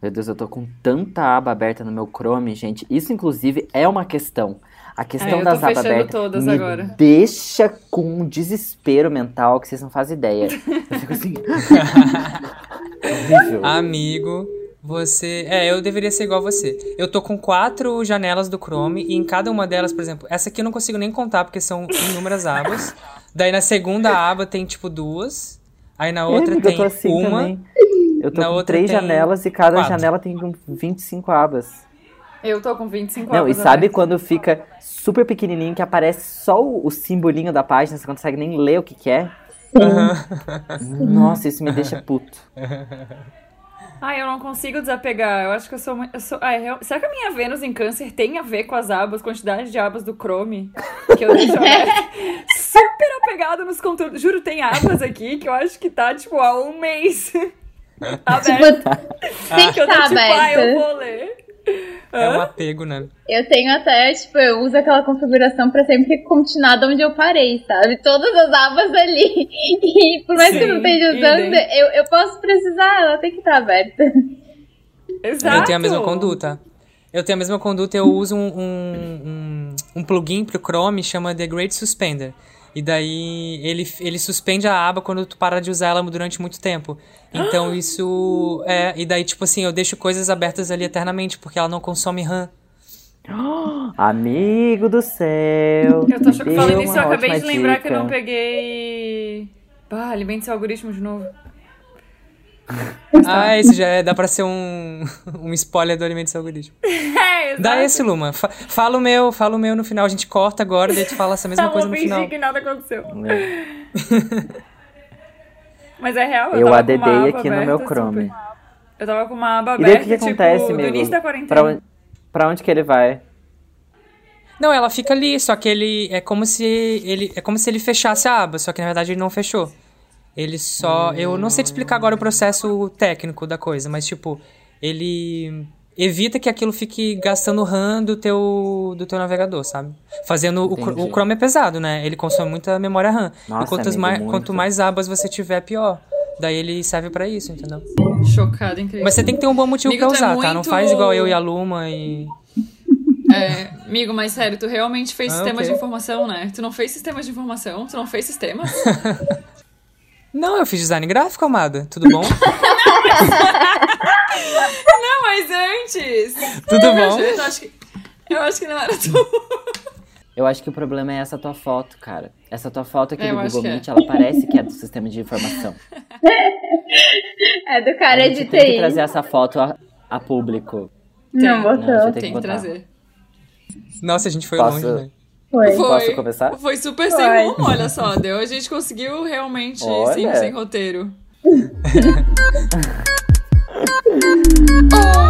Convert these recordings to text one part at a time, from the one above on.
Meu Deus, eu tô com tanta aba aberta no meu Chrome, gente. Isso, inclusive, é uma questão. A questão É, das abas abertas todas me agora. deixa com um desespero mental que vocês não fazem ideia. Eu fico assim... Horrível. Amigo, você. É, eu deveria ser igual a você. Eu tô com quatro janelas do Chrome e em cada uma delas, por exemplo, essa aqui eu não consigo nem contar porque são inúmeras abas. Daí na segunda aba tem tipo duas. Aí na outra É, amiga, tem assim uma. também. Eu tô na com outra três janelas e cada quatro. janela tem um 25 abas. Eu tô com 25 Não, e abas sabe quando fica super pequenininho que aparece só o, o simbolinho da página, você não consegue nem ler o que que é? Nossa, isso me deixa puto. Ai, eu não consigo desapegar. Eu acho que eu sou muito. Eu sou... Ai, real- Será que a minha Vênus em câncer tem a ver com as abas, quantidade de abas do Chrome? Que eu deixo? Super apegado nos conteúdos. Juro, tem abas aqui que eu acho que tá, tipo, há um mês. Aberto. Tipo, tem que estar tipo, eu aberto. vou ler. É um apego, né? Eu tenho até, tipo, eu uso aquela configuração pra sempre continuar de onde eu parei, sabe? Todas as abas ali. E por mais que eu não Sim, esteja usando, eu, eu posso precisar, ela tem que estar aberta. Exato. Eu tenho a mesma conduta. Eu tenho a mesma conduta, eu uso um, um, um, um plugin pro Chrome, chama The Great Suspender. E daí ele, ele suspende a aba quando tu para de usar ela durante muito tempo. Então isso é. E daí, tipo assim, eu deixo coisas abertas ali eternamente, porque ela não consome RAM. Amigo do céu. Eu tô falando isso, eu acabei de lembrar que eu não dica. peguei. Ah, alimente seu algoritmo de novo. Ah, esse já é, dá pra ser um, um spoiler do Alimento e Seu Algoritmo. É, exato. Dá esse, Luma. Fa- fala o meu, fala o meu no final. A gente corta agora, daí tu fala essa mesma Tá, coisa no final. que nada aconteceu. É. Mas é real, eu, Eu tava com ADDei uma aba aqui no meu aberta, Chrome. super- Eu tava com uma aba E daí aberta, o que, que tipo, acontece, do amigo? início da Pra quarentena. onde, pra onde que ele vai? Não, ela fica ali, só que ele é como se ele é como se ele fechasse a aba, só que na verdade ele não fechou. Ele só, eu não sei te explicar agora o processo técnico da coisa, mas tipo, ele evita que aquilo fique gastando RAM do teu do teu navegador, sabe? Fazendo o, o Chrome é pesado, né? Ele consome muita memória RAM. Nossa, e quantas amigo, mais, quanto mais abas você tiver, pior. Daí ele serve pra isso, entendeu? Chocada, incrível. Mas você tem que ter um bom motivo Amigo, pra é usar, tá? Não muito- faz igual eu e a Luma e É, amigo, mas sério, tu realmente fez Ah, sistemas ok. de informação, né? Tu não fez sistemas de informação? Tu não fez sistemas? Não, eu fiz design gráfico, amada. Tudo bom? não, mas antes! Tudo bom? Eu acho que, eu acho que não era tu. Eu acho que o problema é essa tua foto, cara. Essa tua foto aqui É, eu do Google que é. Meet, ela parece que é do sistema de informação. É do cara a de gente tem que TI. trazer essa foto a, a público. Não Tem. Não, botou. você tem Tem que que trazer. Nossa, a gente foi Posso- longe, né? Foi. Posso começar? Foi super Foi. sem rumo, olha só. Deu, a gente conseguiu realmente Olha. sem, sem roteiro. Um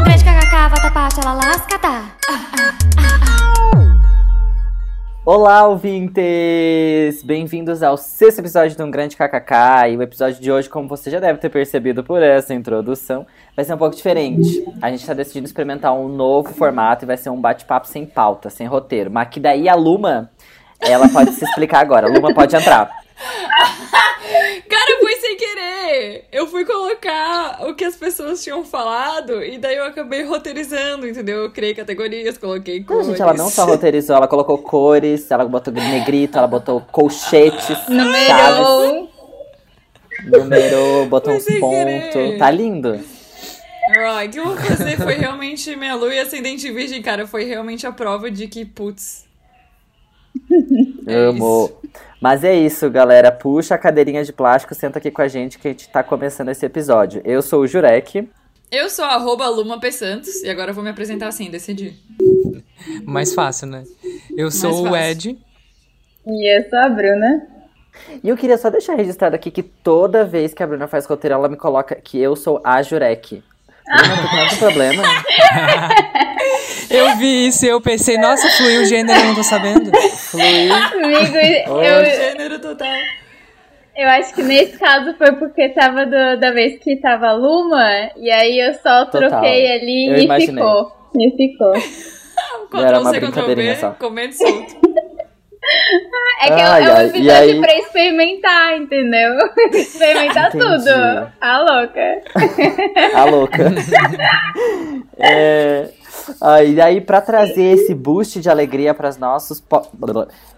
grande kkk, vata pacha, ela lasca, tá? Olá, ouvintes! Bem-vindos ao sexto episódio de Um Grande KKK. E o episódio de hoje, como você já deve ter percebido por essa introdução, vai ser um pouco diferente. A gente tá decidindo experimentar um novo formato e vai ser um bate-papo sem pauta, sem roteiro. Mas que daí a Luma, ela pode se explicar agora. A Luma pode entrar. Querer! Eu fui colocar o que as pessoas tinham falado e daí eu acabei roteirizando, entendeu? Eu criei categorias, coloquei Não, cores. gente, ela não só roteirizou, ela colocou cores, ela botou negrito, ela botou colchetes, chaves, Numerou. numerou, botou sem querer. pontos. Tá lindo. O que eu vou fazer foi realmente minha lua e ascendente virgem, cara. Foi realmente a prova de que, putz. É Amo. Mas é isso, galera. Puxa a cadeirinha de plástico, senta aqui com a gente que a gente tá começando esse episódio. Eu sou o Jurek. Eu sou arroba Luma P. Santos e agora eu vou me apresentar assim, decidi. Mais fácil, né? Eu sou o. Ed. E eu sou a Bruna. E eu queria só deixar registrado aqui que toda vez que a Bruna faz roteiro, ela me coloca que eu sou a Jurek. Bruna, tu tem algum problema? Eu vi isso e eu pensei, nossa, fluiu o gênero, eu não tô sabendo. Fluir. Amigo, eu, Gênero total. eu acho que nesse caso foi porque tava do- da vez que tava Luma, e aí eu só Total. troquei ali Eu e imaginei. ficou. E ficou. Era Ctrl uma C, Ctrl brincadeirinha V, só. comendo solto. É que Ai, é um episódio aí- pra experimentar, entendeu? experimentar Entendi. tudo. A louca. A louca. é... e aí, pra trazer esse boost de alegria para os nossos.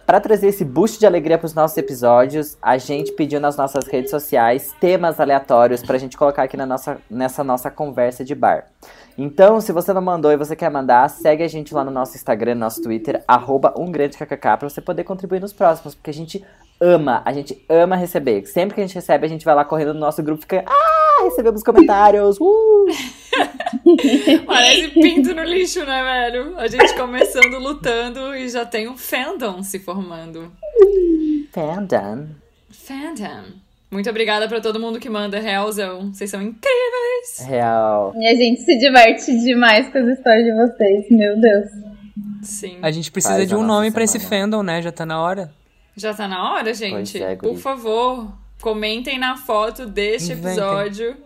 Para trazer esse boost de alegria para os nossos episódios, a gente pediu nas nossas redes sociais temas aleatórios pra gente colocar aqui na nossa, nessa nossa conversa de bar. Então, se você não mandou e você quer mandar, segue a gente lá no nosso Instagram, no nosso Twitter, arroba um pra você poder contribuir nos próximos, porque a gente ama, a gente ama receber. Sempre que a gente recebe, a gente vai lá correndo no nosso grupo e fica, ah, recebemos comentários, uh! Parece pinto no lixo, né, velho? A gente começando lutando e já tem um fandom se formando. Fandom. Fandom. Muito obrigada pra todo mundo que manda realzão. Vocês são incríveis. Real. E a gente se diverte demais com as histórias de vocês, meu Deus. Sim. A gente precisa Faz de um nome pra esse fandom, né? Já tá na hora. Já tá na hora, gente? Pois é. Por favor, comentem na foto deste Inventem. episódio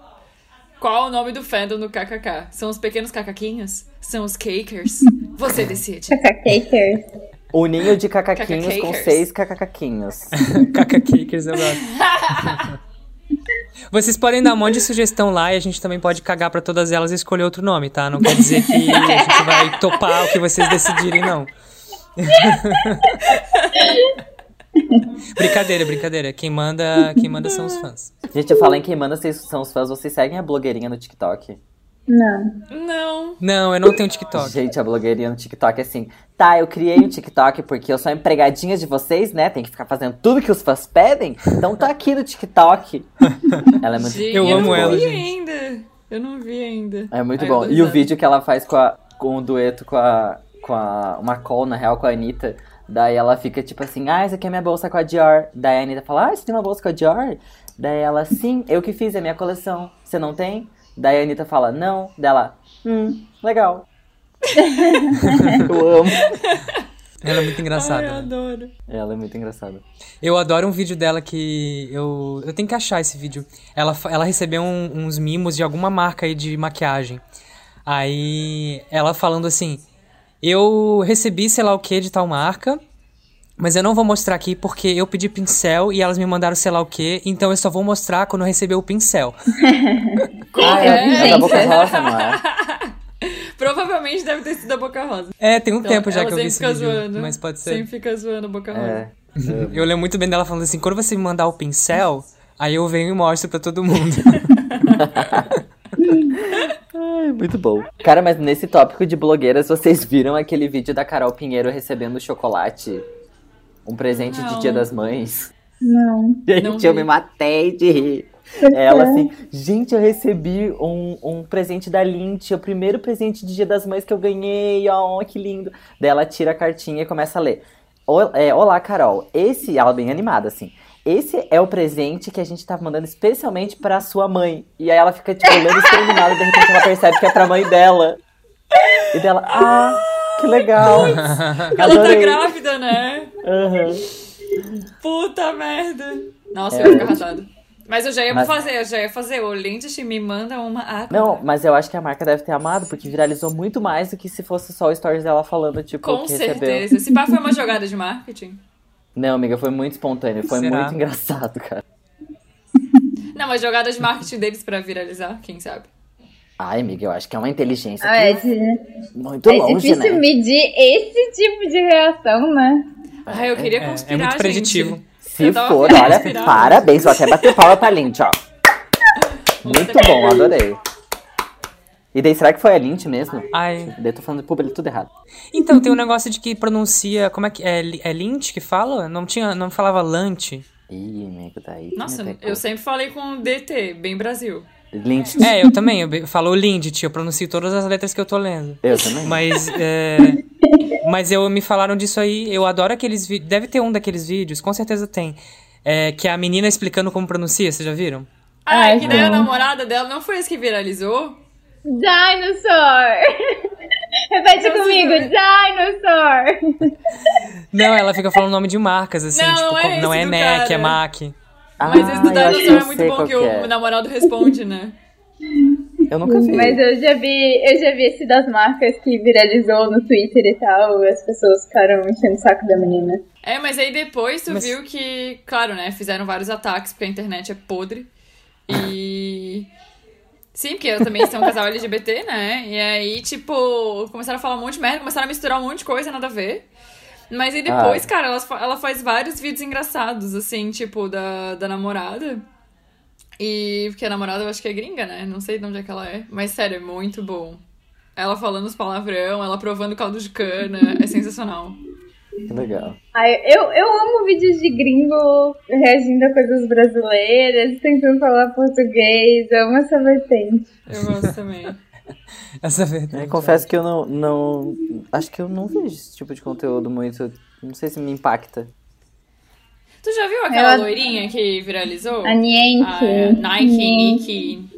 qual o nome do fandom do KKK. São os pequenos cacaquinhos? São os cakers? Você decide. Kakakers. O ninho de cacaquinhos com Cacacakers. seis cacaquinhos. Cacakakers, eu gosto. Vocês podem dar um monte de sugestão lá e a gente também pode cagar pra todas elas e escolher outro nome, tá? Não quer dizer que a gente vai topar o que vocês decidirem, não. Brincadeira, brincadeira. Quem manda, quem manda são os fãs. Gente, eu falo em quem manda, vocês são os fãs, vocês seguem a blogueirinha no TikTok? Não. Não. Não, eu não tenho TikTok. Gente, a blogueirinha no TikTok é assim, tá, eu criei um TikTok porque eu sou empregadinha de vocês, né? Tem que ficar fazendo tudo que os fãs pedem, então tá aqui no TikTok. Ela é muito Gente, Eu amo não ela, vi gente. ainda. Eu não vi ainda. É muito Ai, bom. E o vídeo que ela faz com, a, com o dueto com a. com a. Uma call, na real, com a Anitta. Daí ela fica tipo assim, ah, essa aqui é minha bolsa com a Dior. Daí a Anitta fala, ah, você tem uma bolsa com a Dior? Daí ela, sim, eu que fiz, é minha coleção. Você não tem? Daí a Anitta fala, não. Daí ela, hum, legal. eu amo. Ela é muito Ai, engraçada. eu né? adoro. Ela é muito engraçada. Eu adoro um vídeo dela que eu eu tenho que achar esse vídeo. Ela ela recebeu um- uns mimos de alguma marca aí de maquiagem. Aí ela falando assim: "Eu recebi sei lá o que de tal marca, mas eu não vou mostrar aqui porque eu pedi pincel e elas me mandaram sei lá o que, então eu só vou mostrar quando eu receber o pincel". Ah, é, é da Boca Rosa, não é? Provavelmente deve ter sido a Boca Rosa. É, tem um Então, tempo já que eu vi esse vídeo, zoando. mas pode ser. Sempre fica zoando a Boca Rosa. É. Eu lembro muito bem dela falando assim: "Quando você me mandar o pincel, aí eu venho e mostro pra todo mundo". Ai, muito bom. Cara, mas nesse tópico de blogueiras, vocês viram aquele vídeo da Carol Pinheiro recebendo chocolate? Um presente Não. de Dia das Mães? Não. Gente, Não eu me matei de rir. Ela assim, gente, eu recebi um, um presente da Lint, o primeiro presente de Dia das Mães que eu ganhei, ó, que lindo. Daí ela tira a cartinha e começa a ler. É, Olá, Carol. Esse, ela bem animada, assim. Esse é o presente que a gente tá mandando especialmente pra sua mãe. E aí ela fica, tipo, olhando exterminada, de repente ela percebe que é pra mãe dela. E dela, ah, que legal. Ela tá grávida, né? Aham. Puta merda. Nossa, É. eu ia ficar arrasada. Mas eu já ia Mas- fazer, eu já ia fazer. O Lindt me manda uma água. Não, mas eu acho que a marca deve ter amado, porque viralizou muito mais do que se fosse só o stories dela falando, tipo, Com que recebeu. certeza. Esse pá foi uma jogada de marketing. Não, amiga, foi muito espontâneo, foi Será? muito engraçado, cara. Não, mas jogada de marketing deles pra viralizar, quem sabe? Ai, amiga, eu acho que é uma inteligência Ah, é, muito é longe, difícil né? medir esse tipo de reação, né? Ai, eu queria É, é conspirar, muito gente. preditivo. Se Eu tava for, olha, parabéns, vou até bater palma pra Lint, ó. Muito bom, adorei. E daí, será que foi a Lint mesmo? Ai. Daí eu tô falando público tudo errado. Então, tem um negócio de que pronuncia. Como é que. É, é Lynch que fala? Não tinha. Não falava Lante. Ih, amigo, daí. tu Nossa, pegou. eu sempre falei com DT, bem Brasil. Lint, É, eu também. Eu falo Lindt, eu pronuncio todas as letras que eu tô lendo. eu também. Mas. é, mas eu me falaram disso aí. Eu adoro aqueles vídeos. Deve ter um daqueles vídeos, com certeza tem. É, que é a menina explicando como pronuncia, vocês já viram? Ai, Ai, que daí a namorada dela não foi esse que viralizou? Dinosaur! Repete Não, comigo, Dinosaur! Não, ela fica falando nome de marcas, assim, Não, tipo, não é como- não é do Mac, cara. é Mac. Ah, Mas esse do Dinosaur é muito bom que o é. namorado responde, né? Eu nunca vi. Mas eu já vi, eu já vi esse das marcas que viralizou no Twitter e tal, as pessoas ficaram enchendo o saco da menina. É, mas aí depois tu Mas- viu que, claro, né, fizeram vários ataques porque a internet é podre. E. Sim, porque eu também sou um casal LGBT, né? E aí, tipo, começaram a falar um monte de merda, começaram a misturar um monte de coisa, nada a ver. Mas aí depois, Ah. cara, ela, ela faz vários vídeos engraçados, assim, tipo, da, da namorada. E porque a namorada eu acho que é gringa, né? Não sei de onde é que ela é. Mas sério, é muito bom. Ela falando os palavrão, ela provando caldo de cana, é sensacional. Que legal. Ai, eu, eu amo vídeos de gringo reagindo a coisas brasileiras, tentando falar português, eu amo essa vertente. Eu gosto também. Essa é verdade. Eu confesso que eu não, não. Acho que eu não vejo esse tipo de conteúdo muito. Não sei se me impacta. Tu já viu aquela Ela- loirinha que viralizou? A Nienke. A Ah, Nike, Nick.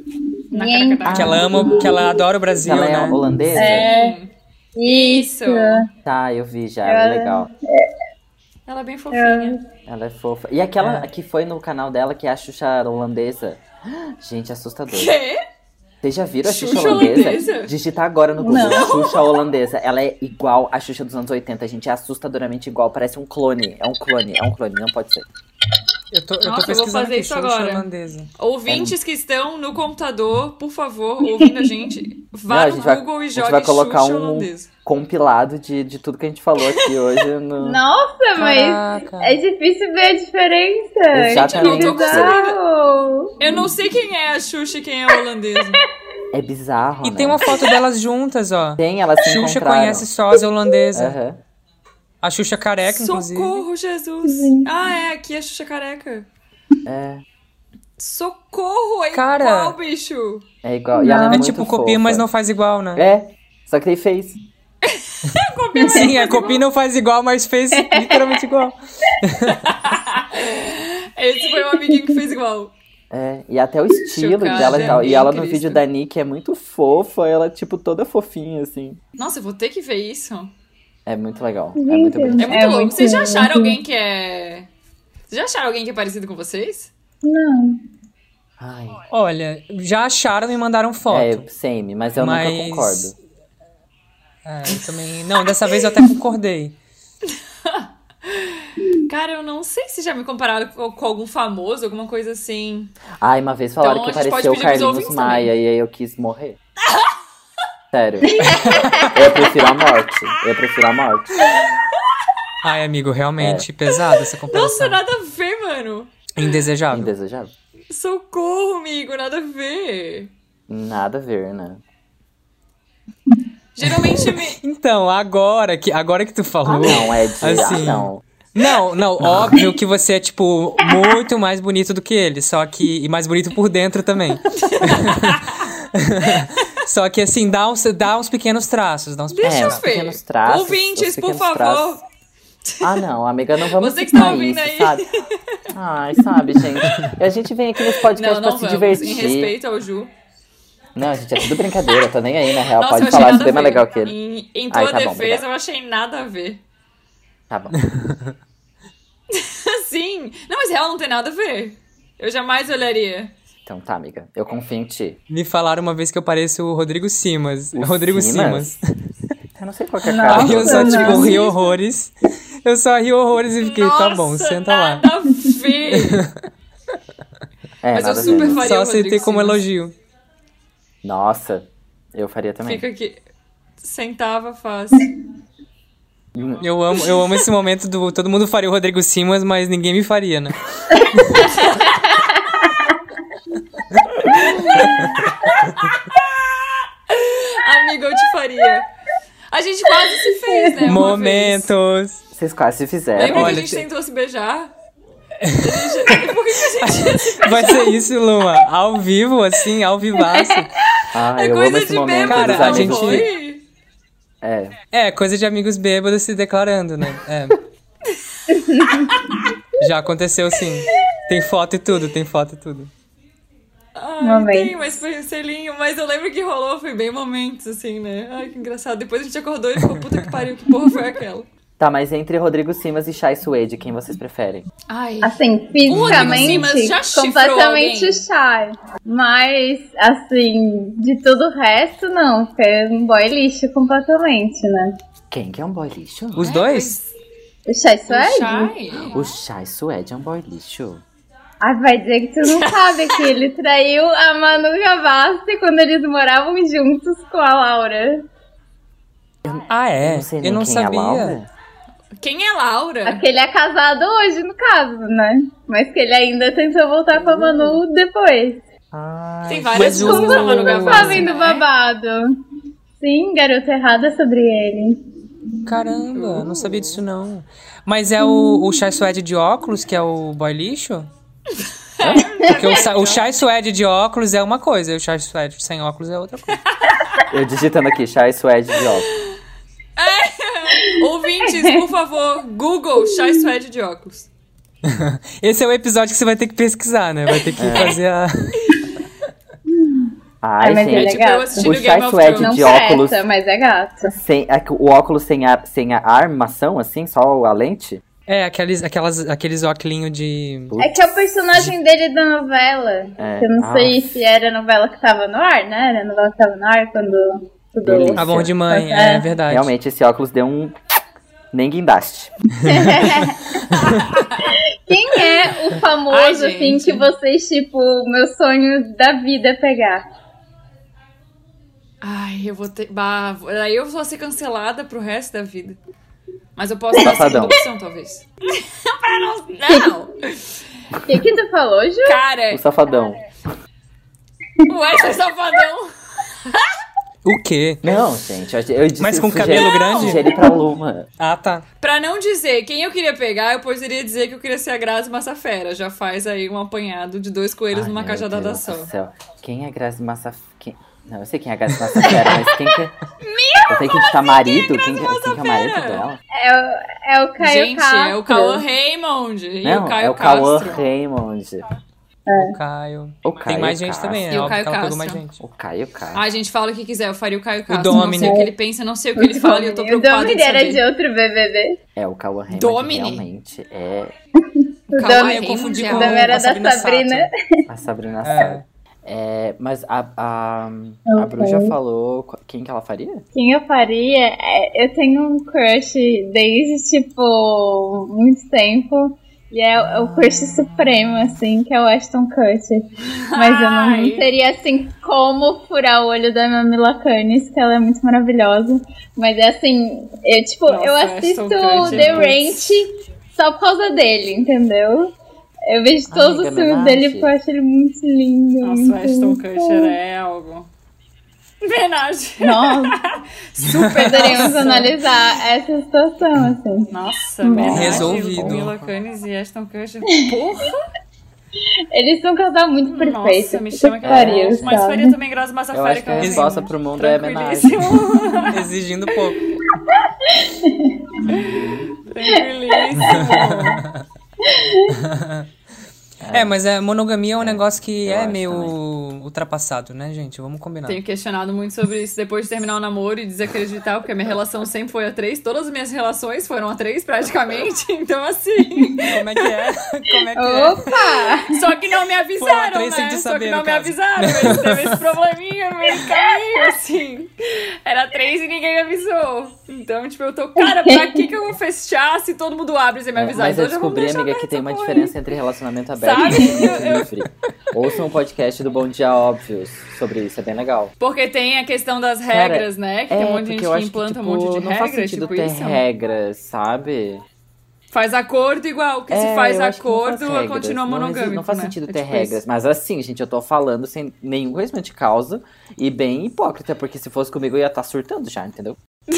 Na Nienke. Caracatá. Que ela ama, que ela adora o Brasil, Ela é né? holandesa? Sim. Isso. Tá, eu vi já, ela é legal. Ela é bem fofinha. Ela é fofa. E aquela que foi no canal dela, que é a Xuxa holandesa. Gente, assustador. Quê? Vocês já viram a Xuxa, Xuxa holandesa? holandesa? Digita agora no Google. Xuxa holandesa. Ela é igual a Xuxa dos anos 80, gente. É assustadoramente igual. Parece um clone. É um clone, é um clone. Não pode ser. Eu tô, eu tô eu vou pesquisando fazer aqui, isso agora. holandesa. Ouvintes que estão no computador, por favor, ouvindo a gente, vá Não, a no gente vai- Google a e gente jogue vai colocar um- holandesa. Compilado de, de tudo que a gente falou aqui hoje. No... Nossa, mas Caraca. é difícil ver a diferença. Exatamente. Que Eu não. Eu não sei quem é a Xuxa e quem é a holandesa. É bizarro, E né? tem uma foto delas juntas, ó. Tem, elas se Xuxa encontraram. conhece sósia holandesa. Aham. A Xuxa careca, inclusive. Socorro, Jesus. Ah, é, aqui é a Xuxa careca. É, Socorro, é Cara. igual, bicho. é igual. E ela é, É muito tipo copia, fofa. mas não faz igual, né? É, só que ele fez. Sim, a copia não faz igual, mas fez literalmente igual. Esse foi um amiguinho que fez igual. É, e até o estilo Chocada, dela e tal. E ela no Cristo. vídeo da Nick é muito fofa, ela, tipo, toda fofinha, assim. Nossa, eu vou ter que ver isso. É muito legal. É muito Gente, bonito. É muito É louco. muito- Vocês já acharam muito- alguém que é. Vocês já acharam alguém que é parecido com vocês? Não. Ai. Olha, já acharam e mandaram foto. É, same, mas eu Mas- nunca concordo. É, eu também. Não, dessa vez eu até concordei. Cara, eu não sei se já me compararam com, com algum famoso, alguma coisa assim. Ai, uma vez falaram Então, que gente pareceu o Carlinhos Maia e aí eu quis morrer. Sério. eu prefiro a morte. Eu prefiro a morte. Ai, amigo, realmente pesada essa Nossa, comparação. nada a ver, mano. Indesejável. Indesejável. Socorro, amigo, nada a ver. Nada a ver, né? Geralmente me. Então, agora que, agora que tu falou. Não, é de. Ah, Assim. não. Não, não, óbvio que você é, tipo, muito mais bonito do que ele, só que. E mais bonito por dentro também. só que, assim, dá uns, dá uns pequenos traços, dá uns pequenos Deixa É, eu ver. pequenos traços, Ouvintes, por pequenos favor. traços. Ah, não, amiga, não vamos Você que citar ouvindo isso, aí. sabe? Ai, sabe, gente. A gente vem aqui nesse podcast Não, pra não se vamos. divertir. Em respeito ao Ju. Não, gente, é tudo brincadeira, tô nem aí, na real. Nossa, Pode falar, isso bem a mais legal que ele. Em, em Ai, tua tá bom, defesa, obrigado. eu achei nada a ver. Tá bom. Sim. Não, mas real não tem nada a ver. Eu jamais olharia. Então tá, amiga. Eu confio em ti. Me falaram uma vez que eu pareço o Rodrigo Simas. O Rodrigo Simas? Simas. Eu não sei qual que é a Nossa, cara. Aí eu só, não. tipo, ri horrores. Eu só ri horrores e fiquei, tá bom, Nossa, senta lá. nada a ver. É, Mas eu super ver. faria Só aceitei como Simas. elogio. Nossa, eu faria também. Fica aqui. Sentava fácil. Eu amo, eu amo esse momento do todo mundo faria o Rodrigo Simas, mas ninguém me faria, né? Amigo, eu te faria. A gente quase se fez, né? Momentos. Vocês quase se fizeram. Lembra Olha, que a gente tem- tentou se beijar? A gente- Por que, que a gente ia se beijar? Vai ser isso, Luma. Ao vivo, assim, ao vivaço. Ah, É eu amo coisa esse de momento bêbado, Cara, a gente- foi? É. É, coisa de amigos bêbados se declarando, né? É. Já aconteceu sim. Tem foto e tudo, tem foto e tudo. Ai, Momento. tem, mas foi um selinho. Mas eu lembro que rolou, foi bem momentos, assim, né? Ai, que engraçado. Depois a gente acordou e ficou, puta que pariu, que porra foi aquela? Tá, mas entre Rodrigo Simas e Shai Suede, quem vocês preferem? Ai. Assim, Simas fisicamente, completamente shy. Mas, assim, de tudo o resto, não. Porque é um boy lixo completamente, né? Quem que é um boy lixo? Os É, dois? O Chai O Suede? Shai? O Chai Suede é um boy lixo. Ah, vai dizer que tu não sabe que ele traiu a Manu Gavassi quando eles moravam juntos com a Laura. Ah, é? não sei Eu não quem é a sabia. Laura. Quem é Laura? Aquele é casado hoje, no caso, né? Mas que ele ainda tentou voltar com a Manu depois. Ai, Tem várias músicas da Manu Não Gavassi, Sabem do né? babado. Sim, garota errada sobre ele. Caramba, não sabia disso não. Mas é o, o Chai Suede de óculos, que é o boy lixo? Porque o, sa- o Chai Suede de óculos é uma coisa, e o Chai Suede sem óculos é outra coisa. Eu digitando aqui, Chai Suede de óculos. Ouvintes, por favor, Google Chai Suede de óculos. Esse é o episódio que você vai ter que pesquisar, né? Vai ter que fazer a. Ai, Ai, mas É gente. tipo eu gato. assistindo O Chai Suede Thrones. Não de presta, óculos. mas é gato. Sem, é o óculos sem a, sem a armação, assim, só a lente? É, aqueles, aquelas, aqueles óculos de. É que é o personagem dele da novela. É. Eu não sei Ah. se era a novela que tava no ar, né? Era a novela que tava no ar quando tudo. Amor de mãe, É. é verdade. Realmente, esse óculos deu um. Nem guindaste. Quem é o famoso, Ai, assim, que vocês, tipo, meu sonho da vida é pegar? Ai, eu vou ter. Bah, aí eu vou ser cancelada pro resto da vida. Mas eu posso dar a segunda Safadão. opção, talvez. Pra não. Não! O que, que tu falou, Ju? Cara, O safadão. o Wesley Safadão. O quê? Não, gente, eu, disse Mas com sugeri- cabelo grande? Sugeri pra Luma. Ah, tá. Pra não dizer quem eu queria pegar, eu poderia dizer que eu queria ser a Grazi Massafera. Já faz aí um apanhado de dois coelhos Ai, numa meu cajadada Deus só. do céu. Quem é Grazi Massa... Quem... Não, eu sei quem é Grazi Massafera, mas quem que... eu tenho que digitar marido? Quem, que- quem que é o marido dela? É o, é o Caio Gente, Castro. é o Cauã Raymond e Não, o Caio é o Cauã Castro. Raymond. O Caio. O Tem Caio mais gente Castro. também, E é o Caio pegou mais Castro. gente. O Caio Castro. Ai, gente, fala o que quiser, eu faria o Caio Castro. Domini. Não sei o que ele pensa, não sei o que ele fala e eu tô O preocupada Domini de era de outro BBB. É, o Cauã Raymond Domini. realmente é O Cauã Domini, eu confundi com o Domini era a Sabrina da Sabrina. Sato. a Sabrina É. Sato. É, mas a, a, a Bru já falou qu- quem que ela faria? Quem eu faria? é- eu tenho um crush desde, tipo, muito tempo. E é, o- é o crush supremo, assim, que é o Ashton Kutcher. Mas eu não teria, assim, como furar o olho da Mamila Canis, que ela é muito maravilhosa. Mas é assim, eu, tipo, Nossa, eu assisto The. Ranch só por causa dele, entendeu? Eu vejo todos os filmes dele porque eu acho ele muito lindo. Nossa, o muito, Ashton muito Kutcher é algo. Homenagem. Nossa, Super poderíamos nossa. analisar essa situação, assim. Nossa, homenagem. Resolvido. Mila Kunis e Ashton Kutcher. Porra! Eles são um casal muito perfeito. Nossa, me chama que pariu, pariu, Mas faria também Grazi Eu Massafera, acho que a eu resposta assim, pro mundo é homenagem. Exigindo pouco. Tranquilíssimo. É, mas a monogamia é um negócio que eu é meio também. Ultrapassado, né, gente? Vamos combinar. Tenho questionado muito sobre isso depois de terminar o namoro e desacreditar, porque a minha relação sempre foi a três. Todas as minhas relações foram a três, praticamente. Então, assim. Como é que é? Como é que é? Opa! Só que não me avisaram, três sem né? te Só saber, que não me caso. avisaram. Eles teve esse probleminha no meio do caminho, assim. Era três e ninguém me avisou. Então, tipo, eu tô, cara, pra que que eu vou fechar se todo mundo abre sem me É, avisar? mas eu Então vamos descobri, amiga, que tem uma diferença entre relacionamento aberto Sabe? e relacionamento Eu- eu- livre. Ouçam um podcast do Bom Dia Óbvios sobre isso, é bem legal. Porque tem a questão das regras, né? Que tem um monte de gente que implanta que, um monte de tipo, não faz regras, sentido tipo ter isso. regras, sabe? Faz acordo igual, que se É, faz eu acho que não acordo, faz regras. continua Não monogâmico. Não faz né? sentido É ter tipo regras. isso. Mas assim, gente, eu tô falando sem nenhum conhecimento de causa e bem hipócrita, porque se fosse comigo eu ia estar surtando já, entendeu?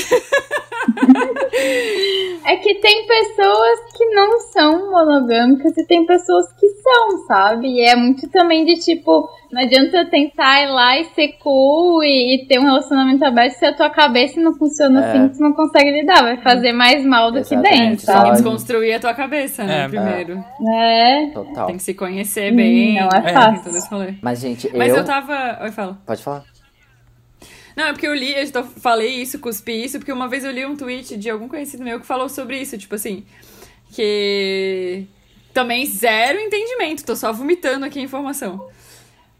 É que tem pessoas que não são monogâmicas e tem pessoas que são, sabe? E é muito também de tipo, não adianta tentar ir lá e ser cool e, e ter um relacionamento aberto se a tua cabeça não funciona É. assim, tu não consegue lidar, vai fazer mais mal do que bem, Exatamente, Tem que sabe? desconstruir a tua cabeça, né? É. Primeiro. É, Total. Tem que se conhecer bem. não é fácil. rolê. Mas, gente, Mas eu, eu. tava. Oi, fala. Pode falar. Não, é porque eu li, eu falei isso, cuspi isso, porque uma vez eu li um tweet de algum conhecido meu que falou sobre isso, tipo assim, que também zero entendimento, tô só vomitando aqui a informação.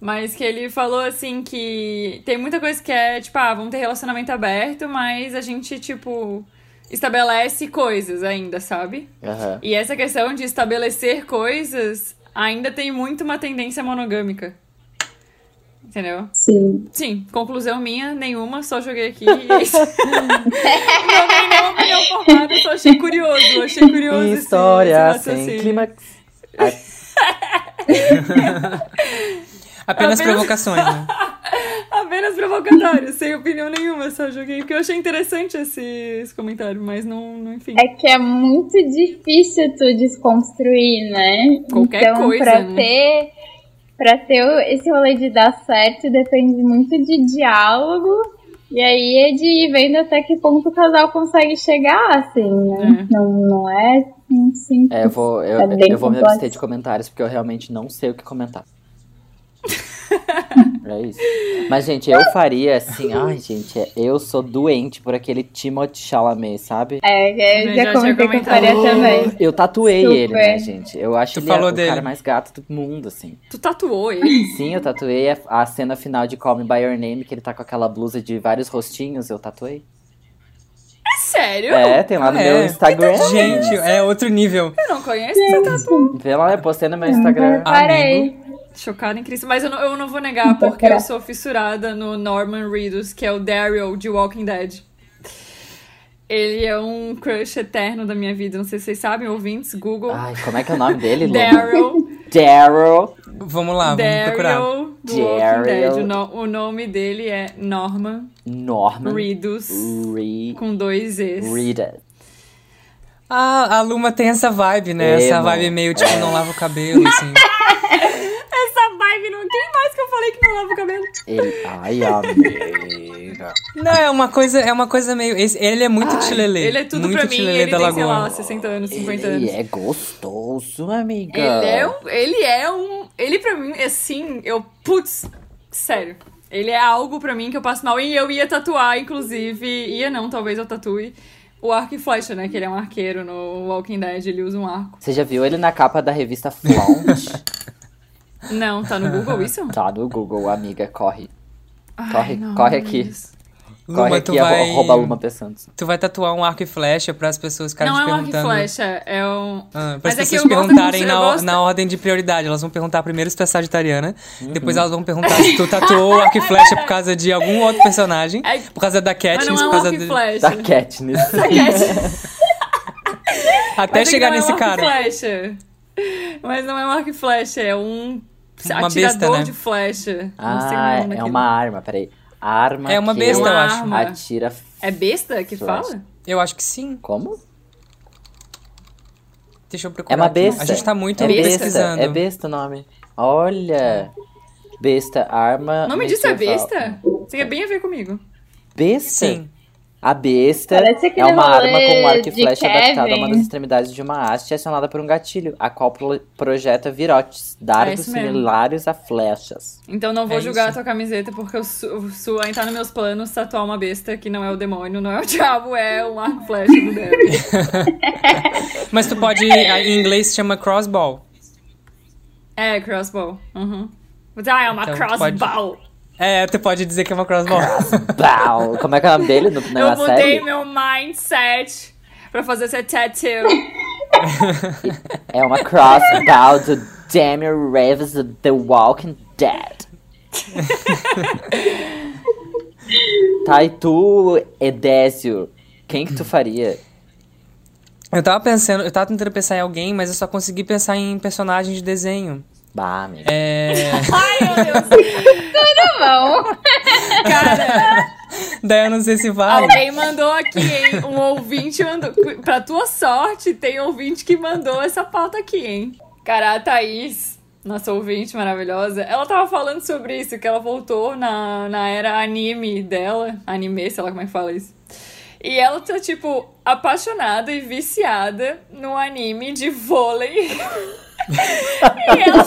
Mas que ele falou assim que tem muita coisa que é, tipo, ah, vamos ter relacionamento aberto, mas a gente, tipo, estabelece coisas ainda, sabe? Aham. E essa questão de estabelecer coisas ainda tem muito uma tendência monogâmica. Entendeu? Sim. Sim, conclusão minha, nenhuma, só joguei aqui e é isso. não tem nenhuma opinião formada, só achei curioso, achei curioso esse- História esse sem raciocínio. clímax. Apenas Apenas- provocações, né? Apenas provocatório, sem opinião nenhuma, só joguei porque eu achei interessante esse, esse comentário, mas não, não enfim. É que é muito difícil tu desconstruir, né? Qualquer então, coisa, pra né? ter para ter esse rolê de dar certo depende muito de diálogo. E aí é de ir vendo até que ponto o casal consegue chegar, assim, né? Não, não é simples. É, eu vou, eu, É eu vou me abster de comentários porque eu realmente não sei o que comentar. é isso. Mas, gente, eu faria assim. Ai, gente, é- eu sou doente por aquele Timothée Chalamet, sabe? É, eu Eu já, já comentei que eu faria também. Eu tatuei Super. ele, né, gente? Eu acho Tu ele falou o dele. cara mais gato do mundo, assim. Tu tatuou ele? Sim, eu tatuei a, a cena final de Call Me By Your Name, que ele tá com aquela blusa de vários rostinhos, eu tatuei. Sério? É, tem lá no É. meu Instagram. Gente, é outro nível. Eu não conheço esse tatu. Vê lá, eu postei no meu Instagram. Parei. Chocada em Cristo. Mas eu não, eu não vou negar, porque eu sou fissurada no Norman Reedus, que é o Daryl de Walking Dead. Ele é um crush eterno da minha vida. Não sei se vocês sabem, ouvintes, Google. Ai, como é que é o nome dele? Daryl. Daryl. Vamos lá, vamos procurar. Daryl do Walking Dead. Daryl. O, no- o nome dele é Norman Norman. Reedus, Re... com dois E's. Rita. Ah, a Luma tem essa vibe, né? Essa Emo. vibe meio tipo, não lava o cabelo, assim. Essa vibe não. Quem mais que eu falei que não lava o cabelo? Ele... Ai, amiga. Não, é uma coisa, é uma coisa meio. Ele é muito tilelê. Ele é tudo muito pra mim. Ele da tem, sei Lagoa. lá, 60 anos, 50 Ele anos. é gostoso, amiga. Ele é um. Ele é um. Ele pra mim, assim, eu. Putz, sério. Ele é algo pra mim que eu passo mal. E eu ia tatuar, inclusive. Ia não, talvez eu tatue. O arco e flecha, né? Que ele é um arqueiro no Walking Dead, ele usa um arco. Você já viu ele na capa da revista Flaunt? Não, tá no Google isso? tá no Google, amiga, corre. Ai, Corre, não, corre aqui. Deus. Luma, corre tu vai. arroba Luma P. Santos. Tu vai tatuar um arco e flecha para as pessoas ficarem Não te é um arco e perguntando. flecha, é um. Ah, para as é que pessoas perguntarem na, gosto- na ordem de prioridade. Elas vão perguntar primeiro se tu é sagitariana, Uhum. depois elas vão perguntar se tu tatuou o arco e flecha por causa de algum outro personagem, É- por causa da Mas Katniss, não é por causa de... flecha. Da Katniss. Até Mas é chegar não nesse é um arco cara. e flecha. Mas não é um arco e flecha, é um Uma atirador besta, né? de flecha. Não sei o Ah, nome é uma arma, peraí. Arma É uma que besta, eu acho. Arma. Atira... É besta que Flecha. fala? Eu acho que sim. Como? Deixa eu procurar. É uma aqui. besta. A gente tá muito é besta, pesquisando. É besta o nome. Olha. Besta, arma... O nome disso é besta? Tem bem a ver comigo. Besta? Sim. A besta é uma arma com um arco e flecha adaptada a uma das extremidades de uma haste acionada por um gatilho, a qual pro- projeta virotes, dardos É isso mesmo. similares a flechas. Então não vou É julgar isso. a tua camiseta, porque o su, o tá nos meus planos tatuar uma besta que não é o demônio, não é o diabo, é um arco e flecha do Devil. Mas tu pode. Em inglês se chama crossbow. é, crossbow. Uhum. Ah, é uma Então, crossbow. É, tu pode dizer que é uma crossbow. Bau! Como é que é o nome dele no, na Eu mudei série? meu mindset pra fazer esse tattoo. É uma crossbow do Daniel Reeves do The Walking Dead. tá, e tu, Edésio, quem que tu faria? Eu tava pensando, eu tava tentando pensar em alguém, mas eu só consegui pensar em personagem de desenho. Bah, amigo. É. Ai, meu Deus. Não. Cara, Daí eu não sei se vale. alguém mandou aqui, hein? Um ouvinte mandou. Pra tua sorte, tem ouvinte que mandou essa pauta aqui, hein? Cara, a Thaís, nossa ouvinte maravilhosa, ela tava falando sobre isso, que ela voltou na, na era anime dela. Anime, sei lá como é que fala isso. E ela tá, tipo, apaixonada e viciada no anime de vôlei. E ela,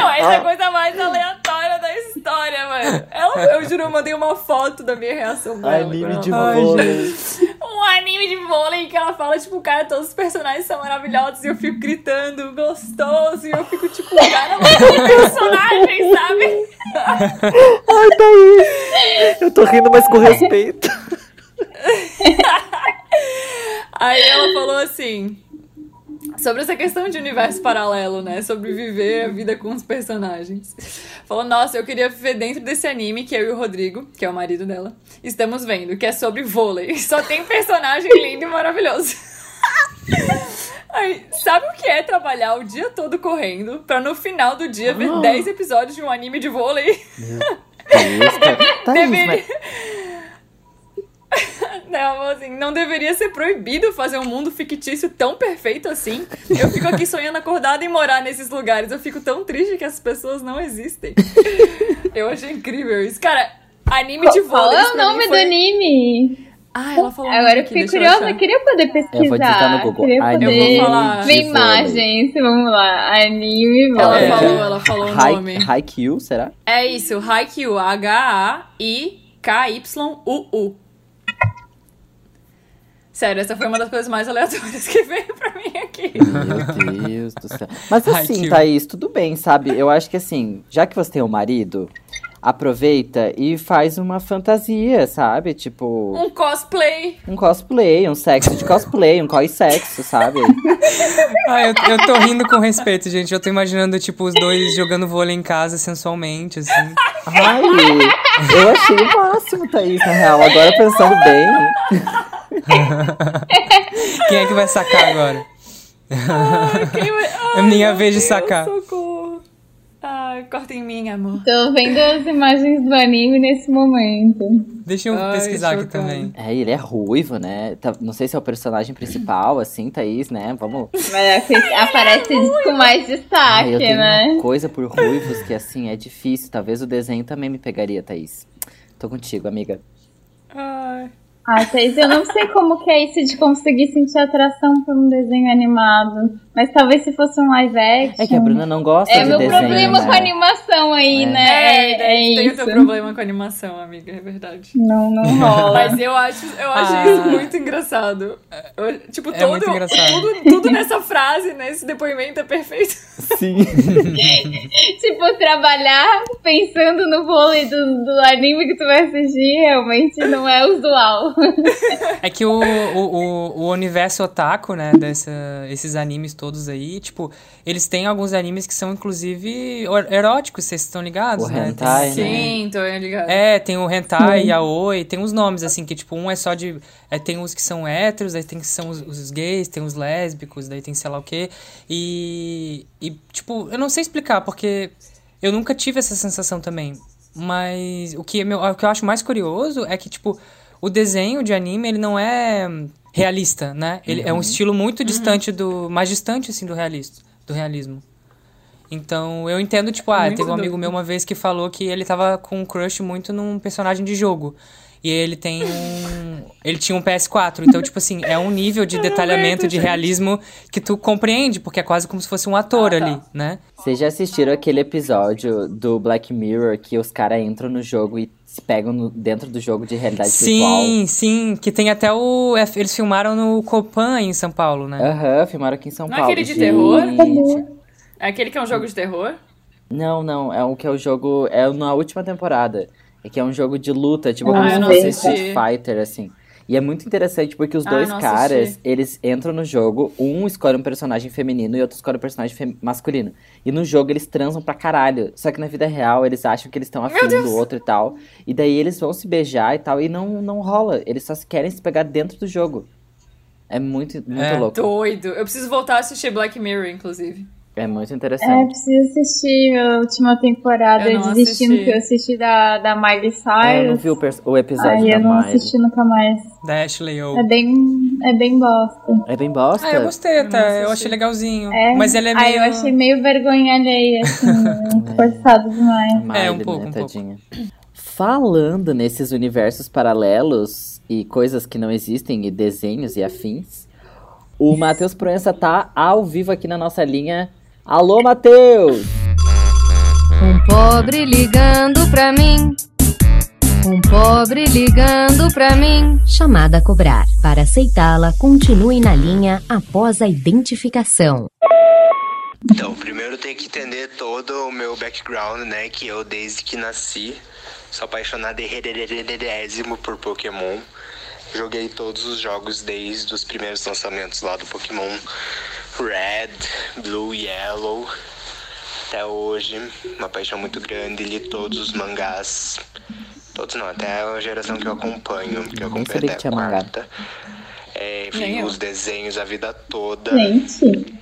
não, essa é a coisa mais aleatória da história, mano. Ela, eu juro, eu mandei uma foto da minha reação dela. Anime de vôlei. Um anime de vôlei que ela fala, tipo, cara, todos os personagens são maravilhosos e eu fico gritando gostoso e eu fico, tipo, cara, mas que personagem, sabe? Ai, Thaís! Eu tô rindo, mas com respeito. Aí ela falou assim. Sobre essa questão de universo paralelo, né? Sobre viver a vida com os personagens. Falou, nossa, eu queria viver dentro desse anime que eu e o Rodrigo, que é o marido dela, estamos vendo, que é sobre vôlei. Só tem personagem lindo e maravilhoso. Aí, sabe o que é trabalhar o dia todo correndo pra no final do dia ver 10 episódios de um anime de vôlei? Thaís, cara. Thaís, Deveria. mas- Não, assim, não deveria ser proibido fazer um mundo fictício tão perfeito assim. Eu fico aqui sonhando acordada em morar nesses lugares. Eu fico tão triste que as pessoas não existem. Eu achei incrível isso. Cara, anime de Qual vôlei. é o nome mim do foi... anime? Ah, ela falou Agora eu fiquei curiosa, eu queria poder pesquisar. Eu vou digitar no Google. Queria Anime poder Eu vou falar. ver imagens. Vamos lá. Anime Ela vôlei. falou, ela falou o nome. Haikyuu, será? É isso, Haikyuu, H-A-I-K-Y-U-U. Sério, essa foi uma das coisas mais aleatórias que veio pra mim aqui. Meu Deus do céu. Mas assim, Haikyuu. Thaís, tudo bem, sabe? Eu acho que assim, já que você tem um marido, aproveita e faz uma fantasia, sabe? Tipo, Um cosplay. um cosplay, um sexo de cosplay, um cos-sexo, sabe? Ah, eu, eu tô rindo com respeito, gente. Eu tô imaginando, tipo, os dois jogando vôlei em casa sensualmente, assim. Ai, eu achei o máximo, Thaís, na real. Agora pensando bem. Quem é que vai sacar agora? Quem vai- Ai, É minha vez de Deus, sacar. Socorro. Ai, corta em mim, amor. Tô vendo as imagens do anime nesse momento. Deixa eu Ai, pesquisar aqui também. É, ele é ruivo, né? Tá- não sei se é o personagem principal, assim, Thaís, né? Vamos. Mas é que aparece com mais Ai, destaque, eu tenho né? uma coisa por ruivos que, assim, é difícil. Talvez o desenho também me pegaria, Thaís. Tô contigo, amiga. Ai. Ah, Thaís, eu não sei como que é isso de conseguir sentir atração por um desenho animado. Mas talvez se fosse um live action. É que a Bruna não gosta É de meu desenho, problema né? com a animação aí, É. né? É, É, tem o isso. teu problema com a animação, amiga, é verdade. Não, não rola. Mas eu acho, eu acho Ah. isso muito engraçado. Eu- tipo, É todo, muito engraçado. Tudo, tudo nessa frase, nesse depoimento é perfeito. Sim. tipo, trabalhar pensando no vôlei do, do anime que tu vai assistir realmente não é usual. É que o, o, o, universo otaku, né, dessa, esses animes todos aí, tipo, eles têm alguns animes que são, inclusive, eróticos, vocês estão ligados, O né? hentai, Tem- né? Sim, tô ligado. É, tem o hentai, yaoi, tem uns nomes, assim, que, tipo, um é só de... é, tem os que são héteros, aí tem que são os, os gays, tem os lésbicos, daí tem sei lá o quê. E, e, tipo, eu não sei explicar, porque eu nunca tive essa sensação também. Mas o que, é meu, o que eu acho mais curioso é que, tipo, o desenho de anime, ele não é realista, né? Ele é um estilo muito distante do... mais distante, assim, do, realista, do realismo. Então, eu entendo, tipo, ah, teve um amigo meu uma vez que falou que ele tava com um crush muito num personagem de jogo. E ele tem um. Ele tinha um PS4. Então, tipo assim, é um nível de detalhamento, de realismo que tu compreende, porque é quase como se fosse um ator Ah, tá. ali, né? Vocês já assistiram aquele episódio do Black Mirror que os caras entram no jogo e se pegam no- dentro do jogo de realidade virtual? Sim, sim. Que tem até o. é, Eles filmaram no Copan em São Paulo, né? Aham, filmaram aqui em São Não é Paulo. aquele de terror? Gente. É aquele que é um jogo de terror? Não, não, é o que é o jogo. É na última temporada. É que é um jogo de luta, tipo Ah, como se fosse. Street Fighter, assim. E é muito interessante porque os Ah, dois não caras, assisti. eles entram no jogo, um escolhe um personagem feminino e outro escolhe um personagem masculino. E no jogo eles transam pra caralho. Só que na vida real eles acham que eles estão afim do outro e tal. E daí eles vão se beijar e tal, e não, não rola. Eles só querem se pegar dentro do jogo. É muito, muito É. louco. Doido. Eu preciso voltar a assistir Black Mirror, inclusive. É muito É, interessante. preciso assistir a última temporada. Eu Eu, não desisti no assisti. que eu assisti da, da Miley É, eu não Cyrus. vi o, o episódio Aí da eu não Miley. assisti nunca mais. Da Ashley O. É bem, é bem bosta. É bem bosta. Ah, eu gostei Eu até. Eu assisti. achei legalzinho. É. Mas ele é meio. Aí eu achei meio vergonha alheia, assim, forçado demais. Miley, É, um pouco, né, um pouco. tadinha. Falando nesses universos paralelos e coisas que não existem, e desenhos e afins, o Matheus Proença tá ao vivo aqui na nossa linha. Alô, Matheus! Um pobre ligando pra mim. Um pobre ligando pra mim. Chamada a cobrar. Para aceitá-la, continue na linha após a identificação. Então, primeiro tem que entender todo o meu background, né? Que eu, desde que nasci, sou apaixonado errerererésimo por Pokémon. Joguei todos os jogos desde os primeiros lançamentos lá do Pokémon Red, Blue, Yellow. Até hoje, uma paixão muito grande. Li todos os mangás. Todos não, até a geração que eu acompanho, que eu acompanho até a quarta. É, vi os desenhos a vida toda. Gente,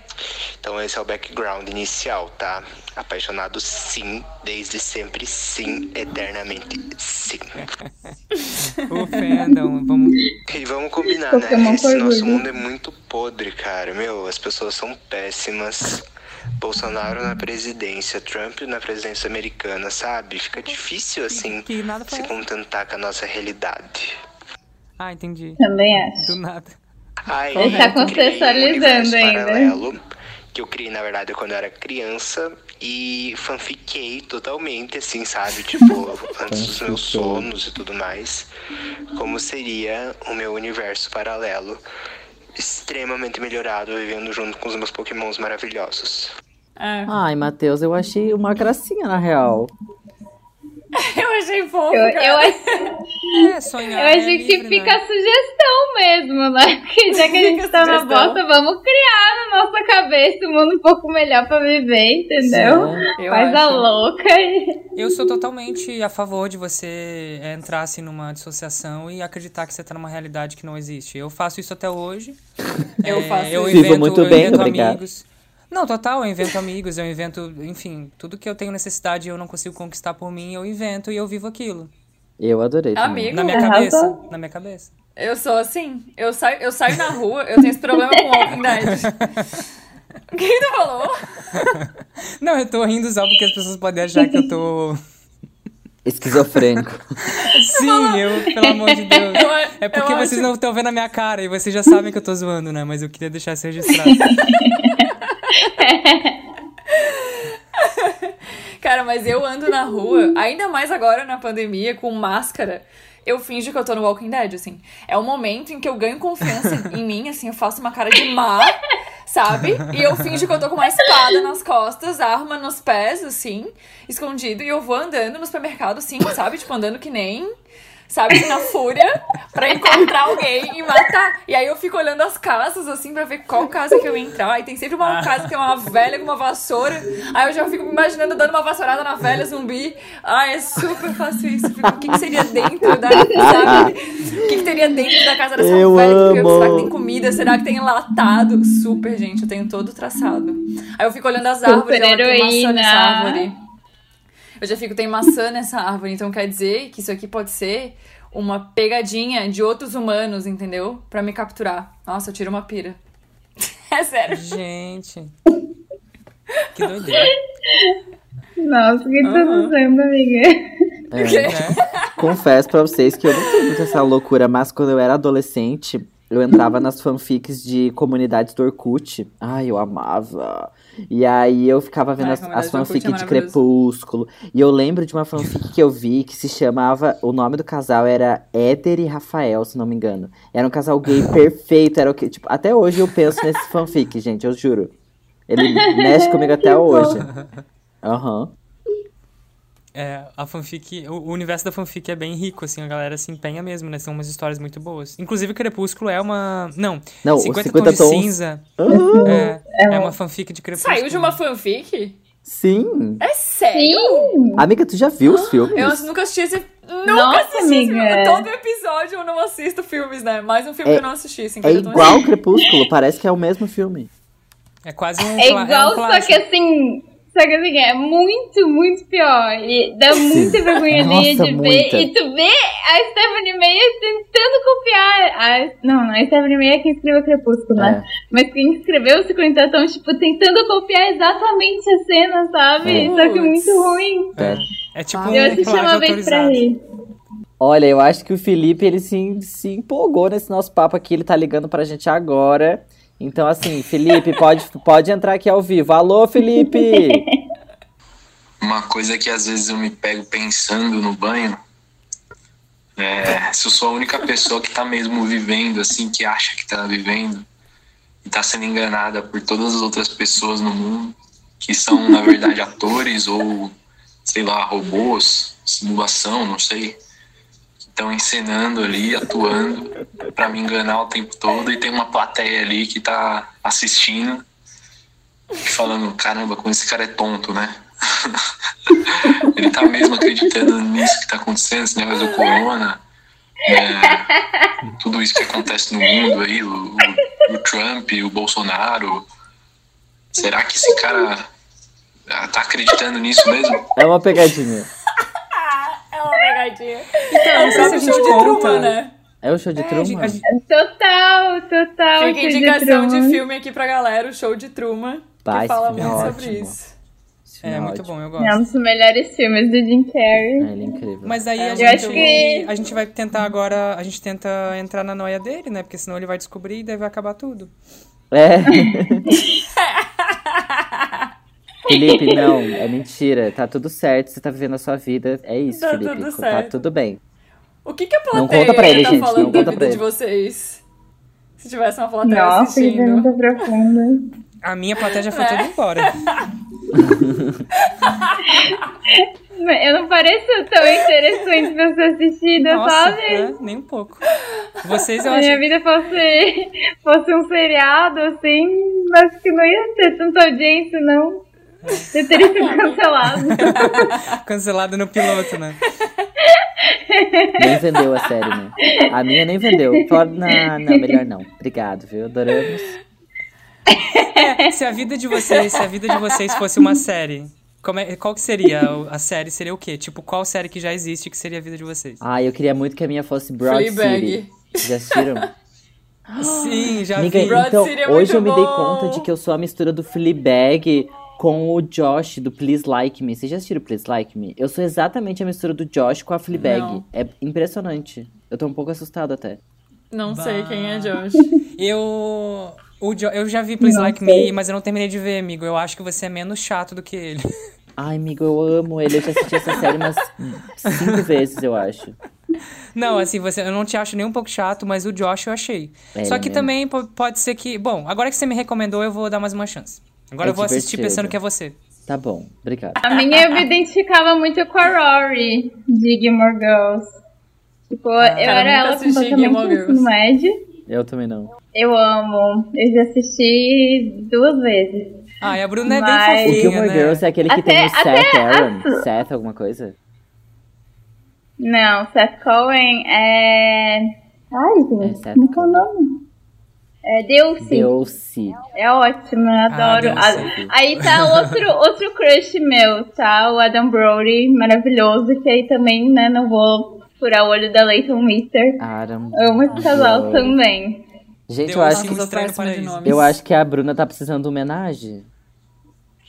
Então esse é o background inicial, tá? Apaixonado sim, desde sempre sim, eternamente sim. O fandom, vamos. E vamos combinar, né? Esse nosso mundo é muito podre, cara. Meu, as pessoas são péssimas. Bolsonaro na presidência, Trump na presidência americana, sabe? Fica difícil, assim, Que nada se contentar com a nossa realidade. Ah, entendi. também acho. Do nada. Ai, Ele tá um contextualizando ainda. paralelo, que eu criei, na verdade, quando eu era criança. E fanfiquei totalmente, assim, sabe? Tipo, antes dos meus sonos e tudo mais. Como seria o meu universo paralelo. Extremamente melhorado, vivendo junto com os meus pokémons maravilhosos. É. Ai, Matheus, eu achei uma gracinha, na real. Eu achei fofo, Eu, cara. eu, ach- É, sonhar. eu é achei que livre, fica né? a sugestão mesmo, né? Porque já que a gente tá a na bosta, vamos criar na nossa cabeça um mundo um pouco melhor pra viver, entendeu? Sim. Eu Faz a acho. louca e... Eu sou totalmente a favor de você é, entrar assim numa dissociação e acreditar que você tá numa realidade que não existe. Eu faço isso até hoje. Eu É, faço eu isso. Vivo invento, muito eu bem, invento obrigado. amigos. Não, total, eu invento amigos, eu invento, enfim, tudo que eu tenho necessidade e eu não consigo conquistar por mim, eu invento e eu vivo aquilo. Eu adorei. também. Amigo, Na minha Arrasou. cabeça, na minha cabeça. eu sou assim. Eu saio, eu saio na rua, eu tenho esse problema com Walking Dead. O que tu falou? Não, eu tô rindo só porque as pessoas podem achar que eu tô. Esquizofrênico. Sim, eu, pelo amor de Deus. Eu- É porque eu vocês acho- não estão vendo a minha cara e vocês já sabem que eu tô zoando, né? Mas eu queria deixar isso registrado. Cara, mas eu ando na rua, ainda mais agora na pandemia, com máscara. Eu finjo que eu tô no Walking Dead, assim. É o momento em que eu ganho confiança em mim, assim, eu faço uma cara de má, sabe? E eu finjo que eu tô com uma espada nas costas, arma nos pés, assim, escondido, e eu vou andando no supermercado, assim, sabe? Tipo, andando que nem. Sabe, na fúria, pra encontrar alguém e matar. E aí eu fico olhando as casas, assim, pra ver qual casa que eu ia entrar. E tem sempre uma casa que tem uma velha com uma vassoura. Aí eu já fico me imaginando dando uma vassourada na velha zumbi. Ai, é super fácil isso. Fico, o que, que seria dentro da. Sabe? O que, que teria dentro da casa dessa Eu velha? amo. Será que tem comida? Será que tem enlatado? Super, gente, eu tenho todo traçado. Aí eu fico olhando as árvores, ela tem maçã Super-heroína. nessa árvore. Eu já fico, tem maçã nessa árvore, então quer dizer que isso aqui pode ser uma pegadinha de outros humanos, entendeu? Pra me capturar. Nossa, eu tiro uma pira. É sério. Gente. Que doideira. Nossa, o que tu tá fazendo, amiga? É. Né? Confesso pra vocês que eu não tenho muito essa loucura, mas quando eu era adolescente, eu entrava nas fanfics de comunidades do Orkut. Ai, eu amava. E aí eu ficava vendo Ai, as, as fanfics de. Crepúsculo. E eu lembro de uma fanfic que eu vi que se chamava. O nome do casal era Éder e Rafael, se não me engano. Era um casal gay perfeito. Era o que. Tipo, até hoje eu penso nesse fanfic, gente, eu juro. Ele mexe comigo até hoje. Aham. É, a fanfic, o, o universo da fanfic é bem rico, assim, a galera se empenha mesmo, né? São umas histórias muito boas. Inclusive, Crepúsculo é uma. Não, Não, os 50, 50 Tons de tons. Cinza Aham. é, é uma fanfic de Crepúsculo. Saiu de uma fanfic? Sim. É sério? Sim! Amiga, tu já viu os filmes? Eu nunca assisti esse. Nunca Nossa, assisti esse filme. amiga. Todo episódio eu não assisto filmes, né? Mais um filme É- que eu não assisti. assim, É igual Crepúsculo, parece que é o mesmo filme. É quase um. É igual, um só que assim. Só que assim, é muito, muito pior. E dá muita vergonha de muita. ver. E tu vê a Stephanie Meyer tentando copiar. A, não, a Stephanie Meyer é quem escreveu Crepúsculo, né? É. Mas quem escreveu o 50 Tons, tipo, tentando copiar exatamente a cena, sabe? É. Só que muito ruim. É. É tipo Ah, um Eu assisti uma vez pra rir. Olha, eu acho que o Felipe, ele se, se empolgou nesse nosso papo aqui, ele tá ligando pra gente agora. Então, assim, Felipe, pode, pode entrar aqui ao vivo. Alô, Felipe! Uma coisa que às vezes eu me pego pensando no banho é se eu sou a única pessoa que tá mesmo vivendo, assim, que acha que tá vivendo e tá sendo enganada por todas as outras pessoas no mundo, que são, na verdade, atores ou, sei lá, robôs, simulação, não sei, estão encenando ali, atuando pra me enganar o tempo todo e tem uma plateia ali que tá assistindo e falando, caramba, como esse cara é tonto, né? Ele tá mesmo acreditando nisso que tá acontecendo, esse negócio do corona, é, tudo isso que acontece no mundo aí, o, o, o Trump, o Bolsonaro. Será que esse cara ah, tá acreditando nisso mesmo? É uma pegadinha. É. Então, É o próprio gente show de conta. Truman, né? É o show de É, Truman? gente- Total, total. Fica de indicação de, Truman. filme aqui pra galera, o show de Truman, Pá, que fala é muito sobre ótimo. isso. Filme É muito bom, eu É um gosto. dos melhores filmes do Jim Carrey. É, ele é incrível. Mas aí É, a gente, que- a gente vai tentar agora, a gente tenta entrar na noia dele, né? Porque senão ele vai descobrir e daí vai acabar tudo. É. Felipe, não, é mentira. Tá tudo certo, você tá vivendo a sua vida. É isso, Tá Felipe. tudo Tá certo. tudo bem. O que, que a Não plateia conta pra ele, tá gente, falando não da conta vida pra de vocês? Se tivesse uma plateia Nossa, assistindo. muito profunda. A minha plateia já foi É. toda embora. Eu não pareço tão interessante pra ser assistida, Nossa, sabe? é, nem um pouco. Vocês eu Se minha acho. vida fosse, fosse um seriado, assim, acho que não ia ter tanta audiência, não. Eu teria sido cancelado. Cancelado no piloto, né? Nem vendeu a série, né? A minha nem vendeu. Não, não, melhor não. Obrigado, viu? Adoramos. É, se a vida de vocês, se a vida de vocês fosse uma série, como é- qual que seria a série? Seria o quê? Tipo, qual série que já existe que seria a vida de vocês? Ah, eu queria muito que a minha fosse Broad Fleabag. City. Já assistiram? Sim, já Amiga, vi. Broad então, City é hoje muito eu me dei bom. conta de que eu sou a mistura do Fleabag com o Josh do Please Like Me. Vocês já assistiram Please Like Me? Eu sou exatamente a mistura do Josh com a Fleabag. Não. É impressionante. Eu tô um pouco assustado até. Não sei quem é Josh. Eu. O Jo- eu já vi Please Não Like sei. Me, mas eu não terminei de ver, amigo. Eu acho que você é menos chato do que ele. Ai, amigo, eu amo ele. Eu já assisti essa série umas cinco vezes, eu acho. Não, assim, você, eu não te acho nem um pouco chato, mas o Josh eu achei. É, Só que mesmo. também po- pode ser que. Bom, agora que você me recomendou, eu vou dar mais uma chance. Agora É eu vou assistir divertido. pensando que é você. Tá bom, obrigado. A minha eu me identificava muito com a Rory de Gilmore Girls. Tipo, eu cara, era ela completamente no médio. Eu também não. Eu amo. Eu já assisti duas vezes. Ah, e a Bruna é Mas- bem O fofinha, Gilmore né? Girls é aquele que Até- tem o Seth Aaron. a- Seth alguma coisa? Não, Seth Cohen é. Ai, É, gente, Seth como é o nome? É. Deuce. É ótimo, eu adoro. Deuce. Ah, aí tá outro, outro crush meu, tá? O Adam Brody, maravilhoso, que aí também, né, não vou furar o olho da Leighton Mister. Aaron. Amo esse casal Brody. também. Gente, eu acho, que, eu acho que a Bruna tá precisando de homenagem.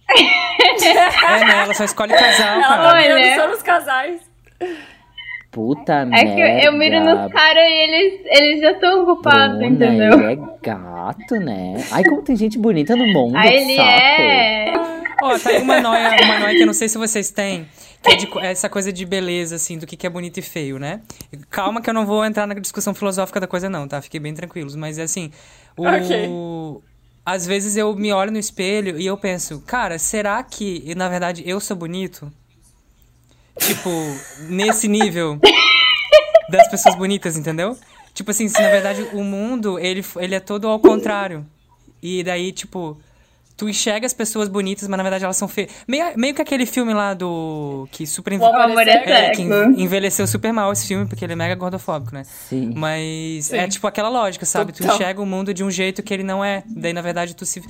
É, né? Ela só escolhe casal, Ela cara. tá Olha. só nos casais. Puta É merda. que eu, eu miro nos caras e eles, eles já estão ocupados, Bruna, entendeu? ele é gato, né? Ai, como tem gente bonita no mundo, que ele saco. é. Ó, tá aí uma noia, uma noia que eu não sei se vocês têm, que é de essa coisa de beleza, assim, do que que é bonito e feio, né? Calma que eu não vou entrar na discussão filosófica da coisa, não, tá? Fiquem bem tranquilos. Mas, é assim, o... Ok. Às vezes eu me olho no espelho e eu penso, cara, será que, na verdade, eu sou bonito? Tipo, nesse nível das pessoas bonitas, entendeu? Tipo assim, se na verdade o mundo, ele, ele é todo ao contrário. E daí, tipo, tu enxerga as pessoas bonitas, mas na verdade elas são feias. Meio, meio que aquele filme lá do. que super. O Amor amor é é. É, que envelheceu super mal esse filme, porque ele é mega gordofóbico, né? Sim. Mas Sim. é tipo aquela lógica, sabe? Tu Total. enxerga o mundo de um jeito que ele não é. Daí, na verdade, tu se.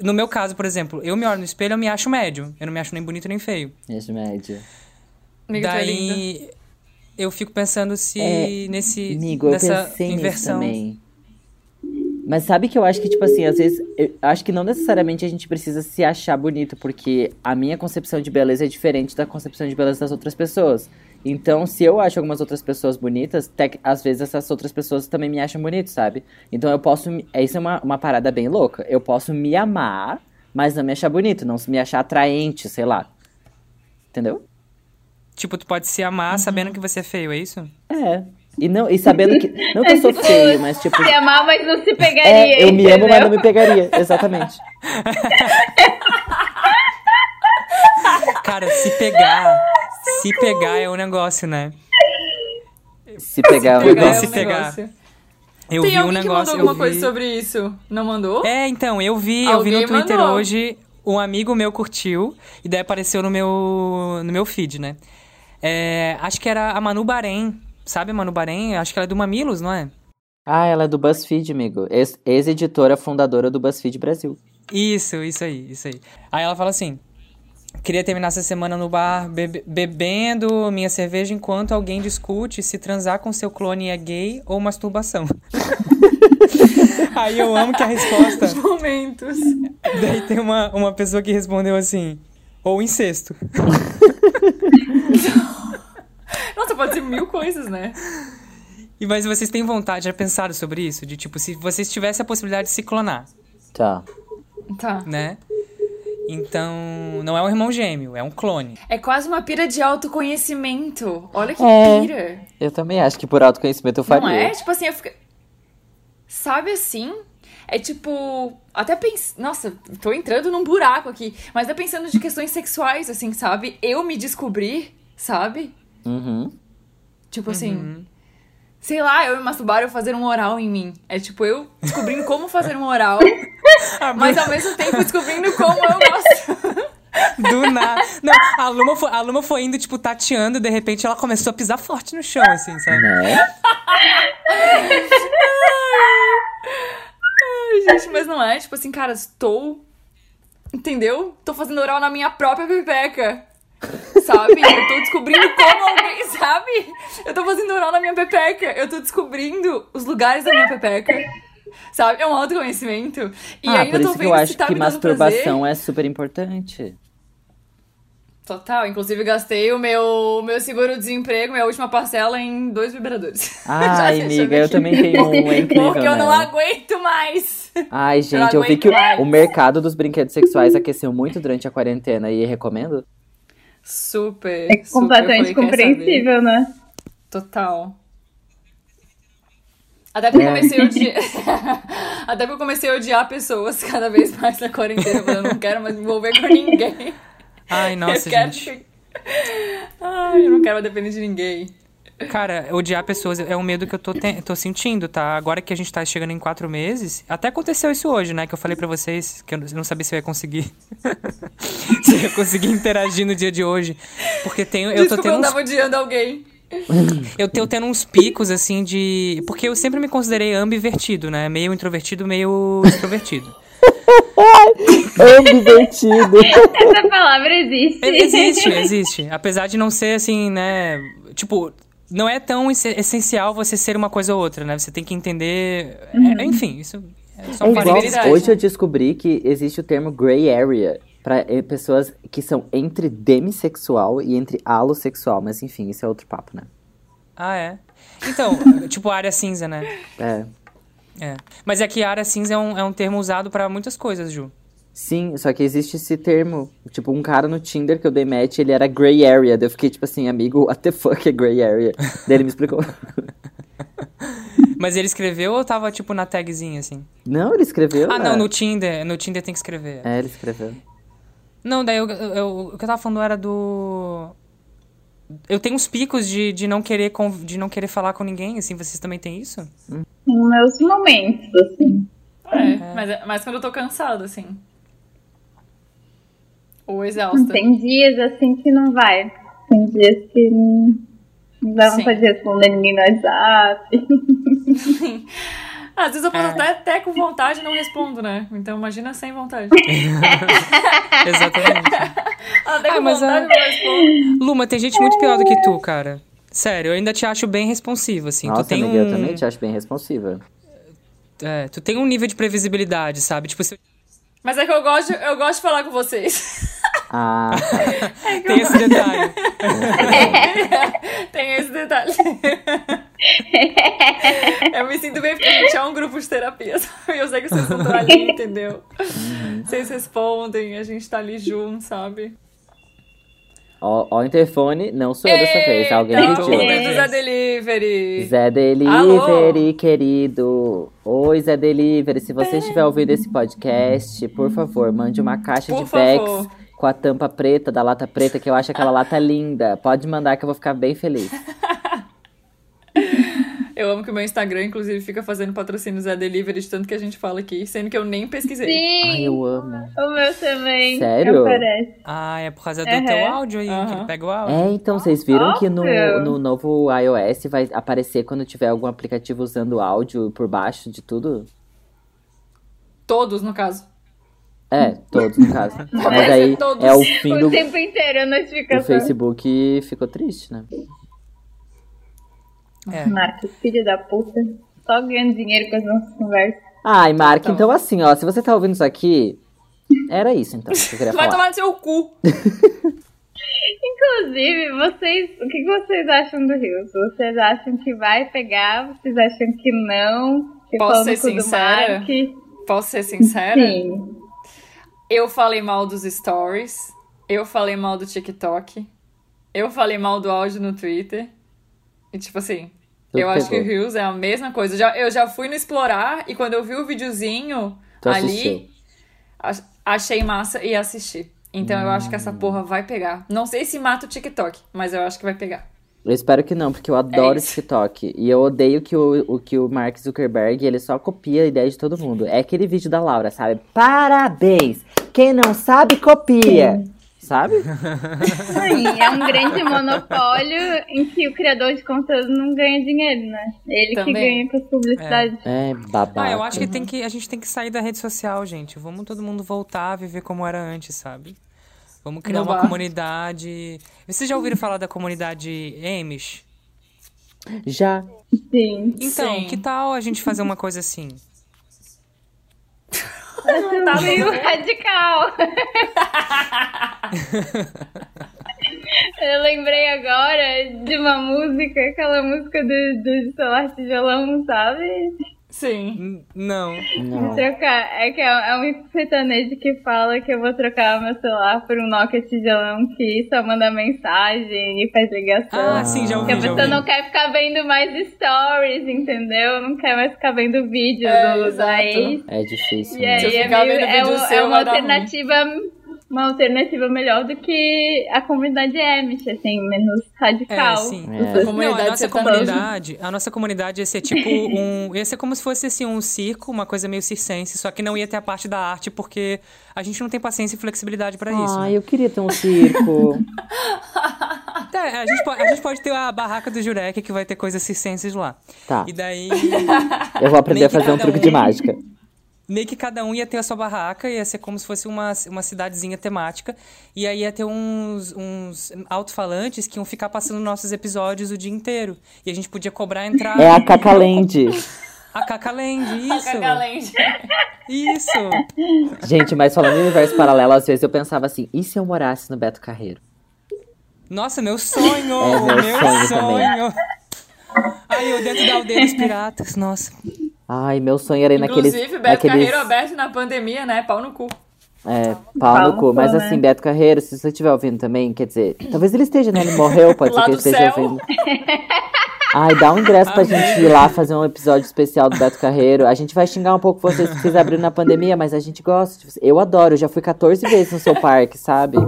No meu caso, por exemplo, eu me olho no espelho, eu me acho médio. Eu não me acho nem bonito nem feio. Esse médio. Amiga, tu é. Daí eu fico pensando se É, nesse Amigo, eu nessa pensei nisso inversão. também. Mas sabe que eu acho que, tipo assim, às vezes, eu acho que não necessariamente a gente precisa se achar bonito, porque a minha concepção de beleza é diferente da concepção de beleza das outras pessoas. Então, se eu acho algumas outras pessoas bonitas, tec- às vezes essas outras pessoas também me acham bonito, sabe? Então eu posso. me- Isso é uma, uma parada bem louca. Eu posso me amar, mas não me achar bonito, não me achar atraente, sei lá. Entendeu? Tipo, tu pode se amar sabendo que você é feio, é isso? É. E, não, e sabendo que. Não que eu sou feio, mas tipo. Se amar, mas não se pegaria. É, eu me amo, mas não me pegaria. Exatamente. Cara, se pegar, se pegar é um negócio, né? Se pegar, pegar, eu se um pegar. negócio. Eu Tem vi um alguém que mandou negócio. alguma eu coisa vi... sobre isso? Não mandou? É, então, eu vi, eu vi Alguém no Twitter mandou. hoje, um amigo meu curtiu, e daí apareceu no meu, no meu feed, né? É, acho que era a Manu Bahrein, sabe a Manu Bahrein? Acho que ela é do Mamilos, não é? Ah, ela é do BuzzFeed, amigo. Ex- Ex-editora fundadora do BuzzFeed Brasil. Isso, isso aí, isso aí. Aí ela fala assim: queria terminar essa semana no bar bebe- bebendo minha cerveja enquanto alguém discute se transar com seu clone é gay ou masturbação. aí eu amo que a resposta. Momentos. Daí tem uma, uma pessoa que respondeu assim: ou incesto. Nossa, pode ser mil coisas, né? E mas vocês têm vontade, já pensaram sobre isso? De tipo, se vocês tivessem a possibilidade de se clonar, Tá. Tá. né? Então, não é um irmão gêmeo, é um clone. É quase uma pira de autoconhecimento. Olha que É. pira. Eu também acho que por autoconhecimento eu faria. Não é? Tipo assim, eu fico... Sabe assim? É tipo... Até pens... Nossa, tô entrando num buraco aqui. Mas é pensando de questões sexuais, assim, sabe? Eu me descobrir, sabe? Uhum. Tipo assim... Sei lá, eu me masturbar ou fazer um oral em mim. É tipo, eu descobrindo como fazer um oral, mas ao mesmo tempo descobrindo como eu gosto. Do nada. Não, a Luma, foi, a Luma foi indo, tipo, tateando, e de repente ela começou a pisar forte no chão, assim, sabe? Né? Ai, gente, mas não é? Tipo assim, cara, estou... Entendeu? Tô fazendo oral na minha própria pepeca. Sabe? Eu tô descobrindo como alguém, sabe? Eu tô fazendo oral na minha pepeca. Eu tô descobrindo os lugares da minha pepeca. Sabe? É um autoconhecimento. E ah, ainda por tô isso que vendo eu se acho tá que masturbação prazer. é super importante. Total. Inclusive, gastei o meu, meu seguro-desemprego, minha última parcela, em dois vibradores. Ai, amiga, eu também tenho um, é incrível, Porque eu não né? aguento mais. Ai, Eu gente, não eu vi que mais. o mercado dos brinquedos sexuais aqueceu muito durante a quarentena e recomendo. Super. É super. completamente Eu saber? compreensível, né? Total. Até porque eu É. comecei a odiar. Até porque eu comecei a odiar pessoas cada vez mais na quarentena. Eu não quero mais me envolver com ninguém. Ai, nossa, eu quero gente. que- Ai, eu não quero depender de ninguém. Cara, odiar pessoas é um medo que eu tô, te- tô sentindo, tá? Agora que a gente tá chegando em quatro meses. Até aconteceu isso hoje, né? Que eu falei pra vocês que eu não sabia se eu ia conseguir. se eu ia conseguir interagir no dia de hoje. Porque tenho, eu tô Desculpa, tendo eu uns odiando alguém. Eu tô tendo uns picos, assim, de. Porque eu sempre me considerei ambivertido, né? Meio introvertido, meio extrovertido. Ambivertido. Essa palavra existe. existe, existe. Apesar de não ser, assim, né? Tipo, não é tão esse- essencial você ser uma coisa ou outra, né? Você tem que entender. é, enfim, isso é só É um igual, parênteses. Visibilidade. hoje eu descobri que existe o termo gray area pra eh, pessoas que são entre demissexual e entre alossexual, mas enfim, isso é outro papo, né? Ah, é. Então, tipo, área cinza, né? É. É. Mas é que área cinza é um, é um termo usado pra muitas coisas, Ju. Sim, só que existe esse termo. Tipo, um cara no Tinder que eu dei match, ele era gray area. Daí eu fiquei tipo assim, amigo, what the fuck é gray area? Daí ele me explicou. Mas ele escreveu ou tava, tipo, na tagzinha, assim? Não, ele escreveu. Ah, né? não, no Tinder. No Tinder tem que escrever. É, ele escreveu. Não, daí eu, eu- o que eu tava falando era do. Eu tenho uns picos de, de, não querer con- de não querer falar com ninguém, assim, vocês também têm isso? Nos meus momentos, assim. É, Mas, mas quando eu tô cansada, assim. Ou exausta. Tem dias assim que não vai. Tem dias que não, não dá Sim. vontade de responder ninguém no WhatsApp. Às vezes eu É. posso até, até com vontade e não respondo, né? Então imagina sem vontade. Exatamente. Até com Ah, mas vontade é- eu não respondo. Luma, tem gente muito pior do que tu, cara. Sério, eu ainda te acho bem responsivo, assim. Nossa, tu tem amiga, um. eu também te acho bem responsiva. é, tu tem um nível de previsibilidade, sabe? Tipo, se Mas é que eu gosto, eu gosto de falar com vocês. Ah, tá. tem esse detalhe. Tem esse detalhe. eu me sinto bem porque a gente é um grupo de terapia, sabe? Eu sei que vocês estão ali, entendeu? Vocês respondem, a gente tá ali junto, sabe? Ó, ó o interfone, não sou eu dessa vez, alguém Eita, pediu. do Zé Delivery. Zé Delivery, querido. Oi, Zé Delivery. Se você estiver ouvindo esse podcast, por favor, mande uma caixa Por de packs favor. Com a tampa preta, da lata preta, que eu acho aquela lata linda. Pode mandar que eu vou ficar bem feliz. Eu amo que o meu Instagram, inclusive, fica fazendo patrocínios a delivery de tanto que a gente fala aqui, sendo que eu nem pesquisei. Ai, Sim, eu amo. o meu também. Sério? Aparece. Ah, é por causa do Aham. teu áudio aí, que Aham. ele pega o áudio. É, então, vocês viram que no, no novo iOS vai aparecer quando tiver algum aplicativo usando áudio por baixo de tudo? Todos, no caso. É, todos no caso. Mas aí todos. é o fim do O tempo inteiro a o. Facebook ficou triste, né? É. Marcos, filho da puta. Só ganhando dinheiro com as nossas conversas. Ai, Mark, Então. então assim, ó, se você tá ouvindo isso aqui, era isso então que eu queria Vai falar. tomar no seu cu. Inclusive, vocês, o que vocês acham do Rios? Vocês acham que vai pegar? Vocês acham que não? Que Posso ser sincera? Mark? Posso ser sincera? Sim. Eu falei mal dos stories. Eu falei mal do TikTok. Eu falei mal do áudio no Twitter. E tipo assim, Tudo eu acho que o. Reels é a mesma coisa. Já, eu já fui no explorar e quando eu vi o videozinho Tu ali, assistiu? achei massa e assisti. Então eu acho que essa porra vai pegar. Não sei se mata o TikTok, mas eu acho que vai pegar. Eu espero que não, porque eu adoro É. TikTok. E eu odeio que o, o que o Mark Zuckerberg, ele só copia a ideia de todo mundo. É aquele vídeo da Laura, sabe? Parabéns! Quem não sabe, copia! Sabe? Sim, é um grande monopólio em que o criador de conteúdo não ganha dinheiro, né? Ele Também. que ganha com as publicidades. É babaca. Ah, eu acho que tem que a gente tem que sair da rede social, gente. Vamos todo mundo voltar a viver como era antes, sabe? Vamos criar No uma bar. comunidade. Vocês já ouviram falar da comunidade Amish? Já. Sim. Então, Sim. que tal a gente fazer uma coisa assim? Tá meio radical. Eu lembrei agora de uma música, aquela música do, do celular tijolão, sabe? Sim. Não. Não. Trocar. É que é, é um sertanejo que fala que eu vou trocar meu celular por um Nokia tijolão que só manda mensagem e faz ligação. Ah, sim, já Porque ouvi, a já pessoa não quer ficar vendo mais stories, entendeu? Não quer mais ficar vendo vídeo É, do, da exato. ex. É difícil. E né? Se eu aí é, ficar meio, vendo é, vídeo um- seu, é uma dar ruim. Uma alternativa melhor do que a comunidade Amish, assim, menos radical. É, sim. É. A Não, comunidade a nossa comunidade, a nossa comunidade ia ser tipo um, ia ser como se fosse assim um circo, uma coisa meio circense, só que não ia ter a parte da arte porque a gente não tem paciência e flexibilidade pra isso. Ai, né? eu queria ter um circo. É, a, gente pode, a gente pode ter a barraca do Jurek que vai ter coisas circenses lá. Tá. E daí Eu vou aprender a fazer um truque de um- mágica. Meio que cada um ia ter a sua barraca, ia ser como se fosse uma, uma cidadezinha temática. E aí ia ter uns, uns alto-falantes que iam ficar passando nossos episódios o dia inteiro. E a gente podia cobrar a entrada. É a Cacaland. A Cacaland, isso. Cagalente. Isso. Gente, mas falando em universo paralelo, às vezes eu pensava assim, e se eu morasse no Beto Carreiro? Nossa, meu sonho! É, meu meu sonho sonho! Ai, eu dentro da aldeia dos piratas, nossa. Ai, meu sonho era ir naqueles... Inclusive, Beto naqueles... Carreiro aberto na pandemia, né? Pau no cu. É, pau Pau no cu. Mas né? assim, Beto Carreiro, se você estiver ouvindo também, quer dizer, talvez ele esteja, né? Ele morreu, pode ser que ele esteja céu. ouvindo. Ai, dá um ingresso pra gente ir lá fazer um episódio especial do Beto Carreiro. A gente vai xingar um pouco vocês que vocês abriram na pandemia, mas a gente gosta. de vocês. Eu adoro, eu já fui 14 vezes no seu parque, sabe?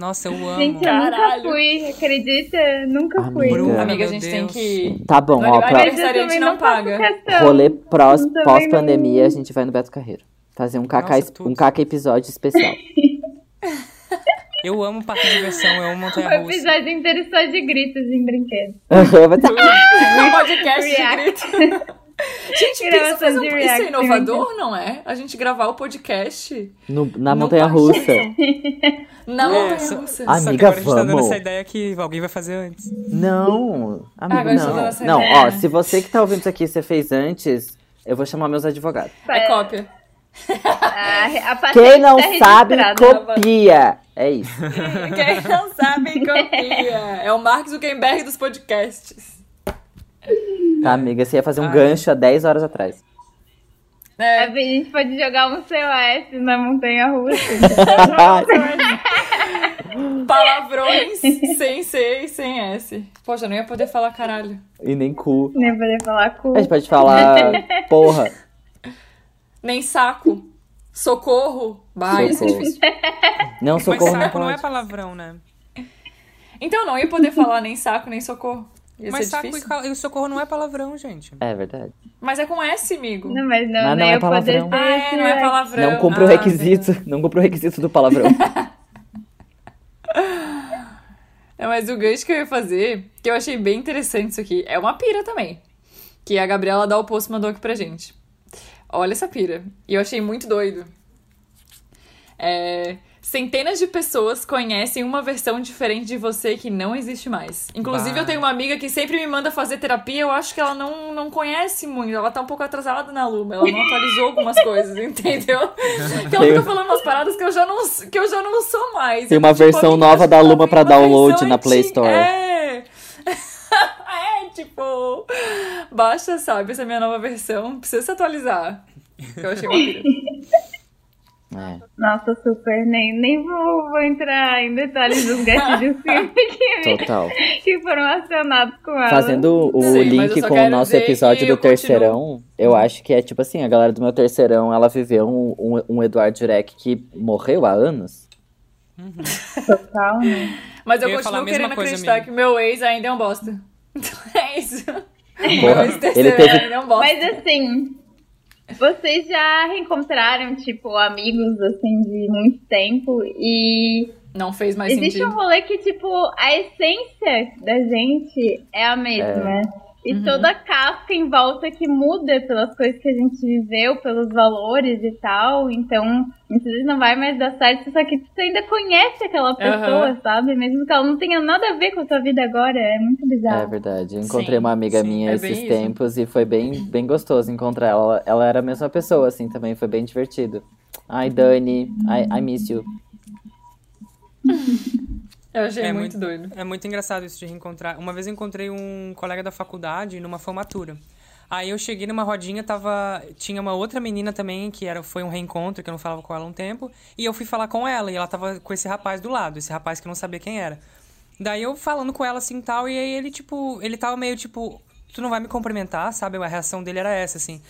Nossa, eu amo. Gente, eu nunca fui, acredita? Nunca Amiga. fui. Bruna, Amiga, a gente tem Deus. que. Tá bom, ó, pra aniversário Mas eu a gente também não faço paga. rolê prós- pós-pandemia, não- a gente vai no Beto Carreiro. Fazer um caca, Nossa, um caca episódio especial. Eu amo parque de diversão, eu amo montanha russa. episódio inteiro só de gritos em brinquedos. Um podcast de React. Gente, pensa um... de Isso é inovador, não é? A gente gravar o podcast No- na montanha russa. na É, montanha só- russa. Só que Amiga, agora a gente tá dando vamos. essa ideia que alguém vai fazer antes. Não, amigo, agora não. essa Não, ideia. ó, se você que tá ouvindo isso aqui, você fez antes, eu vou chamar meus advogados. É cópia. A, a Quem não tá sabe, registrada. copia. É isso. Quem não sabe, copia. É o Mark Zuckerberg dos podcasts. Tá, amiga, você ia fazer um Ai. gancho há 10 horas atrás. A É, gente pode jogar um COS na montanha russa. palavrões sem C e sem S. Poxa, eu não ia poder falar caralho. e nem cu. Nem poder falar cu. A gente pode falar porra. Nem saco. Socorro. Bah, isso é difícil. Não, Mas socorro não saco não é pode. palavrão, né? Então não ia poder falar nem saco, nem socorro. Ia Mas saco e, cal- e socorro não é palavrão, gente. É verdade. Mas é com S, amigo. Não, mas não, Mas não ia é poder palavrão. ser Ah, é, não é palavrão. Não cumpre o Ah, requisito. Não cumpre o requisito do palavrão. É, mas o gancho que eu ia fazer, que eu achei bem interessante isso aqui, é uma pira também. Que a Gabriela dá o posto mandou aqui pra gente. Olha essa pira. E eu achei muito doido. É, centenas de pessoas conhecem uma versão diferente de você que não existe mais. Inclusive, Bah. eu tenho uma amiga que sempre me manda fazer terapia. Eu acho que ela não, não conhece muito. Ela tá um pouco atrasada na Luma. Ela não atualizou algumas coisas, entendeu? Então ela fica falando umas paradas que eu já não, que eu já não sou mais. Tem Eu, uma tipo, versão nova da Luma uma download na Play. Store. É. é, tipo, baixa, sabe? Essa é a minha nova versão. Precisa se atualizar. Eu achei uma. É. Nossa, super. Nem, nem vou, vou entrar em detalhes dos gatilhos que, Total. que foram acionados com ela. Fazendo o Sim, link com o nosso episódio do eu continuo- terceirão, eu acho que é tipo assim, a galera do meu terceirão, ela viveu um, um, um Eduardo Jurek que morreu há anos. Total, né? Mas eu, Eu continuo querendo coisa, acreditar amiga. que meu ex ainda é um bosta. Então é isso. Porra, Meu ex terceiro ele teve- ainda é um. Mas assim, vocês já reencontraram, tipo, amigos, assim, de muito tempo e Não fez mais existe sentido. um rolê que, tipo, a essência da gente é a mesma. E Uhum. toda a casca em volta que muda pelas coisas que a gente viveu, pelos valores e tal. Então, muitas vezes não vai mais dar certo, só que tu ainda conhece aquela pessoa, Aham. sabe? Mesmo que ela não tenha nada a ver com a tua vida agora. É muito É bizarro. verdade. Eu encontrei Sim, uma amiga sim, minha é esses bem isso. tempos e foi bem, bem gostoso encontrar ela. Ela era a mesma pessoa, assim, também. Foi bem divertido. Ai, Dani, I, I miss you. Eu achei É muito, muito- doido. É muito engraçado isso de reencontrar. Uma vez eu encontrei um colega da faculdade numa formatura. Aí eu cheguei numa rodinha, tava. Tinha uma outra menina também, que era, foi um reencontro, que eu não falava com ela há um tempo. E eu fui falar com ela, e ela tava com esse rapaz do lado, esse rapaz que eu não sabia quem era. Daí eu falando com ela assim tal, e aí ele, tipo, ele tava meio tipo, tu não vai me cumprimentar, sabe? A reação dele era essa, assim.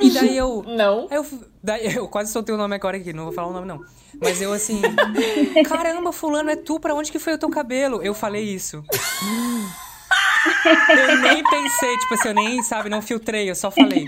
E daí eu. Não. Eu, daí eu quase soltei o nome agora aqui, não vou falar o nome não. Mas eu assim, caramba, fulano, é tu, pra onde que foi o teu cabelo? Eu falei isso. Eu nem pensei, tipo assim, eu nem, sabe, não filtrei, eu só falei.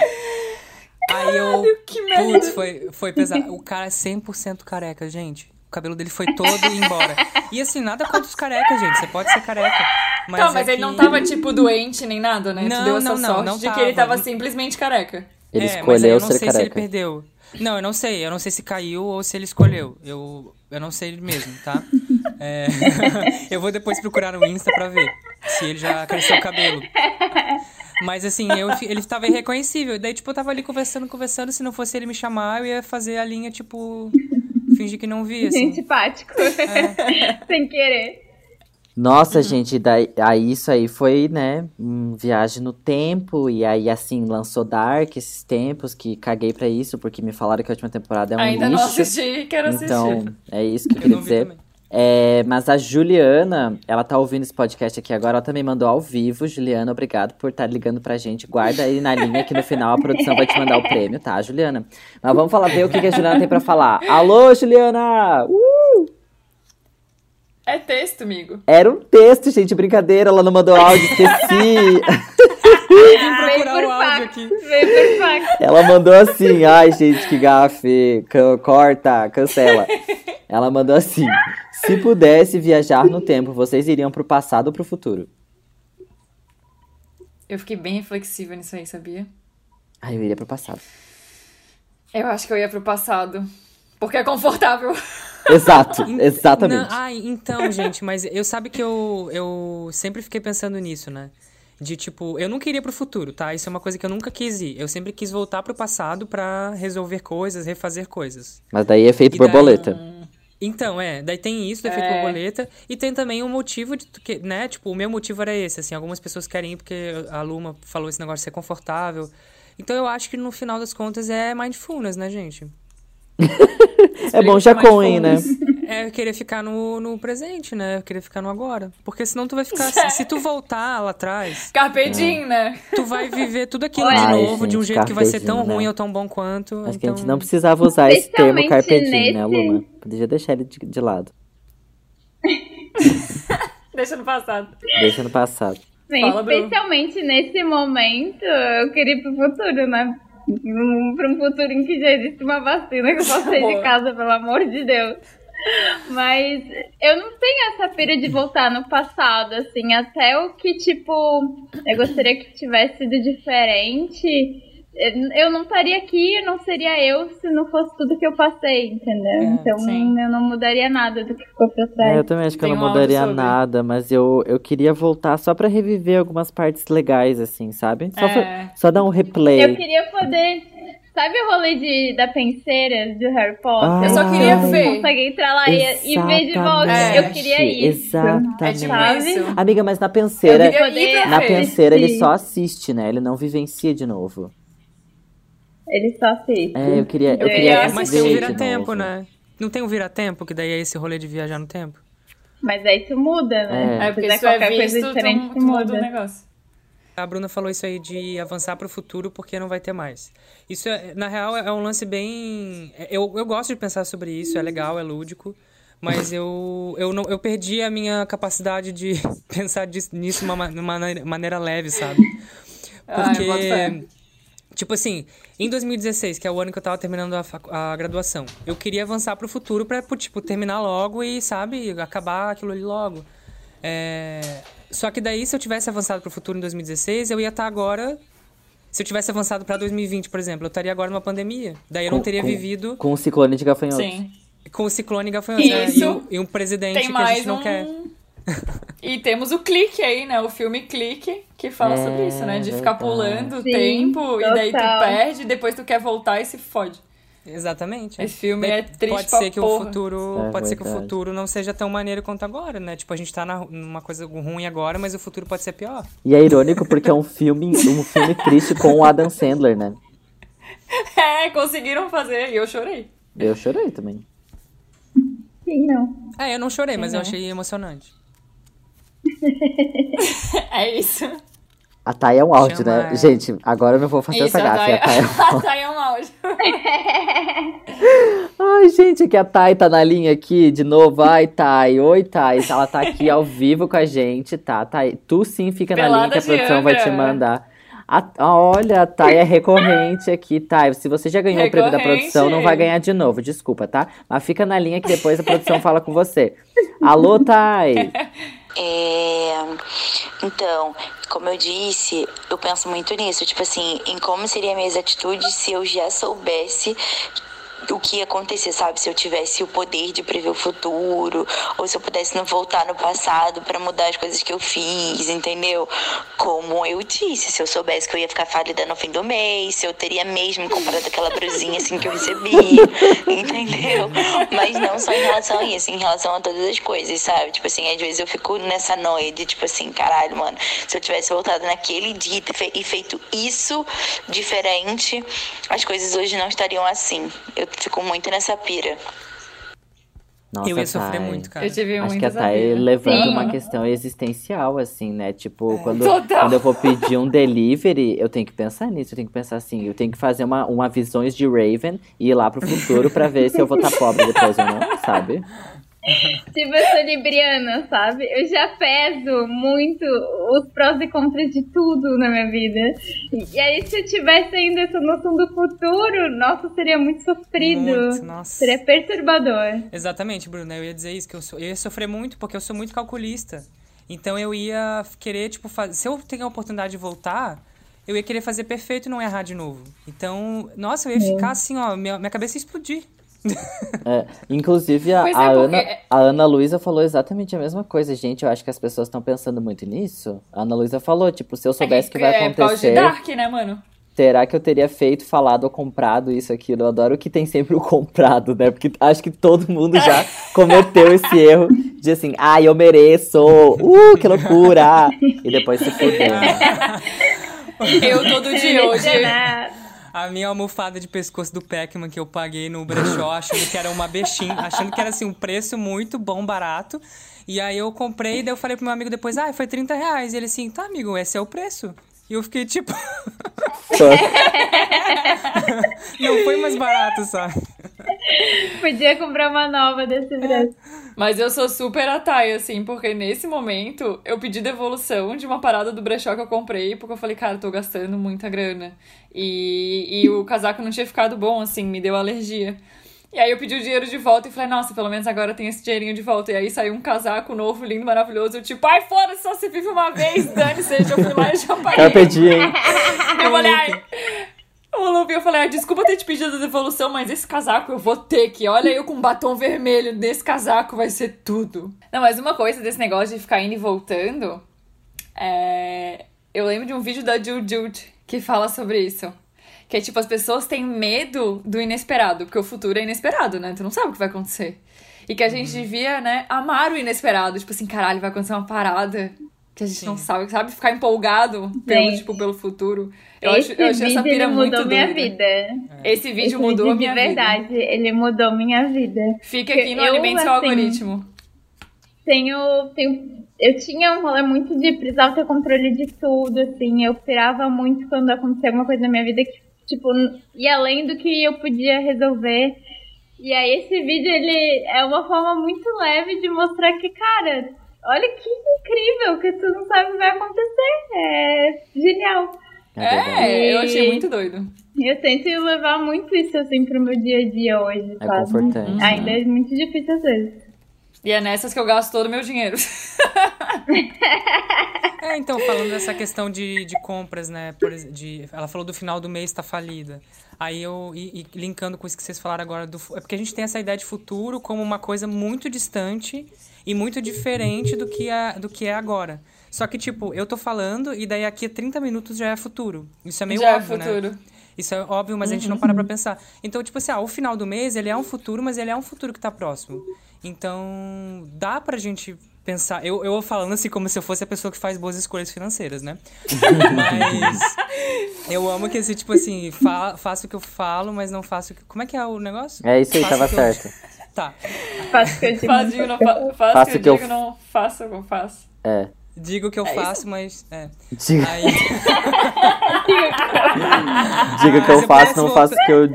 Aí eu, que merda. putz, foi, foi pesado. O cara é 100% careca, gente. O cabelo dele foi todo embora. E assim, nada contra os carecas, gente, você pode ser careca. Mas não, mas é ele não que- tava, tipo, doente nem nada, né? tu Não, deu essa não, não, sorte não de que ele tava. tava simplesmente careca. Ele é, mas aí escolheu eu não ser sei se ele careca. perdeu. Não, eu não sei. Eu não sei se caiu ou se ele escolheu. Eu, eu não sei mesmo, tá? É, eu vou depois procurar no Insta pra ver se ele já cresceu o cabelo. Mas assim, eu, ele tava irreconhecível. Daí, tipo, eu tava ali conversando, conversando. Se não fosse ele me chamar, eu ia fazer a linha, tipo, fingir que não via, assim. Antipático. É. Sem querer. Nossa, gente, daí, aí isso aí foi, né, um viagem no tempo, e aí, assim, lançou Dark esses tempos, que caguei pra isso, porque me falaram que a última temporada é um Ainda não lixo. assisti, quero assistir. Então, é isso que eu Eu queria não dizer. É, mas a Juliana, ela tá ouvindo esse podcast aqui agora, ela também mandou ao vivo. Juliana, obrigado por estar ligando pra gente. Guarda aí na linha que no final a produção vai te mandar o prêmio, tá, Juliana? Mas vamos falar, ver o que, que a Juliana tem pra falar. Alô, Juliana! Uh! É texto, amigo. Era um texto, gente, brincadeira, ela não mandou áudio, esqueci. Procurar por o áudio fax. aqui. Veio por fax. Ela mandou assim, ai, gente, que gafe, corta, cancela. Ela mandou assim, se pudesse viajar no tempo, vocês iriam pro passado ou pro futuro? Eu fiquei bem reflexiva nisso aí, sabia? Ai, eu iria pro passado. Eu acho que eu ia pro passado. Porque é confortável. Exato, exatamente. Não, ai, então, gente, mas eu sabe que eu, eu sempre fiquei pensando nisso, né? De tipo, eu nunca iria pro futuro, tá? Isso é uma coisa que eu nunca quis ir. Eu sempre quis voltar pro passado pra resolver coisas, refazer coisas. Mas daí é feito E daí- borboleta. Então, é, daí tem isso do efeito É. borboleta e tem também um motivo de que, né, tipo, o meu motivo era esse, assim, algumas pessoas querem ir porque a Luma falou esse negócio de ser confortável. Então eu acho que no final das contas é mindfulness, né, gente? É bom já coin, né? É querer ficar no, no presente, né? Querer ficar no agora. Porque senão tu vai ficar. Se, se tu voltar lá atrás, Carpe diem, né? tu vai viver tudo aquilo Olha. de Ai, novo, de um gente, jeito que vai ser tão diem, ruim né? ou tão bom quanto. Acho que então... a gente não precisava usar esse termo Especialmente carpe diem, né, nesse- Luma? Podia deixar ele de, de lado. Deixa no passado. Deixa no passado. Bem, Fala, especialmente nesse momento, eu queria ir pro futuro, né? Pra um futuro em que já existe uma vacina que eu posso sair de casa, pelo amor de Deus. Mas eu não tenho essa pira de voltar no passado, assim, até o que, tipo, eu gostaria que tivesse sido diferente. Eu não estaria aqui, eu não seria eu se não fosse tudo que eu passei, entendeu? É, então sim. eu não mudaria nada do que ficou pra trás. É, eu também acho que eu Tem não um áudio mudaria sobre. nada, mas eu, eu queria voltar só pra reviver algumas partes legais, assim, sabe? Só, É. pra- só dar um replay. Eu queria poder. Sabe o rolê de, da penseira do Harry Potter? Ah, Eu só queria ver. consegue entrar lá e, e ver de volta. É. Eu queria isso. Exatamente. É tipo. Amiga, mas na Eu penseira, na penseira ele só assiste, né? Ele não vivencia de novo. Ele só assiste. É, eu queria, eu Eu queria queria Mas ver tem o vira-tempo, né? Não tem o vira-tempo, que daí é esse rolê de viajar no tempo? Mas aí tu muda, né? É. É, porque Se se é qualquer coisa visto, diferente, tu, tu muda o negócio. A Bruna falou isso aí de avançar pro futuro porque não vai ter mais. Isso, é, na real, é um lance bem. Eu, eu gosto de pensar sobre isso, é legal, é lúdico. Mas eu, eu, não, eu perdi a minha capacidade de pensar nisso de uma ma- maneira, maneira leve, sabe? Ah, eu boto fé. Porque, tipo assim, em 2016, que é o ano que eu tava terminando a, a graduação, eu queria avançar pro futuro pra, tipo, terminar logo e, sabe, acabar aquilo ali logo. É, Só que daí, se eu tivesse avançado pro futuro em 2016, eu ia estar agora. Se eu tivesse avançado pra 2020, por exemplo, eu estaria agora numa pandemia. Daí eu não Com- teria com- vivido Com o ciclone de gafanhotos. Sim. com o ciclone gafanhoto. né? Isso. E, um- e um presidente Tem que a gente não um. quer. E temos o clique aí, né? O filme Clique, que fala É, sobre isso, né? De ficar verdade. pulando o tempo, e daí tu total. perde, depois tu quer voltar e se fode. Exatamente. Esse filme é triste Pode pra ser que porra. o futuro, É pode ser que o futuro não seja tão maneiro quanto agora, né? Tipo, a gente tá na, numa coisa ruim agora, mas o futuro pode ser pior. E é irônico porque é um filme, um filme triste com o Adam Sandler, né? É, conseguiram fazer, e eu chorei. Eu chorei também. Sim, não. É, eu não chorei, mas eu Uhum. achei emocionante. É isso. A Thay é um áudio, Chama né? ela. Gente, agora eu não vou fazer Isso, essa gafe. A Thay é um a Thay é um áudio. Ai, gente, é que a Thay tá na linha aqui de novo. Ai, Thay. Oi, Thay. Ela tá aqui ao vivo com a gente, tá? Thay, tu sim fica na Pelada linha que a produção vai te mandar. A- olha, a Thay é recorrente aqui, Thay. Se você já ganhou o prêmio da Recorrente. produção, não vai ganhar de novo, desculpa, tá? Mas fica na linha que depois a produção fala com você. Alô, Thay. É, então, como eu disse, eu penso muito nisso, tipo assim, em como seriam minhas atitudes se eu já soubesse o que ia acontecer, sabe? Se eu tivesse o poder de prever o futuro, ou se eu pudesse não voltar no passado pra mudar as coisas que eu fiz, entendeu? Como eu disse, se eu soubesse que eu ia ficar falida no fim do mês, se eu teria mesmo comprado aquela brusinha assim que eu recebi, entendeu? Mas não só em relação a isso, em relação a todas as coisas, sabe? Tipo assim, às vezes eu fico nessa noia de tipo assim, caralho, mano, se eu tivesse voltado naquele dia e e feito isso diferente, as coisas hoje não estariam assim. Eu fico muito nessa pira. Nossa, eu ia sofrer Thay. muito, cara. Eu tive Acho muito que a Thay levanta Sim. uma questão existencial, assim, né? Tipo, quando, Total. quando eu vou pedir um delivery, eu tenho que pensar nisso. Eu tenho que pensar assim, eu tenho que fazer uma, uma visões de Raven e ir lá pro futuro pra ver se eu vou estar pobre depois ou não, sabe? Tipo, eu sou libriana, sabe? Eu já peso muito os prós e contras de tudo na minha vida. E aí, se eu tivesse ainda essa noção do futuro, nossa, seria muito sofrido. Muito, nossa. Seria perturbador. Exatamente, Bruna. Eu ia dizer isso, que eu, eu ia sofrer muito, porque eu sou muito calculista. Então eu ia querer, tipo, fazer. Se eu tenho a oportunidade de voltar, eu ia querer fazer perfeito e não errar de novo. Então, nossa, eu ia ficar assim, ó, minha, minha cabeça ia explodir. É, inclusive, a, é, a porque- Ana, a Ana Luísa falou exatamente a mesma coisa. Gente, eu acho que as pessoas estão pensando muito nisso. A Ana Luísa falou, tipo, se eu soubesse que vai é acontecer, Dark, né, mano? será que eu teria feito, falado ou comprado isso, aquilo? Eu adoro que tem sempre o comprado, né? Porque acho que todo mundo já cometeu esse erro de assim, ah, eu mereço, uh, que loucura! E depois se fudeu. né? Eu todo dia hoje. A minha almofada de pescoço do Pac-Man que eu paguei no brechó, achando que era uma bexim, achando que era assim um preço muito bom, barato. E aí eu comprei, daí eu falei pro meu amigo depois, ah, foi 30 reais. E ele assim, tá, amigo, esse é o preço. E eu fiquei tipo, não foi mais barato, sabe? Podia comprar uma nova desse preço. Mas eu sou super a Thay, assim, porque nesse momento eu pedi devolução de uma parada do brechó que eu comprei, porque eu falei, cara, eu tô gastando muita grana. E, e o casaco não tinha ficado bom, assim, me deu alergia. E aí eu pedi o dinheiro de volta e falei, nossa, pelo menos agora tem esse dinheirinho de volta. E aí saiu um casaco novo, lindo, maravilhoso. Eu tipo, ai, foda-se, só se vive uma vez, dane-se. Eu fui lá e já paguei. Carpe diem. Eu falei, ai. O Lupe, eu falei, ah, desculpa ter te pedido devolução, mas esse casaco eu vou ter que. Olha eu com batom vermelho nesse casaco, vai ser tudo. Não, mas uma coisa desse negócio de ficar indo e voltando. É... Eu lembro de um vídeo da Jude Jude que fala sobre isso. Que é tipo, as pessoas têm medo do inesperado, porque o futuro é inesperado, né? Tu não sabe o que vai acontecer. E que a gente devia, né, amar o inesperado. Tipo assim, caralho, vai acontecer uma parada que a gente não sabe, sabe? Ficar empolgado pelo, tipo, pelo futuro. Eu, Esse acho, eu achei essa pira muito mudou minha doida. vida. Esse vídeo Esse mudou vídeo minha de verdade, ele mudou minha vida. vida. Fica aqui no Eu, Alimente Seu assim, Algoritmo. Tenho, tenho, eu tinha um rolê muito de precisar ter controle de tudo, assim. Eu pirava muito quando acontecia alguma coisa na minha vida que, tipo, ia além do que eu podia resolver. E aí esse vídeo, ele é uma forma muito leve de mostrar que, cara, olha que incrível, que tu não sabe o que vai acontecer. É genial. É, eu achei E- muito doido. Eu tento levar muito isso, assim, pro meu dia a dia hoje, É sabe? confortante, Ainda né? é muito difícil às vezes. E é nessas que eu gasto todo o meu dinheiro. É, então, falando dessa questão de, de compras, né? Por, de, ela falou do final do mês tá falida. Aí eu, e, e linkando com isso que vocês falaram agora, do, é porque a gente tem essa ideia de futuro como uma coisa muito distante e muito diferente do que é, do que é agora. Só que, tipo, eu tô falando e daí aqui a 30 minutos já é futuro. Isso é meio Já é óbvio, né? Isso é óbvio, mas a gente não para pra pensar. Então, tipo assim, ah, o final do mês, ele é um futuro, mas ele é um futuro que tá próximo. Então, dá pra gente pensar... Eu, eu falando assim como se eu fosse a pessoa que faz boas escolhas financeiras, né? mas eu amo que, assim, tipo assim, fa faço o que eu falo, mas não faço o que... Como é que é o negócio? É isso aí, Faço tava o que eu- certo. Tá. Faço o que eu digo. Não fa faz Faço que eu o que eu digo, não faço o que eu faço. É. Digo o que eu É isso? faço, mas... É. Diga, Aí... diga que eu Se eu faço, não voltar- faço o que eu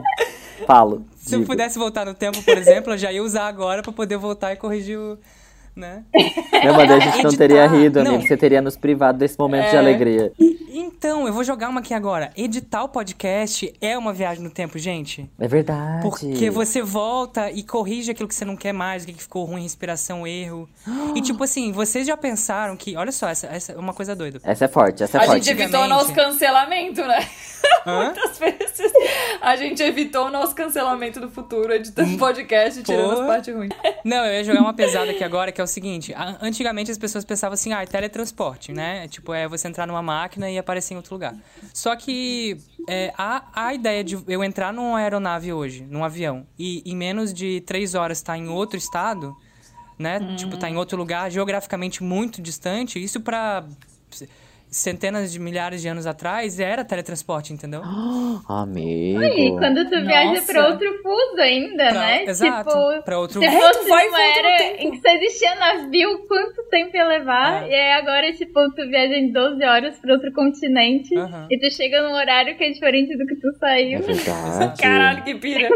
falo. Se eu Digo. pudesse voltar no tempo, por exemplo, eu já ia usar agora pra poder voltar e corrigir o... Né? Não, mas a gente não Editar. teria rido, Não. amigo. Você teria nos privado desse momento de É. alegria. Então, eu vou jogar uma aqui agora. Editar o podcast é uma viagem no tempo, gente. É verdade. Porque você volta e corrige aquilo que você não quer mais, o que ficou ruim, respiração, erro. E tipo assim, vocês já pensaram que. Olha só, essa, essa é uma coisa doida. Essa é forte, essa é A forte. gente evitou o nosso cancelamento, né? Muitas vezes a gente evitou o nosso cancelamento do futuro, editando podcast e tirando as Porra. partes ruins. Não, eu ia jogar uma pesada aqui agora, que é o seguinte. Antigamente as pessoas pensavam assim, ah, é teletransporte, né? Tipo, é você entrar numa máquina e aparecer em outro lugar. Só que é, a, a ideia de eu entrar numa aeronave hoje, num avião, e em menos de três horas estar em outro estado, né? Tipo, tá em outro lugar, geograficamente muito distante, isso pra centenas de milhares de anos atrás era teletransporte, entendeu? Amigo. E quando tu viaja Nossa. pra outro fuso ainda, Pra- né? exato, Tipo, pra outro- se É, fosse tu vai uma era em que só existia navio, quanto tempo ia levar? É. E aí agora, tipo, tu viaja em 12 horas pra outro continente Aham. e tu chega num horário que é diferente do que tu É saiu. verdade. Caralho, que pira.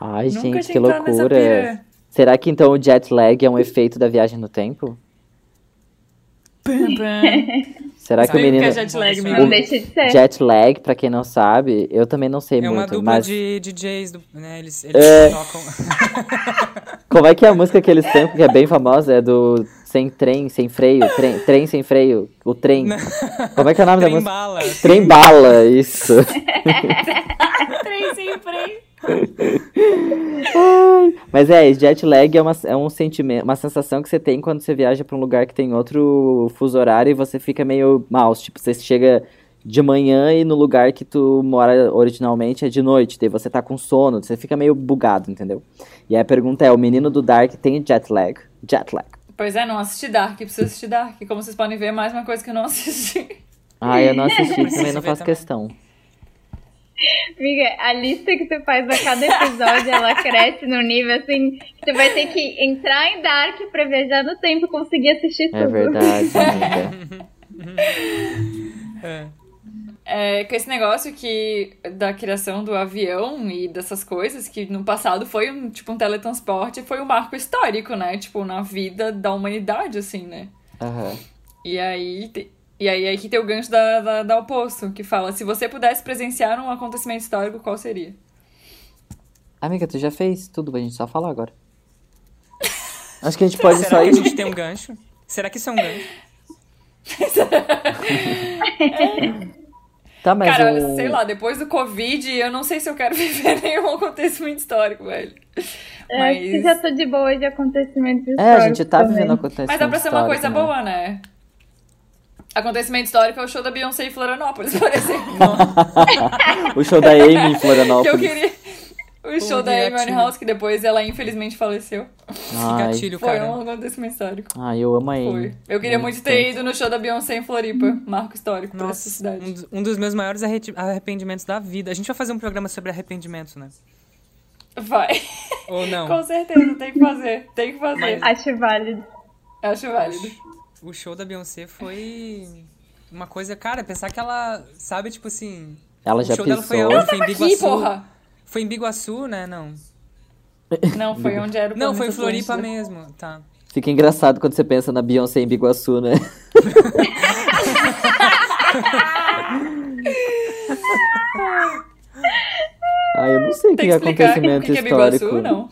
Ai, Nunca gente, que loucura. Será que então o jet lag é um efeito da viagem no tempo? Será que o menino. que é jet lag, Não amigo. Não deixa de ser. Jet lag, pra quem não sabe, eu também não sei É uma muito, dupla mas de DJs, do, né? Eles, eles É. tocam. como é que é a música que eles têm, que é bem famosa, é do sem trem, sem freio, trem, trem sem freio, o trem. Como é que é o nome da Trem música? bala. Trem bala, isso. Trem sem freio. Mas é, jet lag é, uma, é um sentimento, uma sensação que você tem quando você viaja pra um lugar que tem outro fuso horário e você fica meio mouse. Tipo, você chega de manhã e no lugar que tu mora originalmente é de noite. Daí você tá com sono, você fica meio bugado, entendeu? E aí a pergunta é: o menino do Dark tem jet lag? Jet lag. Pois é, não assisti Dark, preciso assistir Dark. Como vocês podem ver, é mais uma coisa que eu não assisti. Ah, eu não assisti, também não faço também. questão. Amiga, a lista que tu faz a cada episódio, ela cresce no nível assim, que tu vai ter que entrar em Dark pra viajar no tempo e conseguir assistir tudo. É verdade, amiga. É. É, com esse negócio que da criação do avião e dessas coisas, que no passado foi um, tipo, um teletransporte, foi um marco histórico, né? Tipo, na vida da humanidade, assim, né? Aham. E aí, e aí, aí que tem o gancho da, da, da oposto, que fala, se você pudesse presenciar um acontecimento histórico, qual seria? Amiga, tu já fez tudo, a gente só falar agora. Acho que a gente pode Será só que a gente tem um gancho? Será que isso é um gancho? Tá, mas Cara, o... sei lá, depois do Covid, eu não sei se eu quero viver nenhum acontecimento histórico, velho. Eu acho que Mas, já tô de boa de acontecimentos É, históricos. a gente tá também. vivendo acontecimento mas dá pra ser uma coisa histórico, né? boa, né? Acontecimento histórico é o show da Beyoncé em Florianópolis, por exemplo. O show da Amy em que Florianópolis. eu queria. O show da Amy gatilho. House, que depois ela infelizmente faleceu. Ai, Gatilho, Foi cara. um acontecimento histórico. ai, eu amo a Foi. Amy. Eu queria muito ter ido no show da Beyoncé em Floripa, marco histórico pra essa Nossa, cidade. um, dos- um dos meus maiores arre- arrependimentos da vida. A gente vai fazer um programa sobre arrependimentos, né? Vai. Ou não? Com certeza, tem que fazer. Tem que fazer. Acho válido. Acho válido. O show da Beyoncé foi uma coisa, cara, pensar que ela, sabe, tipo assim. Ela o já show dela foi aonde? Foi em Aqui, Biguaçu. porra! Foi em Biguaçu, né? Não. Não, foi onde era o Não, foi em Floripa mesmo. Tá. Fica engraçado quando você pensa na Beyoncé em Biguaçu, né? ah, eu não sei o que Tem é que acontecimento que é histórico. Biguaçu, não.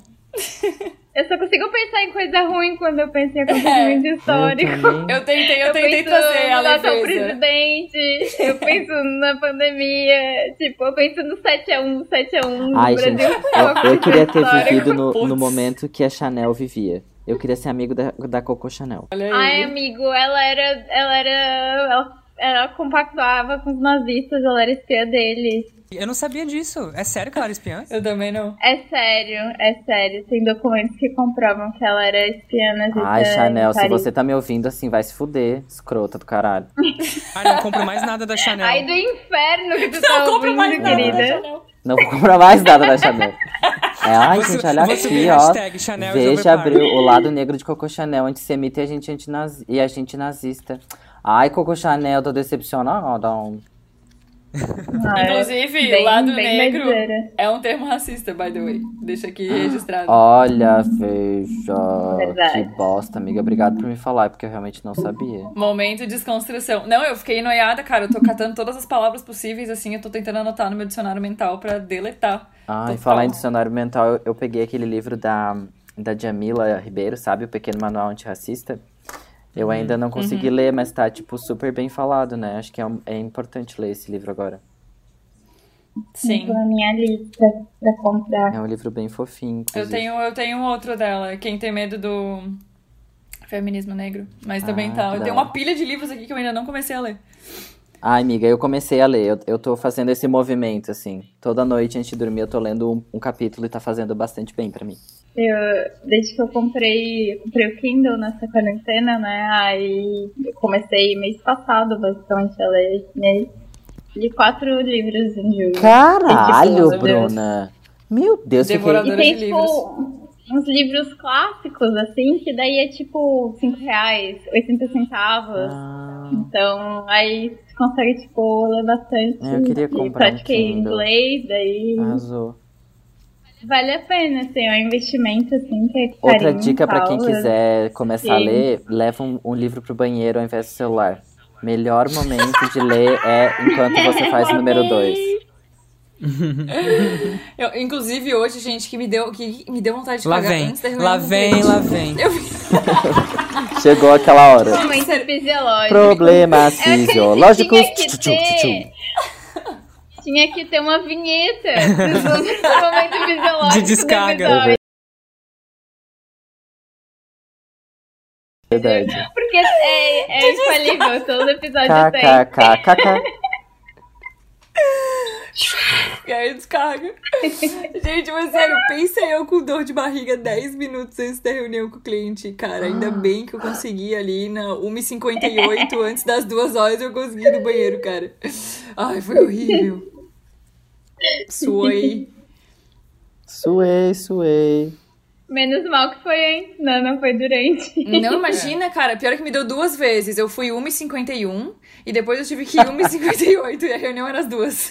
Eu só consigo pensar em coisa ruim quando eu penso em acontecimento histórico. Eu também. Eu tentei, eu tentei penso trazer a no Natal leveza. presidente, eu penso na pandemia, tipo, eu penso no 7x1, 7x1 no Ai, Brasil. gente, uma eu, eu queria ter histórica. vivido no, no momento que a Chanel vivia. Eu queria ser amigo da, da Coco Chanel. Olha aí. Ai, amigo, ela era. Ela era. Ela, ela compactuava com os nazistas, ela era espiã deles. Eu não sabia disso. É sério que ela era espiã? Eu também não. É sério, é sério. Tem documentos que comprovam que ela era espiã nazista. Ai, Chanel, se você tá me ouvindo assim, vai se fuder, escrota do caralho. Ai, não compro mais nada da Chanel. Ai, do inferno que tu tá Não compro ouvindo, mais nada da querida. Chanel. Não vou comprar mais nada da Chanel. É, ai, su- gente, olha aqui, ó. Chanel Veja abriu o lado negro de Coco Chanel, antissemita e a gente, antinazi e a gente nazista. Ai, Coco Chanel, tô decepcionada. Ah, é Inclusive, bem- lado bem negro é um termo racista, by the way. Deixa aqui registrado. Olha, veja. Verdade. Que bosta, amiga. Obrigado por me falar, porque eu realmente não sabia. Momento de desconstrução. Não, eu fiquei noiada, cara. Eu tô catando todas as palavras possíveis, assim. Eu tô tentando anotar no meu dicionário mental pra deletar. Ai, Total. falar em dicionário mental, eu, eu peguei aquele livro da, da Jamila Ribeiro, sabe? O Pequeno Manual Antirracista. Eu ainda não consegui ler, mas tá, tipo, super bem falado, né? Acho que é, um- é importante ler esse livro agora. Sim. Na minha lista pra comprar. É um livro bem fofinho, Eu tenho, eu tenho outro dela. Quem tem medo do feminismo negro. Mas também Ah, tá. Eu tenho uma pilha de livros aqui que eu ainda não comecei a ler. Ai, amiga, eu comecei a ler. Eu, eu tô fazendo esse movimento, assim. Toda noite, antes de dormir, eu tô lendo um, um capítulo e tá fazendo bastante bem pra mim. Eu, desde que eu comprei, eu comprei o Kindle nessa quarentena, né? Aí eu comecei mês passado, basicamente, a ler esse mês. Li quatro livros em julho. Caralho, Deus. Bruna! Meu Deus, fiquei... Devoradora. E tem, de tipo, uns livros clássicos, assim, que daí é tipo 5 reais, 80 centavos. Ah, Então, aí você consegue, tipo, ler bastante. É, eu queria comprar um Pratiquei Kindle. inglês, daí arrasou. Vale a pena, assim, é um investimento, assim, que é Outra dica pra quem quiser começar a Sim. ler, leva um, um livro pro banheiro ao invés do celular. Melhor momento de ler é enquanto você faz o número 2. Eu, inclusive, hoje, gente, que me deu, que me deu vontade de Lá cagar vem, antes da reunião lá vem, lá vem. Eu Chegou aquela hora. Momento fisiológico. Problemas fisiológicos. Tinha que, Tchu, tchu, tchu, tchu. ter, tinha que ter uma vinheta do momento fisiológico. De descarga. Verdade. Porque é, é infalível, todo episódio tem. KKKKK. E aí descarga. Gente, mas sério, pensa eu com dor de barriga 10 minutos antes da reunião com o cliente. Cara, ainda bem que eu consegui ali na 1h58, antes das duas horas eu consegui ir no banheiro, cara. Ai, foi horrível. Suei. Suei, suei. Menos mal que foi, hein? Não, não foi durante. Não, imagina, cara. Pior que me deu duas vezes. Eu fui 1h51 e depois eu tive que ir 1h58 e a reunião era as duas.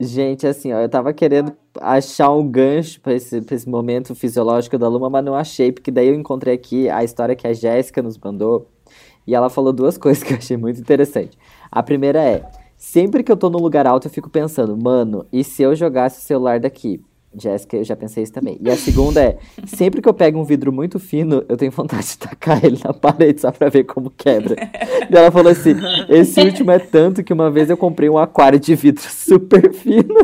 Gente, assim, ó, eu tava querendo achar um gancho pra esse, pra esse momento fisiológico da Luma, mas não achei, porque daí eu encontrei aqui a história que a Jéssica nos mandou. E ela falou duas coisas que eu achei muito interessante. A primeira é: sempre que eu tô num lugar alto, eu fico pensando, mano, e se eu jogasse o celular daqui? Jéssica, eu já pensei isso também. E a segunda é: sempre que eu pego um vidro muito fino, eu tenho vontade de tacar ele na parede só pra ver como quebra. e ela falou assim: esse último é tanto que uma vez eu comprei um aquário de vidro super fino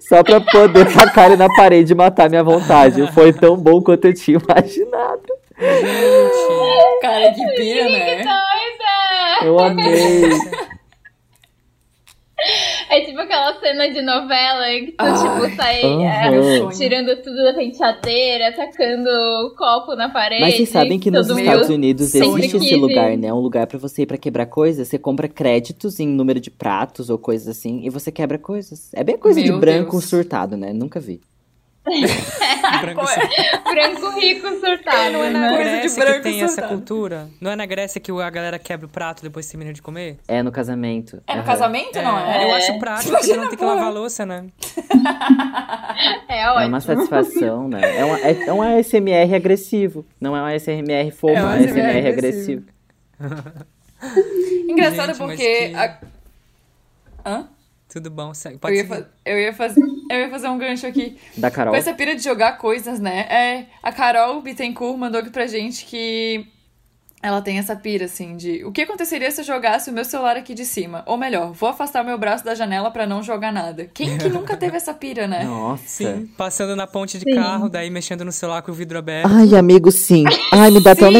só pra poder tacar ele na parede e matar minha vontade. Foi tão bom quanto eu tinha imaginado. Cara, que pira, né? Doida! Eu amei. É tipo aquela cena de novela que tu, Ai, tipo, sai é, aham. tirando tudo da penteadeira, tacando o copo na parede. Mas vocês sabem que nos Estados Unidos existe esse lugar, né? Um lugar pra você ir pra quebrar coisas. Você compra créditos em número de pratos ou coisas assim e você quebra coisas. É bem coisa de Meu branco Deus. surtado, né? Nunca vi. Branco Branco rico surtado, Não é na? Coisa de Grécia branco que tem essa surtado. cultura? Não é na Grécia que a galera quebra o prato depois termina de comer? É no casamento. É no Aham. casamento, não é? Eu acho prático porque não tem que lavar a louça, né? É É ótimo. uma satisfação, né? É, uma, é, é um ASMR agressivo. Não é um ASMR fofo, É é um ASMR ASMR agressivo. agressivo. Engraçado Gente, porque. que- a- Hã? Tudo bom, segue. Eu Pode ia, fa- eu, ia fazer, eu ia fazer um gancho aqui. Da Carol. Com essa pira de jogar coisas, né? É, a Carol Bittencourt mandou aqui pra gente que ela tem essa pira, assim, de o que aconteceria se eu jogasse o meu celular aqui de cima? Ou melhor, vou afastar o meu braço da janela pra não jogar nada. Quem que nunca teve essa pira, né? Nossa. Sim, passando na ponte de Sim. carro, daí mexendo no celular com o vidro aberto. Ai, amigo, sim. Ai, me dá até um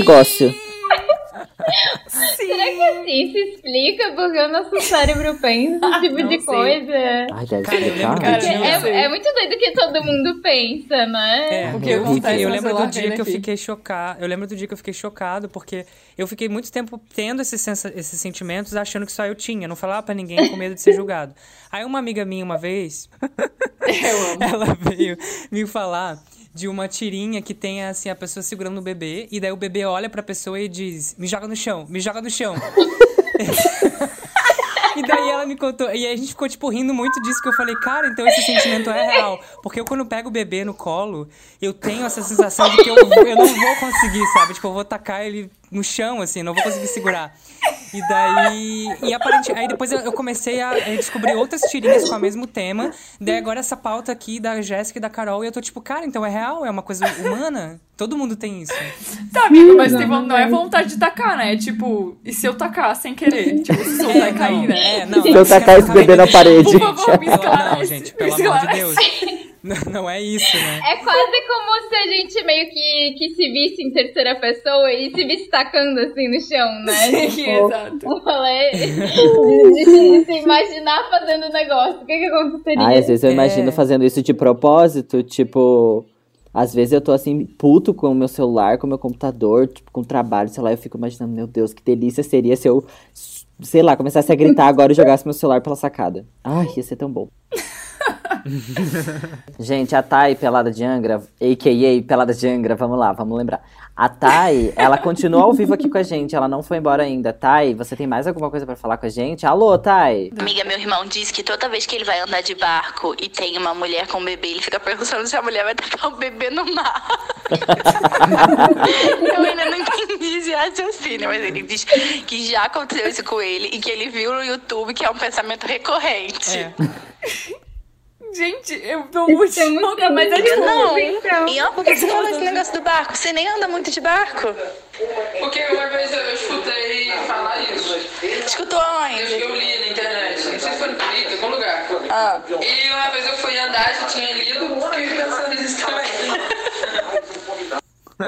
Sim. Será que assim se explica porque o nosso cérebro pensa esse tipo Não de sei. coisa? Ai, deve Cara, explicar. Cara, eu tinha- não sei. É, é muito doido que todo mundo pensa, né? É, O que eu, acontece eu lembro do dia que eu fiquei chocado. Eu lembro do dia que eu fiquei chocado, porque eu fiquei muito tempo tendo esses, sensa- esses sentimentos, achando que só eu tinha. Não falava pra ninguém com medo de ser julgado. Aí uma amiga minha, uma vez, Eu amo. ela veio me falar de uma tirinha que tem assim a pessoa segurando o bebê e daí o bebê olha pra pessoa e diz: "Me joga no chão, me joga no chão". E daí ela me contou, e a gente ficou, tipo, rindo muito disso, que eu falei, cara, então esse sentimento é real. Porque eu, quando pego o bebê no colo, eu tenho essa sensação de que eu, eu não vou conseguir, sabe? Tipo, eu vou tacar ele no chão, assim, não vou conseguir segurar. E daí. E aparente, aí depois eu, comecei a, a descobrir outras tirinhas com o mesmo tema. Daí agora essa pauta aqui da Jéssica e da Carol, e eu tô tipo, cara, então é real? É uma coisa humana? Todo mundo tem isso. Tá, amigo, mas tipo, não é vontade de tacar, né? É tipo, e se eu tacar sem querer? Tipo, se soltar e cair, né? É, não. Se eu tacar esse bebê na parede. Por favor, me Pelo, esclarece. não, gente, pelo me amor de. Deus. Não, não é isso, né? É quase como se a gente meio que, que se visse em terceira pessoa e se visse tacando assim no chão, né? Sim, Tipo, exato. de, de se- de se imaginar fazendo o negócio. O que que aconteceria? Ai, às vezes eu É. imagino fazendo isso de propósito, tipo. Às vezes eu tô assim, puto com o meu celular, com o meu computador, tipo, com o trabalho, sei lá, eu fico imaginando, meu Deus, que delícia seria se eu, sei lá, começasse a gritar agora e jogasse meu celular pela sacada. Ai, ia ser tão bom. Gente, a Thay Pelada de Angra, a.k.a. Pelada de Angra, vamos lá, vamos lembrar. A Thay, ela continua ao vivo aqui com a gente, ela não foi embora ainda. Thay, você tem mais alguma coisa pra falar com a gente? Alô, Thay! Amiga, meu irmão diz que toda vez que ele vai andar de barco e tem uma mulher com um bebê, ele fica perguntando se a mulher vai tacar o bebê no mar. Eu ainda não entendi esse raciocínio, mas ele diz que já aconteceu isso com ele e que ele viu no YouTube que é um pensamento recorrente. É. Gente, eu tô muito Isso é muito chocada, mas é tipo... Não, Então. e ó, por que você falou esse negócio do barco? Você nem anda muito de barco? Porque uma vez eu, eu escutei falar isso. Escutou Eu, onde? eu li na internet, não sei se foi no Twitter, em algum lugar. Ah. E uma vez eu fui andar, já tinha lido, fiquei pensando nisso também.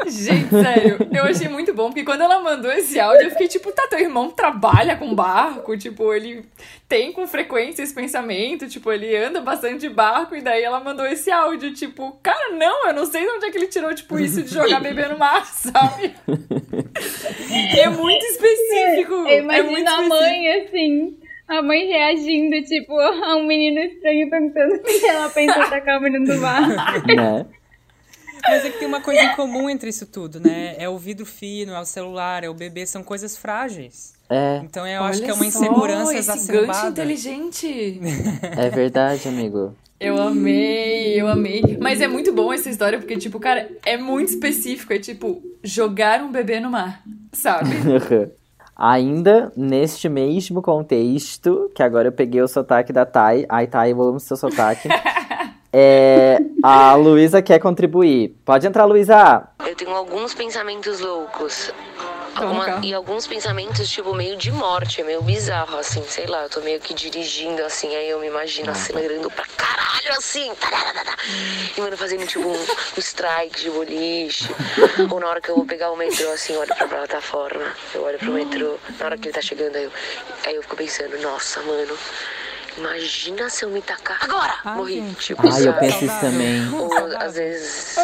Gente, sério, eu achei muito bom, porque quando ela mandou esse áudio, eu fiquei tipo, tá, teu irmão trabalha com barco, tipo, ele tem com frequência esse pensamento, tipo, ele anda bastante de barco, e daí ela mandou esse áudio, tipo, cara, não, eu não sei de onde é que ele tirou, tipo, isso de jogar bebê no mar, sabe? É muito específico, Eu é muito a específico. mãe assim. A mãe reagindo, tipo, a um menino estranho perguntando se ela pensa tacar o menino do mar. Né? Mas é que tem uma coisa em comum entre isso tudo, né? É o vidro fino, é o celular, é o bebê, são coisas frágeis. É, Então eu acho que é Olha uma só, insegurança esse gancho exacerbada. inteligente. é verdade, amigo. Eu amei, eu amei. Mas é muito bom essa história, porque, tipo, cara, é muito específico. É tipo, jogar um bebê no mar, sabe? Ainda neste mesmo contexto, que agora eu peguei o sotaque da Thay. Ai, Thay, eu amo seu sotaque. É, a Luísa quer contribuir. Pode entrar, Luísa. Eu tenho alguns pensamentos loucos. Então, Alguma- calma. e alguns pensamentos, tipo, meio de morte, é meio bizarro, assim, sei lá, eu tô meio que dirigindo, assim, aí eu me imagino acelerando pra caralho, assim, tararara, e, mano, fazendo, tipo, um, um strike de boliche, ou na hora que eu vou pegar o metrô, assim, eu olho pra plataforma, eu olho pro metrô, na hora que ele tá chegando, aí eu, aí eu fico pensando, nossa, mano, imagina se eu me tacar agora, morri, tipo, Ai, eu penso isso também. Ou às vezes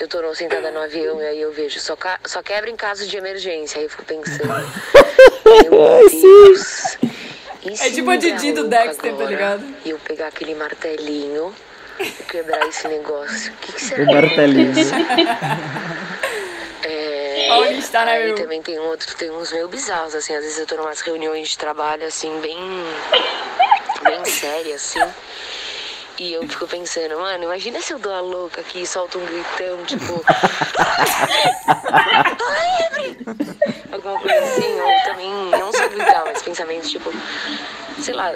eu tô sentada no avião e aí eu vejo, só, ca- só quebra em caso de emergência. Aí eu fico pensando, meu Deus. e É tipo a Didi do louca Dexter, tá ligado? E eu pegar aquele martelinho e quebrar esse negócio. O que, que será? O martelinho. É, Onde está, né, aí meu? também tem outro, tem uns meio bizarros, assim, às vezes eu tô em umas reuniões de trabalho, assim, bem, bem sérias, assim. E eu fico pensando, mano, imagina se eu dou a louca aqui e solto um gritão, tipo. "Tô livre!" Alguma coisa assim, ou também, não só gritar, mas pensamentos, tipo, sei lá.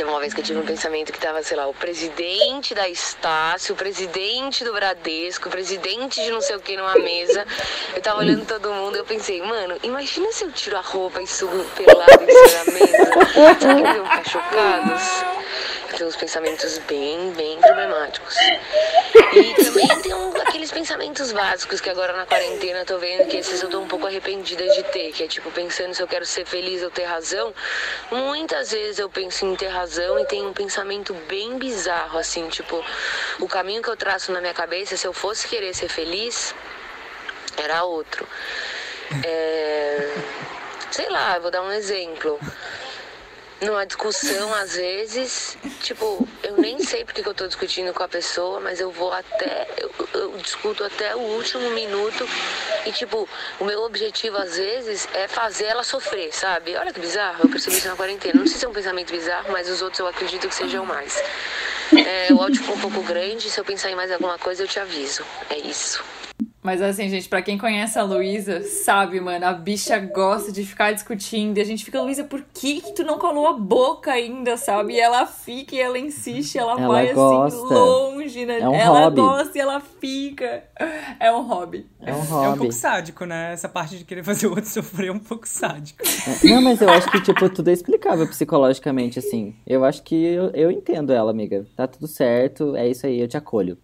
Teve uma vez que eu tive um pensamento que tava, sei lá, o presidente da Estácio, o presidente do Bradesco, o presidente de não sei o que numa mesa. Eu tava olhando todo mundo e eu pensei, mano, imagina se eu tiro a roupa e subo pelado em cima da mesa. Será que eles iam ficar chocados? Tenho uns pensamentos bem, bem problemáticos. E também tem um, aqueles pensamentos básicos que agora na quarentena eu tô vendo que esses eu tô um pouco arrependida de ter, que é tipo pensando se eu quero ser feliz ou ter razão. Muitas vezes eu penso em ter razão e tenho um pensamento bem bizarro, assim, tipo, o caminho que eu traço na minha cabeça, se eu fosse querer ser feliz, era outro. É, sei lá, vou dar um exemplo numa discussão, às vezes, tipo, eu nem sei porque que eu tô discutindo com a pessoa, mas eu vou até, eu, eu discuto até o último minuto e, tipo, o meu objetivo, às vezes, é fazer ela sofrer, sabe? Olha que bizarro, eu percebi isso na quarentena. Não sei se é um pensamento bizarro, mas os outros eu acredito que sejam mais. É, o áudio ficou um pouco grande, se eu pensar em mais alguma coisa, eu te aviso. É isso. Mas assim, gente, pra quem conhece a Luísa, sabe, mano, a bicha gosta de ficar discutindo. E a gente fica, Luísa, por que que tu não colou a boca ainda, sabe? E ela fica e ela insiste, ela, Ela vai gosta. assim, longe, né? É um ela hobby. gosta e ela fica. É um hobby. É um É um hobby. pouco sádico, né? Essa parte de querer fazer o outro sofrer é um pouco sádico. É, Não, mas eu acho que, tipo, tudo é explicável psicologicamente, assim. Eu acho que eu, eu entendo ela, amiga. Tá tudo certo, é isso aí, eu te acolho.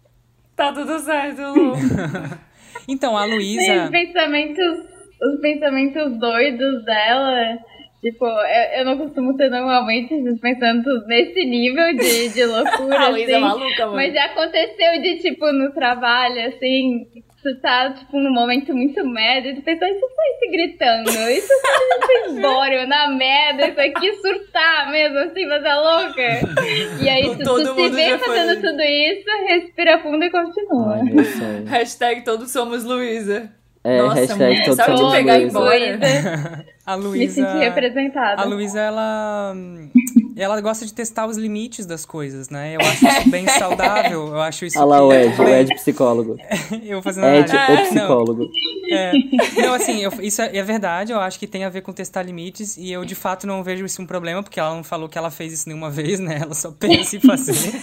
Tá tudo certo, Lu. Então, a Os Luísa. pensamentos, os pensamentos doidos dela, tipo, eu, eu não costumo ter normalmente esses pensamentos nesse nível de, de loucura, A Luísa é assim. maluca, mano. Mas já aconteceu de, tipo, no trabalho, assim, tu tá, tipo, num momento muito merda, e tu pensa, isso foi se gritando, isso foi se embora, na merda, isso aqui surtar mesmo, assim, fazer louca. E aí tu, tu se vê já foi. fazendo tudo isso, respira fundo e continua. Ai. Hashtag todos somos Luísa. É, Nossa, hashtag todos Só de somos pegar Luísa. embora. A Me Luísa. senti representada. A Luísa, ela. Ela gosta de testar os limites das coisas, né? Eu acho isso bem saudável. Eu acho isso. Olha lá o Ed, o Ed psicólogo. eu fazendo Ed, análise. o Não, psicólogo. É. Não, assim, eu- isso é, é verdade, eu acho que tem a ver com testar limites e eu de fato não vejo isso um problema, porque ela não falou que ela fez isso nenhuma vez, né? Ela só pensa em fazer.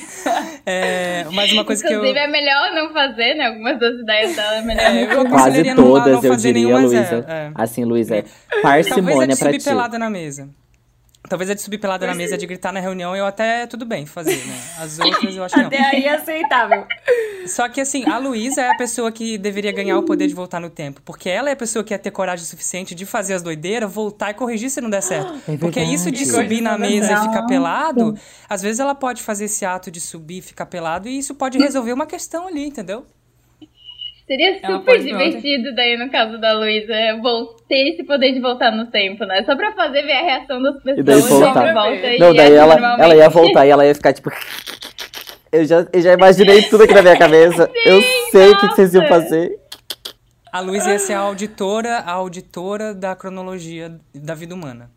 É, mas uma coisa que eu. Inclusive, é melhor não fazer, né? Algumas das ideias dela é melhor É, não eu fazer. Quase aconselharia não- todas, não eu fazer diria, é, Luísa. é. Assim, Luísa, Talvez a parcimônia de pra subir ti. pelada na mesa. Talvez a de subir pelada na mesa, de gritar na reunião, eu até tudo bem fazer, né? As outras eu acho que não. Até aí é aceitável. Só que assim, a Luísa é a pessoa que deveria ganhar o poder de voltar no tempo. Porque ela é a pessoa que ia ter coragem suficiente de fazer as doideiras, voltar e corrigir se não der certo. É porque isso de subir na mesa e ficar pelado, às vezes ela pode fazer esse ato de subir e ficar pelado, e isso pode resolver uma questão ali, entendeu? Seria Ela super divertido daí no caso da Luísa vol- ter esse poder de voltar no tempo, né? Só pra fazer ver a reação das pessoas. E daí voltar. volta e Não, daí age ela, normalmente. ela ia voltar e ela ia ficar tipo. Eu já, eu já imaginei tudo aqui na minha cabeça. eu sei o que, que vocês iam fazer. A Luísa ia ser a auditora, a auditora da cronologia da vida humana.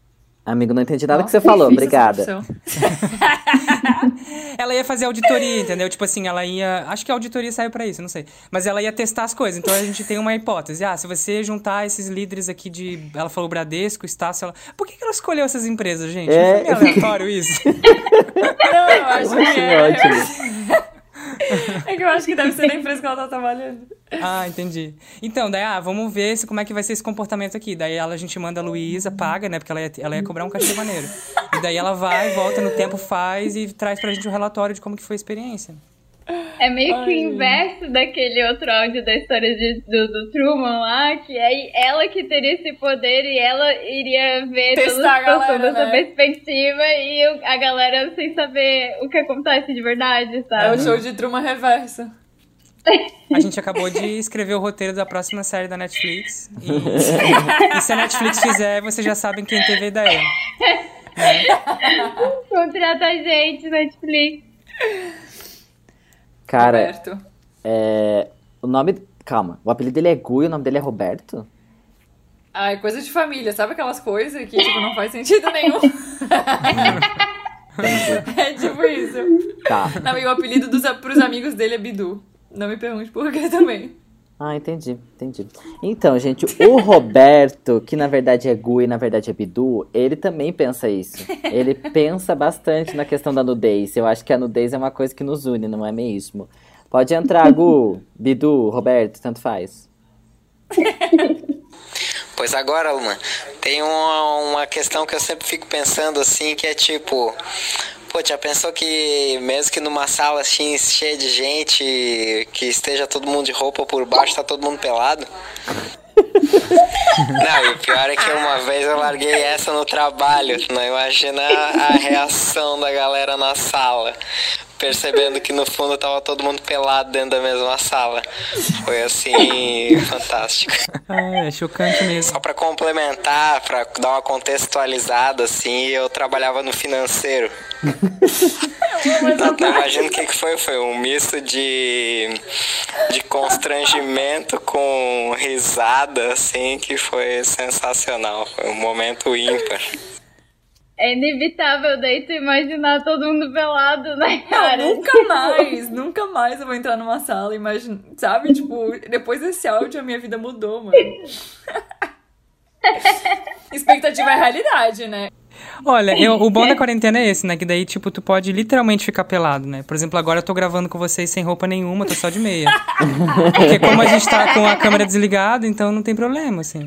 Amigo, não entendi nada que você Nossa, falou. Obrigada. Ela ia fazer auditoria, entendeu? Tipo assim, ela ia. Acho que a auditoria saiu pra isso, não sei. Mas ela ia testar as coisas. Então a gente tem uma hipótese. Ah, se você juntar esses líderes aqui de. Ela falou Bradesco, Estácio. Ela... Por que, que ela escolheu essas empresas, gente? É, Não foi meio aleatório isso? Não, eu acho que é. ótimo. É que eu acho que deve ser na empresa que ela tá trabalhando. Ah, entendi. Então, daí, ah, vamos ver se, como é que vai ser esse comportamento aqui. Daí ela, a gente manda a Luísa, paga, né? Porque ela ia, ela ia cobrar um cachê maneiro. E daí ela vai, volta no tempo, faz e traz pra gente um relatório de como que foi a experiência. É meio que o Ai. inverso daquele outro áudio da história de- do, do Truman lá, que aí ela que teria esse poder e ela iria ver toda Testar a a galera, dessa né? perspectiva e o- a galera sem saber o que acontece de verdade, É sabe? o show de Truman reverso. A gente acabou de escrever o roteiro da próxima série da Netflix. E, e se a Netflix fizer, vocês já sabem quem teve a ideia. Contrata a gente, Netflix. Cara, Roberto. é, o nome. Calma, o apelido dele é Gu e o nome dele é Roberto? Ah, é coisa de família, sabe aquelas coisas que, tipo, não faz sentido nenhum? é tipo isso. Tá. Não, e o apelido dos, pros amigos dele é Bidu. Não me pergunte por que também. Ah, entendi, entendi. Então, gente, o Roberto, que na verdade é Gu e na verdade é Bidu, ele também pensa isso. Ele pensa bastante na questão da nudez. Eu acho que a nudez é uma coisa que nos une, não é mesmo? Pode entrar, Gu, Bidu, Roberto, tanto faz. Pois agora, Luma, tem uma, uma questão que eu sempre fico pensando assim, que é tipo, pô, já pensou que mesmo que numa sala assim, cheia de gente, que esteja todo mundo de roupa por baixo, tá todo mundo pelado? Não, e o pior é que uma vez eu larguei essa no trabalho, não imagina a reação da galera na sala. Percebendo que no fundo tava todo mundo pelado dentro da mesma sala. Foi assim, fantástico. Ah, é chocante mesmo. Só pra complementar, pra dar uma contextualizada, assim, eu trabalhava no financeiro. Então, então imagina o que, que foi. Foi um misto de, de constrangimento com risada, assim, que foi sensacional. Foi um momento ímpar. É inevitável daí tu imaginar todo mundo pelado, né, Não, cara? nunca mais, nunca mais eu vou entrar numa sala, imagina, sabe? Tipo, depois desse áudio a minha vida mudou, mano. Expectativa é realidade, né? Olha, eu- o bom da quarentena é esse, né? Que daí, tipo, tu pode literalmente ficar pelado, né? Por exemplo, agora eu tô gravando com vocês sem roupa nenhuma, tô só de meia. Porque como a gente tá com a câmera desligada, então não tem problema, assim.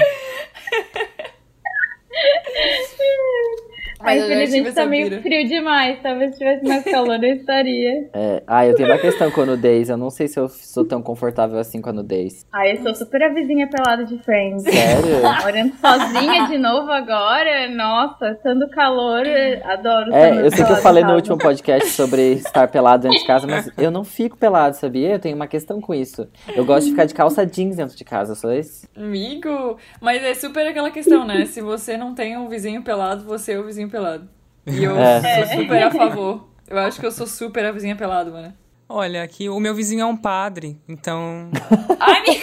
Mas infelizmente tá meio pira. frio demais. Talvez se tivesse mais calor eu estaria. É, ah, eu tenho uma questão com a nudez. Eu não sei se eu sou tão confortável assim com a nudez. Ah, eu sou super a vizinha pelada de Friends. Sério? Morando sozinha de novo agora, nossa, tanto calor, adoro. É, eu sei que eu falei no último podcast sobre estar pelado dentro de casa, mas eu não fico pelado, sabia? Eu tenho uma questão com isso. Eu gosto de ficar de calça jeans dentro de casa, só isso. Amigo, mas é super aquela questão, né? Se você não tem um vizinho pelado, você é o vizinho pelado. E eu É. sou super a favor. Eu acho que eu sou super a vizinha pelado, mano. Olha, aqui o meu vizinho é um padre, então. Ai!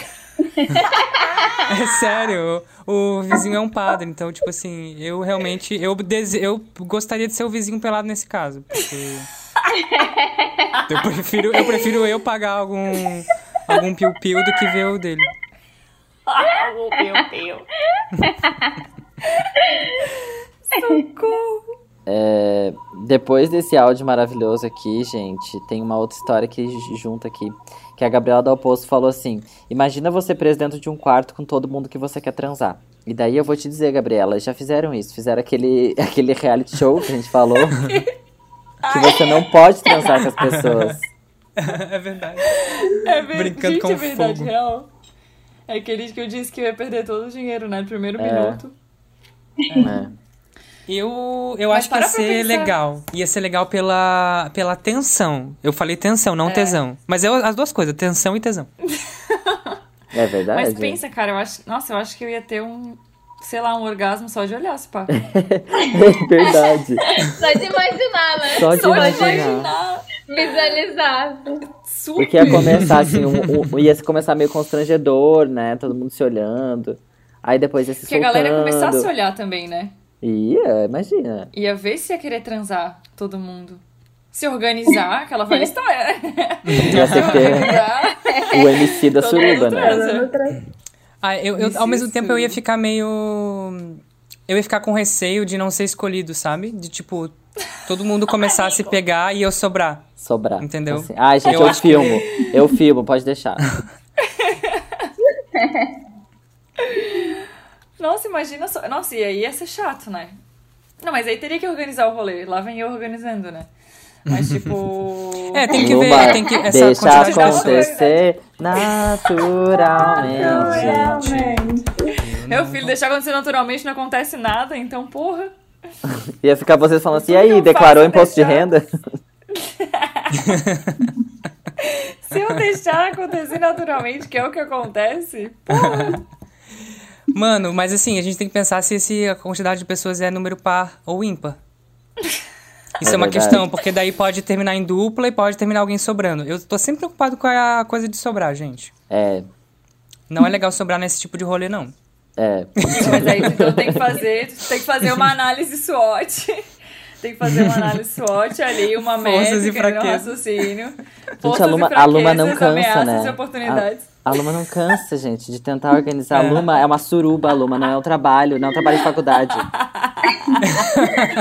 É sério, o, o vizinho é um padre, então, tipo assim, eu realmente. Eu, dese... eu gostaria de ser o vizinho pelado nesse caso. Porque. Eu prefiro, eu prefiro eu pagar algum. algum piu-piu do que ver o dele. Oh, meu Deus. Socorro. É, depois desse áudio maravilhoso aqui, gente, tem uma outra história que junta aqui. Que a Gabriela do Oposto falou assim: Imagina você preso dentro de um quarto com todo mundo que você quer transar. E daí eu vou te dizer, Gabriela, já fizeram isso. Fizeram aquele, aquele reality show que a gente falou. que você não pode transar com as pessoas. É verdade. É ver... Brincando Gente, com é verdade, fogo. real. É aquele que eu disse que ia perder todo o dinheiro, né? No primeiro É. minuto. É. Eu, eu Mas acho que ia ser pensar. legal. Ia ser legal pela, pela tensão. Eu falei tensão, não É. tesão. Mas eu, as duas coisas, tensão e tesão. É verdade. Mas pensa, cara, eu acho. Nossa, eu acho que eu ia ter um. Sei lá, um orgasmo só de olhar, se pá. É verdade. Só de imaginar, né? Só de imaginar. Visualizar. Super. Porque ia começar assim, um, um- ia começar meio constrangedor, né? Todo mundo se olhando. Aí depois ia se Porque a soltando. galera ia começar a se olhar também, né? Ia, imagina. Ia ver se ia querer transar todo mundo. Se organizar, aquela velha história. né? Ia ser que o MC da suruba, né? Ah, eu, eu- ao mesmo tempo eu ia ficar meio. Eu ia ficar com receio de não ser escolhido, sabe? De tipo, todo mundo começar a se pegar e eu sobrar. Sobrar. Entendeu? Assim. Ai, gente, Eu eu, acho que- filmo. Eu filmo, pode deixar. Nossa, imagina só. Nossa, e aí ia ser chato, né? Não, mas aí teria que organizar o rolê. Lá vem eu organizando, né? Mas tipo. É, tem que ver, bar. tem que. Essa Deixa de acontecer naturalmente. Meu filho, deixar acontecer naturalmente não acontece nada, então, porra. Ia ficar vocês falando assim, e Tudo que aí, declarou imposto de deixar. renda? Se eu deixar acontecer naturalmente, que é o que acontece, porra. Mano, mas assim, a gente tem que pensar se esse, a quantidade de pessoas é número par ou ímpar. Isso é, É uma verdade. questão, porque daí pode terminar em dupla e pode terminar alguém sobrando. Eu tô sempre preocupado com a coisa de sobrar, gente. É, Não é legal sobrar nesse tipo de rolê, não. é. Mas aí então tem que fazer, tem que fazer uma análise SWOT. Tem que fazer uma análise SWOT ali, uma Forças e métrica, um fraquezas. raciocínio. Gente, Forças a Luma, e a Luma não fraquezas, cansa, ameaças né? e oportunidades. A, a Luma não cansa, gente, de tentar organizar. É. A Luma é uma suruba, a Luma não é um trabalho, não é um trabalho de faculdade.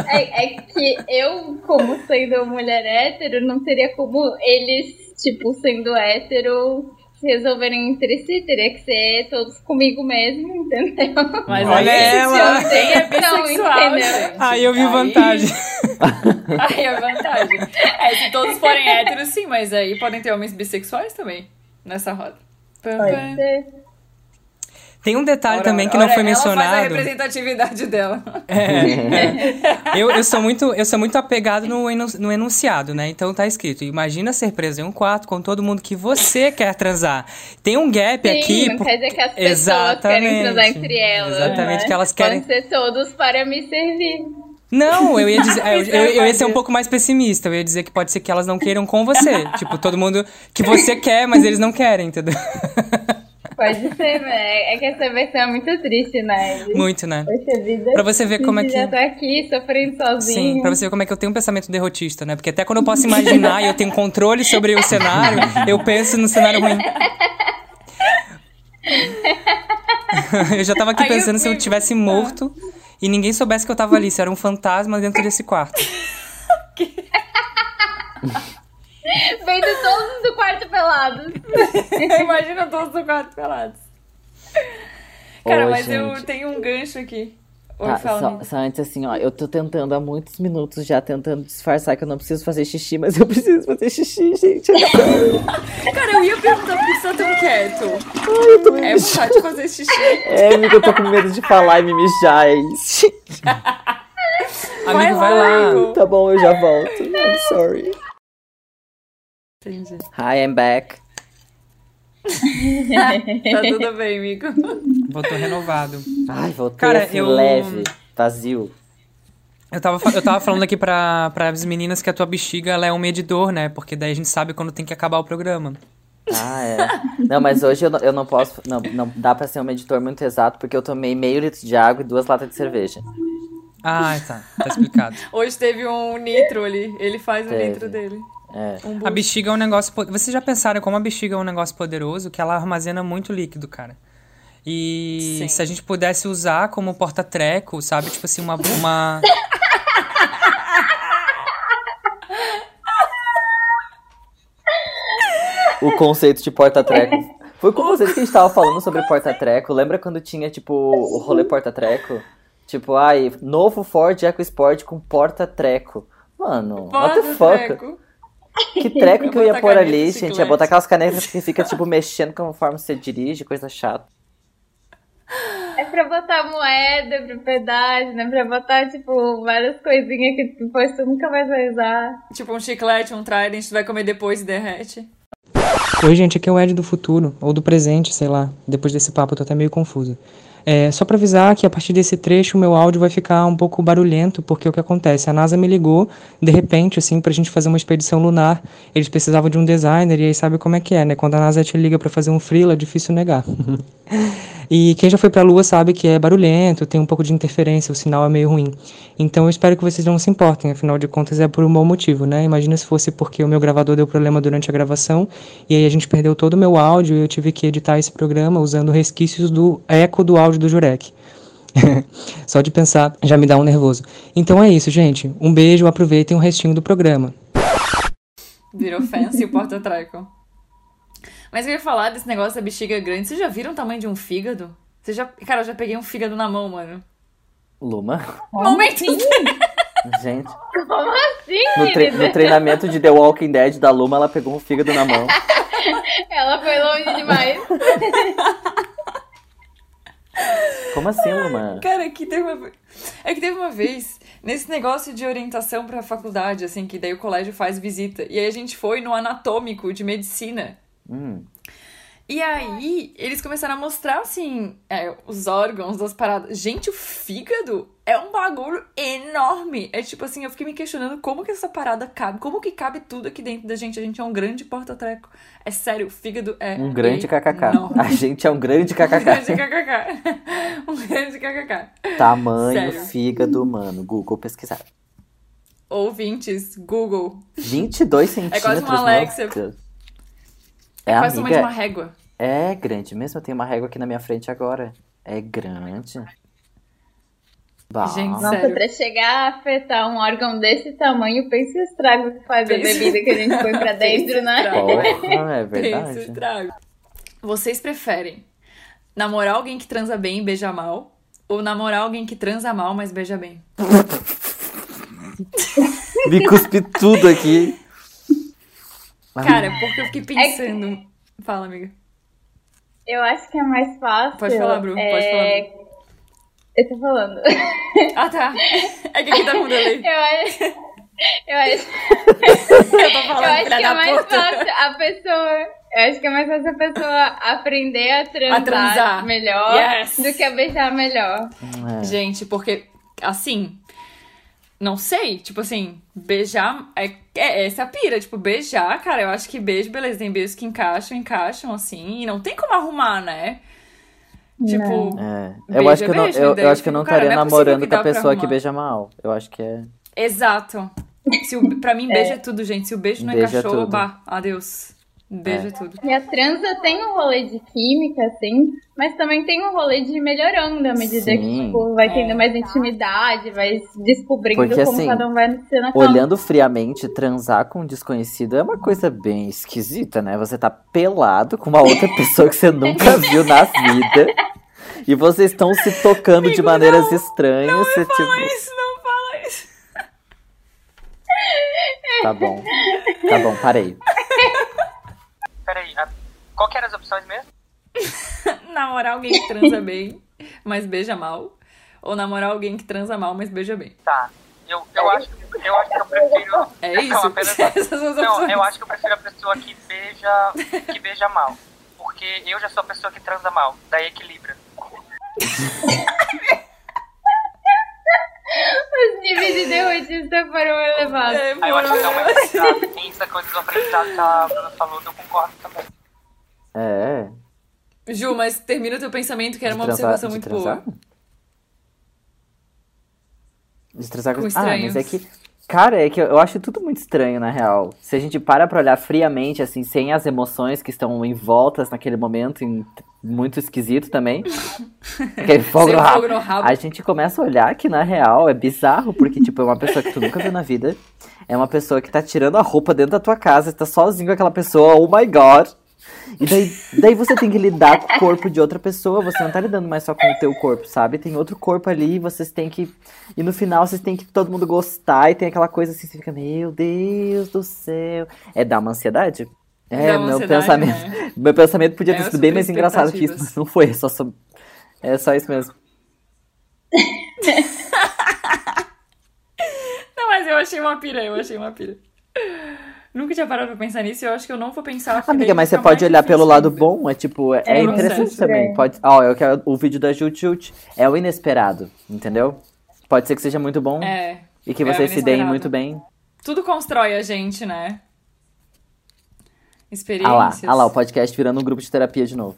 É, é que eu, como sendo mulher hétero, não teria como eles, tipo, sendo hétero, se resolverem entre si. Teria que ser todos comigo mesmo, entendeu? Mas Olha ela. tem é Não, bissexual. Aí eu vi Aí- vantagem. Aí é vantagem. É, se todos forem héteros, sim, mas aí podem ter homens bissexuais também nessa roda. Pode ser. Tem um detalhe Ora, também que ora, não foi Ela faz a mencionado. representatividade dela. É. Eu, eu sou muito, eu sou muito apegado no, no enunciado, né? Então tá escrito: imagina ser preso em um quarto com todo mundo que você quer transar. Tem um gap Sim, aqui. não por- quer dizer que as pessoas querem transar entre elas. Exatamente, né? que elas querem. Podem ser todos para me servir. Não, eu ia dizer. Eu, eu- é eu ia ser um pouco mais pessimista. Eu ia dizer que pode ser que elas não queiram com você. tipo, todo mundo que você quer, mas eles não querem, entendeu? Pode ser, né? É que essa versão é muito triste, né? De- Muito, né? Poxa vida. Pra você ver como é que- já tá aqui sofrendo sozinho. Sim, pra você ver como é que eu tenho um pensamento derrotista, né? Porque até quando eu posso imaginar e eu tenho controle sobre o cenário, eu penso no cenário ruim. eu já tava aqui Aí eu pensando se eu tivesse morto e ninguém soubesse que eu tava ali, se eu era um fantasma dentro desse quarto. Vendo todos do quarto pelados. Imagina todos do quarto pelados. Cara, Ô, mas eu gente. tenho um gancho aqui. Tá, só, só antes assim, ó, eu tô tentando há muitos minutos já, tentando disfarçar que eu não preciso fazer xixi, mas eu preciso fazer xixi, gente. Cara, eu ia perguntar por que você tá tão quieto. Ai, eu tô me É mijando. vontade de fazer xixi. É, amiga, eu tô com medo de falar e me mijar, é isso. Amigo, vai lá. amigo. Tá bom, eu já volto. I'm sorry. Entendi. Hi, I'm back. Tá tudo bem, amigo. Voltou renovado. Ai, voltei Cara, assim, eu- leve, vazio. Eu tava, eu tava falando aqui pra, as meninas que a tua bexiga ela é um medidor, né? Porque daí a gente sabe quando tem que acabar o programa. Ah, é. Não, mas hoje eu não, eu não posso. Não, não dá pra ser um editor muito exato, porque eu tomei meio litro de água e duas latas de cerveja. Ah, tá. Tá explicado. Hoje teve um nitro ali. Ele faz o Teve. nitro dele. É. Um A bexiga é um negócio. Vocês já pensaram como a bexiga é um negócio poderoso que ela armazena muito líquido, cara? E Sim. se a gente pudesse usar como porta-treco, sabe? Tipo assim, uma. uma... O conceito de porta-treco. Foi com vocês que a gente tava falando sobre porta-treco. Lembra quando tinha, tipo, o rolê porta-treco? Tipo, ai, novo Ford EcoSport com porta-treco. Mano, what the fuck? Que treco que eu ia pôr ali, gente? Ia botar aquelas canetas que fica, tipo, mexendo conforme você dirige, coisa chata. É pra botar moeda, propriedade, né? Pra botar, tipo, várias coisinhas que depois tu nunca mais vai usar. Tipo um chiclete, um trident, tu vai comer depois e derrete. Oi, gente, aqui é o Ed do futuro, ou do presente, sei lá. Depois desse papo eu tô até meio confuso. É, só pra avisar que a partir desse trecho o meu áudio vai ficar um pouco barulhento, porque o que acontece? A NASA me ligou, de repente, assim, pra gente fazer uma expedição lunar. Eles precisavam de um designer, e aí sabe como é que é, né? Quando a NASA te liga pra fazer um freela, é difícil negar. E quem já foi pra Lua sabe que é barulhento, tem um pouco de interferência, o sinal é meio ruim. Então eu espero que vocês não se importem, afinal de contas é por um bom motivo, né? Imagina se fosse porque o meu gravador deu problema durante a gravação e aí a gente perdeu todo o meu áudio e eu tive que editar esse programa usando resquícios do eco do áudio do Jurek. Só de pensar já me dá um nervoso. Então é isso, gente. Um beijo, aproveitem o restinho do programa. Virou fancy o porta-treco. Mas eu ia falar desse negócio da bexiga grande. Vocês já viram o tamanho de um fígado? Você já... Cara, eu já peguei um fígado na mão, mano. Luma. Momento. Gente. Como assim, No, tre- no treinamento de The Walking Dead da Luma, ela pegou um fígado na mão. Ela foi longe demais. Como assim, Luma? Cara, é que teve uma... É que teve uma vez, nesse negócio de orientação pra faculdade, assim, que daí o colégio faz visita. E aí a gente foi no anatômico de medicina. Hum. E aí, eles começaram a mostrar, assim, é, os órgãos das paradas. Gente, o fígado é um bagulho enorme. É tipo assim, eu fiquei me questionando como que essa parada cabe. Como que cabe tudo aqui dentro da gente? A gente é um grande porta-treco. É sério, o fígado é. Um grande kkk. enorme. A gente é um grande Um grande kkk. kkk. Um grande kkk. Tamanho Sério. fígado humano. Google pesquisar. Ouvintes, Google. 22 centímetros. É quase uma Alexa. Deus. É, quase o tamanho de amiga. uma régua. É grande mesmo. Eu tenho uma régua aqui na minha frente agora. É grande. Bah. Gente, Nossa, sério. pra chegar a afetar um órgão desse tamanho, pensa o estrago que faz a bebida que a gente põe pra dentro, né? Porra, é Pensa, verdade. estrago. Vocês preferem namorar alguém que transa bem e beija mal? Ou namorar alguém que transa mal, mas beija bem? Me cuspi tudo aqui. Cara, porque eu fiquei pensando. Fala, amiga. Eu acho que é mais fácil. Pode falar, Bru, pode é... Eu tô falando. Ah, tá. É que aqui tá com delay. Eu acho. Eu acho, Eu tô falando, eu acho que é mais puta. fácil a pessoa. Eu acho que é mais fácil a pessoa aprender a transar, transar. melhor Yes. do que a beijar melhor. É. Gente, porque, assim, não sei, tipo assim, beijar é, é essa a pira, tipo, beijar, cara, eu acho que beijo, beleza, tem beijos que encaixam, encaixam, assim, e não tem como arrumar, né? Tipo, É. Beijo Eu acho que é eu não, beijo, eu, daí eu eu acho que eu fico, não cara, estaria não é namorando que com a pessoa que beija mal. Eu acho que é. exato. Se o, pra mim, beijo é. tudo, gente. Se o beijo não Beijo é encaixou, tudo. bah, adeus. Beijo É. é tudo. E a transa tem um rolê de química, assim, mas também tem um rolê de melhorando à medida que Sim. tipo, vai É. tendo mais intimidade, vai descobrindo Porque, como assim, cada um vai sendo aquela Olhando friamente, transar com um desconhecido é uma coisa bem esquisita, né? Você tá pelado com uma outra pessoa que você nunca viu na vida. E vocês estão se tocando de maneiras estranhas. você, tipo, Isso, não fala isso. tá bom. Tá bom, parei. Peraí, a- qual que eram as opções mesmo? Namorar alguém que transa bem, mas beija mal. Ou namorar alguém que transa mal, mas beija bem. Tá. Eu, eu, acho, eu acho que eu prefiro. É Não, isso? apenas- Essas são as Não, eu acho que eu prefiro a pessoa que beija, que beija mal. Porque eu já sou a pessoa que transa mal. Daí equilibra. Os níveis de derrotista foram elevados. É, Aí eu acho que dá uma equilibrada. Tem essa coisa do aprendizado que a Bruna falou, que eu concordo também. É. Ju, mas termina o teu pensamento, que era De uma transar- observação muito transar? boa. De transar Com com... Ah, mas estranhos. é que. Cara, é que eu eu acho tudo muito estranho, na real. Se a gente para pra olhar friamente, assim, sem as emoções que estão envoltas naquele momento, em- muito esquisito também. Aquele fogo, Sem no rabo. fogo no rabo. A gente começa a olhar que, na real, é bizarro, porque, tipo, é uma pessoa que tu nunca viu na vida. É uma pessoa que tá tirando a roupa dentro da tua casa, tá sozinho com aquela pessoa, oh my god. E daí, daí você tem que lidar com o corpo de outra pessoa, você não tá lidando mais só com o teu corpo, sabe? Tem outro corpo ali, e vocês têm que. E no final vocês têm que todo mundo gostar, e tem aquela coisa assim, você fica, meu Deus do céu. É dar uma ansiedade? É, meu pensamento. né? Meu pensamento podia É, ter sido bem mais engraçado que isso, mas não foi. É só, é só isso mesmo. Não, mas eu achei uma pira, eu achei uma pira. Nunca tinha parado pra pensar nisso e eu acho que eu não vou pensar. Amiga, mas você pode olhar pelo lado bom, é tipo, é, É, interessante você. também. Pode, ó, eu quero o vídeo da Jut Jut é o inesperado, entendeu? Pode ser que seja muito bom É. e que é vocês se deem muito bem. Tudo constrói a gente, né? Ah lá, Experiências. ah lá, o podcast virando um grupo de terapia de novo.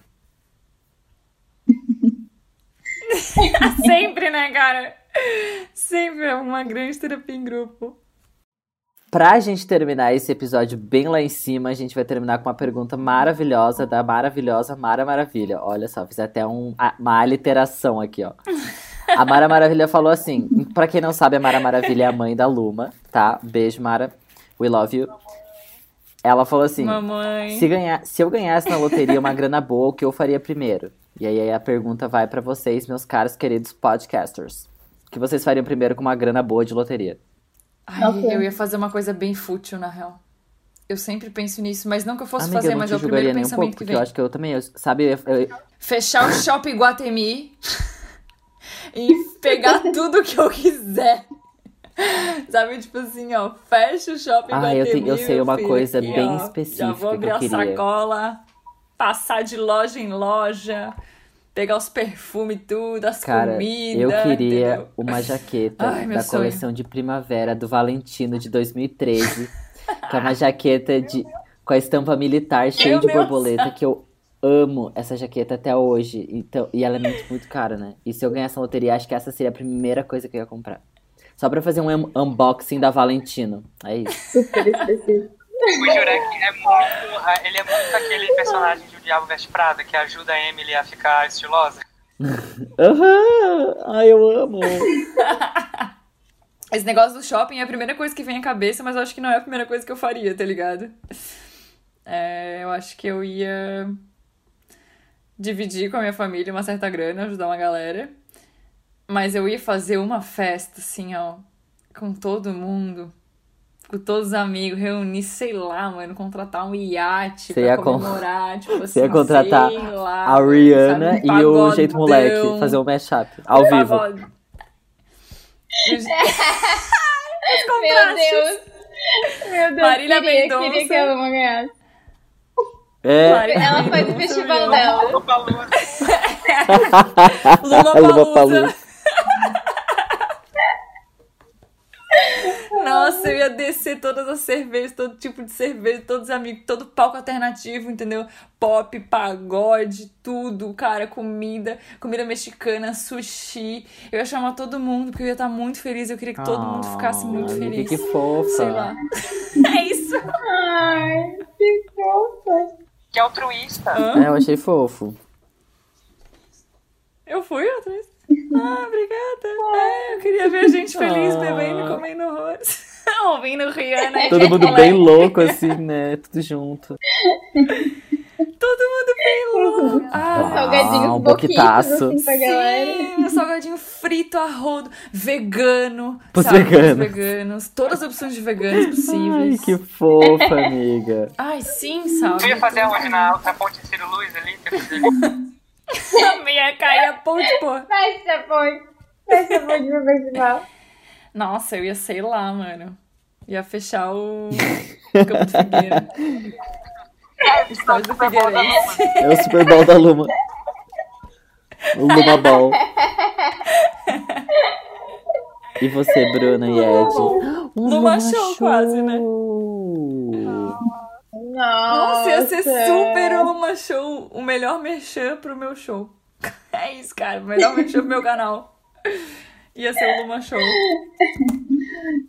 Sempre, né, cara? Sempre é uma grande terapia em grupo. Pra gente terminar esse episódio bem lá em cima, a gente vai terminar com uma pergunta maravilhosa da maravilhosa Mara Maravilha. Olha só, fiz até um, uma aliteração aqui, ó. A Mara Maravilha falou assim: pra quem não sabe, a Mara Maravilha é a mãe da Luma, tá? Beijo, Mara. We love you. Ela falou assim: Mamãe. se, ganhar, se eu ganhasse na loteria uma grana boa, o que eu faria primeiro? E aí a pergunta vai pra vocês, meus caros queridos podcasters. O que vocês fariam primeiro com uma grana boa de loteria? Ai, Ok. eu ia fazer uma coisa bem fútil, na real. Eu sempre penso nisso, mas não que eu fosse Amiga, fazer, eu mas é o primeiro nem um pensamento pouco, que vem. eu acho que eu também, eu- sabe, eu- eu- Fechar o shopping Guatemi e pegar tudo que eu quiser. Sabe, tipo assim, ó, fecha o shopping Ah, eu tenho- eu sei uma filho, coisa aqui, bem ó. específica Já vou que abrir eu a sacola, passar de loja em loja, pegar os perfumes tudo, as Cara, comidas. eu queria entendeu? uma jaqueta Ai, da sonho. coleção de primavera do Valentino de 2013, que é uma jaqueta de com a estampa militar cheia de Deus. borboleta que eu amo essa jaqueta até hoje. Então, e ela é muito, muito cara, né? E se eu ganhasse na loteria, acho que essa seria a primeira coisa que eu ia comprar. Só pra fazer um un- unboxing da Valentino. É isso. O Jurek é muito. Ele é muito aquele personagem de O Diabo Veste Prada que ajuda a Emily a ficar estilosa. Aham! Ai, eu amo! Esse negócio do shopping é a primeira coisa que vem à cabeça, mas eu acho que não é a primeira coisa que eu faria, tá ligado? É, eu acho que eu ia dividir com a minha família uma certa grana, ajudar uma galera. Mas eu ia fazer uma festa, assim, ó, com todo mundo, com todos os amigos, reunir, sei lá, mano, contratar um iate Você pra ia com- comemorar, tipo assim, Você ia contratar sei lá, a Rihanna sabe, um e o Jeito Moleque, fazer um mashup ao vivo. Pagode. Meu Deus. Meu Deus. Marília queria, Mendonça. queria que a Luma ganhasse. É. Ela faz o festival dela. Luma Luma Palusa. Palusa. Nossa, eu ia descer todas as cervejas, todo tipo de cerveja, todos os amigos, todo palco alternativo, entendeu? Pop, pagode, tudo, cara, comida, comida mexicana, sushi. Eu ia chamar todo mundo, porque eu ia estar muito feliz. Eu queria que todo mundo ficasse muito amiga, feliz. que fofa. Sei lá. É isso. Ai, que fofa. Que altruísta. É, eu achei fofo. Eu fui atrás. Ah, obrigada. É, eu queria ver a gente feliz, Ah. bebendo e comendo horrores. Ouvindo Rihanna. e Todo mundo bem louco, assim, né? Tudo junto. Todo mundo bem louco. Ah, Salgadinhos um boquitaço. assim. Sim, o salgadinho frito a rodo, vegano, Pros sabe? veganos. Veganos, todas as opções de veganos Ai, possíveis. que fofa, amiga. Ai, sim, sabe? Eu ia fazer aonde? Na, na ponte Ciro Luz ali? que eu fiz ali? A ia cair a ponte, pô. Fecha a ponte. Fecha ponte pro festival. Nossa, eu ia, sei lá, mano. Ia fechar o Campo do Figueira. Estádio do Figueirense. É o Super Bowl da Luma. O Luma Ball. E você, Bruna e Ed? Um Luma Show, quase, né? Nossa, ia ser super o Luma Show. O melhor merchan pro meu show. É isso, cara. O melhor merchan pro meu canal. Ia ser o Luma Show.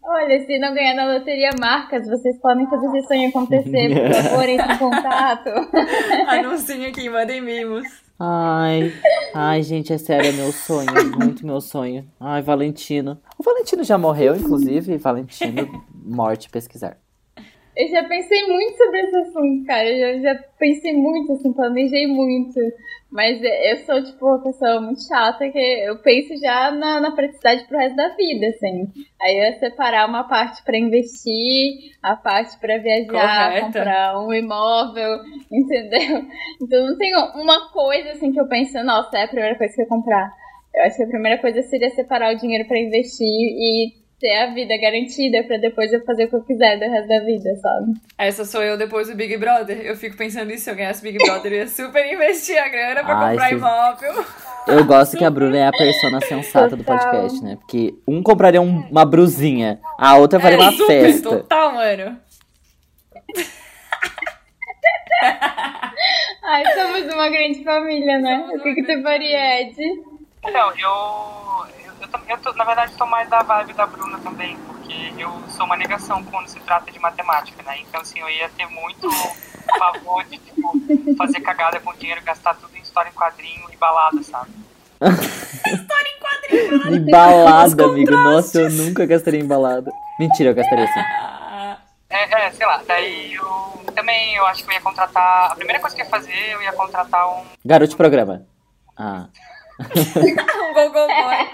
Olha, se não ganhar na loteria marcas, vocês podem fazer esse sonho acontecer. Por favor, entre em contato. Anunciem aqui, mandem mimos. Ai, ai, gente, é sério, é meu sonho, muito meu sonho. Ai, Valentino. O Valentino já morreu, inclusive. Valentino, morte, pesquisar. Eu já pensei muito sobre esse assunto, cara. Eu já, já pensei muito, assim, planejei muito. Mas eu sou, tipo, uma pessoa muito chata que eu penso já na, na praticidade pro resto da vida, assim. Aí eu ia separar uma parte pra investir, a parte pra viajar, Correta. comprar um imóvel, entendeu? Então não tem uma coisa, assim, que eu penso, nossa, é a primeira coisa que eu comprar. Eu acho que a primeira coisa seria separar o dinheiro pra investir e ter a vida garantida pra depois eu fazer o que eu quiser do resto da vida, sabe? Essa sou eu depois do Big Brother. Eu fico pensando nisso, se eu ganhasse Big Brother, eu ia super investir a grana pra Ai, comprar sim. imóvel. Eu gosto que a Bruna é a persona sensata do Total. podcast, né? Porque um compraria um- uma brusinha, a outra faria É, uma super, festa. total, mano. Ai, somos uma grande família, né? O que, que tu faria, Ed? Então, eu, eu, tô- eu tô- na verdade, tô mais da vibe da Bruna também, porque eu sou uma negação quando se trata de matemática, né? Então, assim, eu ia ter muito favor de, tipo, fazer cagada com dinheiro, gastar tudo em história em quadrinho e balada, sabe? Em balada, amigo. Nossa, eu nunca gastaria em balada. Mentira, eu gastaria sim. É, é, sei lá, daí eu também eu acho que eu ia contratar. A primeira coisa que eu ia fazer, eu ia contratar um. Garoto de programa. Ah. um go, go, boy.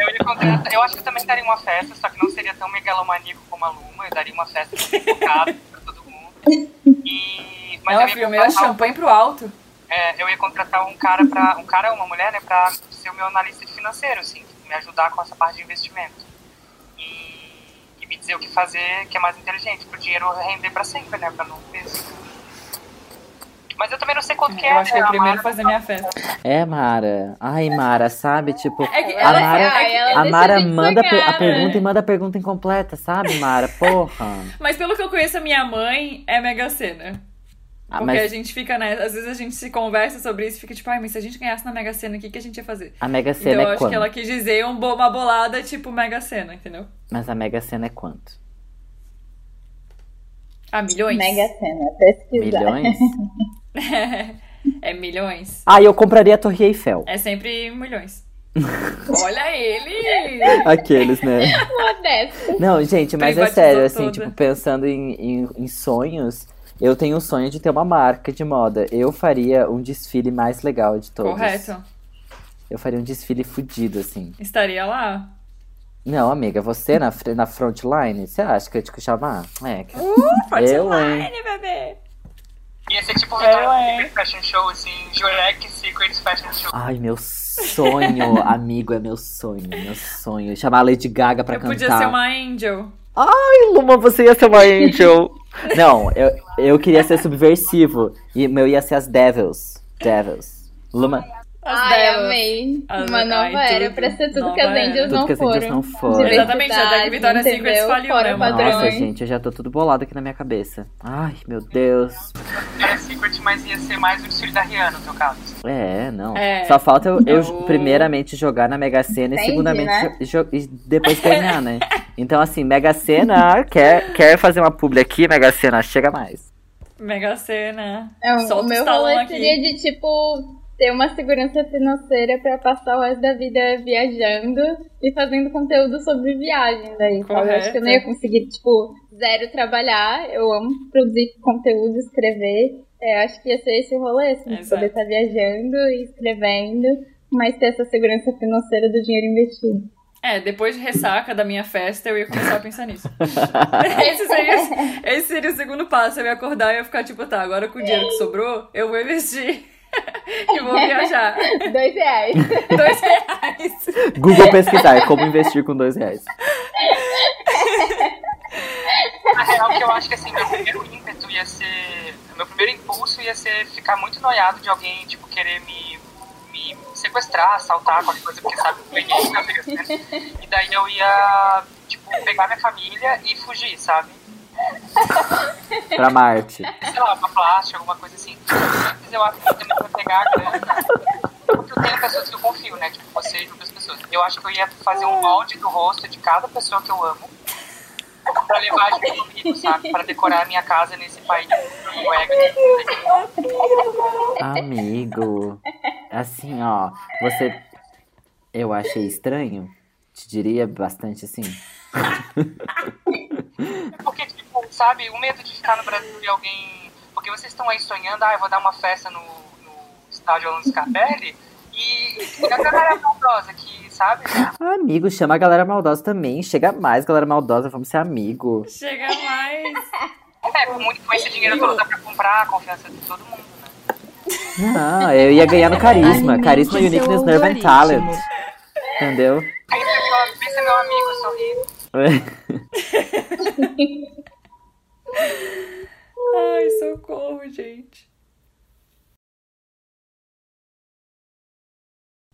Eu, ia eu acho que eu também daria uma festa, só que não seria tão megalomaníaco como a Luma. Eu daria uma festa focada pra todo mundo. E, mas Ela eu ia filmou é um- champanhe pro alto. É, eu ia contratar um cara para um cara ou uma mulher, né, para ser o meu analista de financeiro, assim, me ajudar com essa parte de investimento e, e me dizer o que fazer, que é mais inteligente, para o dinheiro render para sempre, né, para não mesmo. Mas eu também não sei quanto que é. Eu acho que né, eu a primeiro Mara- fazer minha festa. É, Mara. Ai, Mara, sabe? Tipo, É que a ela- Mara, ela a Mara a manda sonhar, a pergunta né? e manda a pergunta incompleta, sabe, Mara? Porra. Mas pelo que eu conheço a minha mãe, é Mega Sena. Ah, Porque mas- a gente fica, né? Às vezes a gente se conversa sobre isso e fica tipo, ai, mas se a gente ganhasse na Mega Sena, o que, que a gente ia fazer? A Mega Então Sena eu é acho quanto? que ela quis dizer um bo- uma bolada tipo Mega Sena, entendeu? Mas a Mega Sena é quanto? Ah, milhões? Mega Sena, pesquisar. Milhões? é milhões. Ah, eu compraria a Torre Eiffel. É sempre milhões. Olha ele! Aqueles, né? Modesto. Não, gente, mas é sério, assim, toda. tipo, pensando em, em, em sonhos, eu tenho um sonho de ter uma marca de moda. Eu faria um desfile mais legal de todos. Correto. Eu faria um desfile fudido, assim. Estaria lá. Não, amiga, você na, na frontline, você acha que eu ia te chamar? É, que... Uh, eu, hein? frontline, bebê! Ia ser tipo o É, Victoria's Fashion Show, assim, Jurek Secret Fashion Show. Ai, meu sonho, amigo, é meu sonho, meu sonho. Chamar a Lady Gaga pra Eu cantar. podia ser uma angel. Ai, Luma, você ia ser uma angel. Não, eu, eu queria ser subversivo. E o meu ia ser as Devils. Devils. Luma, Ai, delas. amei. As- Uma nova ai, era tudo. pra ser tudo que as. Angels Tudo não que as Angels foram. não foram. Exatamente, até que Victoria's Secret faliu, Fora né, mano? padrões. nossa, gente, eu já tô tudo bolado aqui na minha cabeça. Ai, meu Deus. Era Secret, mas ia ser mais o desfile da Rihanna, no teu caso. É, não. É. Só falta eu, eu, primeiramente, jogar na Mega Sena e Entende, segundamente né? e depois ganhar, né? Então, assim, Mega Sena, quer, quer fazer uma publi aqui, Mega Sena, chega mais. Mega Sena. É, o Solta meu os talão rolê seria de, tipo, ter uma segurança financeira pra passar o resto da vida viajando e fazendo conteúdo sobre viagem daí, sabe? Eu acho que eu não ia Correto. conseguir, tipo, zero trabalhar. Eu amo produzir conteúdo, escrever. É, acho que ia ser esse o rolê, assim, Exato. poder estar viajando e escrevendo, mas ter essa segurança financeira do dinheiro investido. É, depois de ressaca da minha festa, eu ia começar a pensar nisso. esse, seria, esse seria o segundo passo. Eu ia acordar e ia ficar tipo, tá, agora com o dinheiro que sobrou, eu vou investir. e vou viajar. Dois reais. Dois reais. Google pesquisar como investir com dois reais. Na real, que eu acho que assim, meu primeiro ímpeto ia ser. Meu primeiro impulso ia ser ficar muito noiado de alguém, tipo, querer me, me sequestrar, assaltar, qualquer coisa, porque sabe que eu ganhei na né? E daí eu ia, tipo, pegar minha família e fugir, sabe? Pra Marte. Sei lá, uma plástica, alguma coisa assim. Mas eu acho que eu também ia pegar a grana. Porque eu tenho pessoas que eu confio, né? Tipo, você e outras pessoas. Eu acho que eu ia fazer um molde do rosto de cada pessoa que eu amo. Pra levar junto comigo, sabe? Pra decorar a minha casa nesse país. Amigo, assim, ó, você. Eu achei estranho. Te diria bastante assim. Porque, tipo, sabe, o medo de ficar no Brasil e alguém. Porque vocês estão aí sonhando, ah, eu vou dar uma festa no, no estádio Alonso Capelli. E, e a galera maldosa que, sabe? Amigo, chama a galera maldosa também. Chega mais, galera maldosa, vamos ser amigo. Chega mais. É, com, muito, com esse dinheiro todo dá pra comprar a confiança de todo mundo. Não, eu ia ganhar no carisma. Carisma, uniqueness, nerve and talent. Entendeu? Aí você vem ser meu amigo, sorriso. Ai, socorro, gente.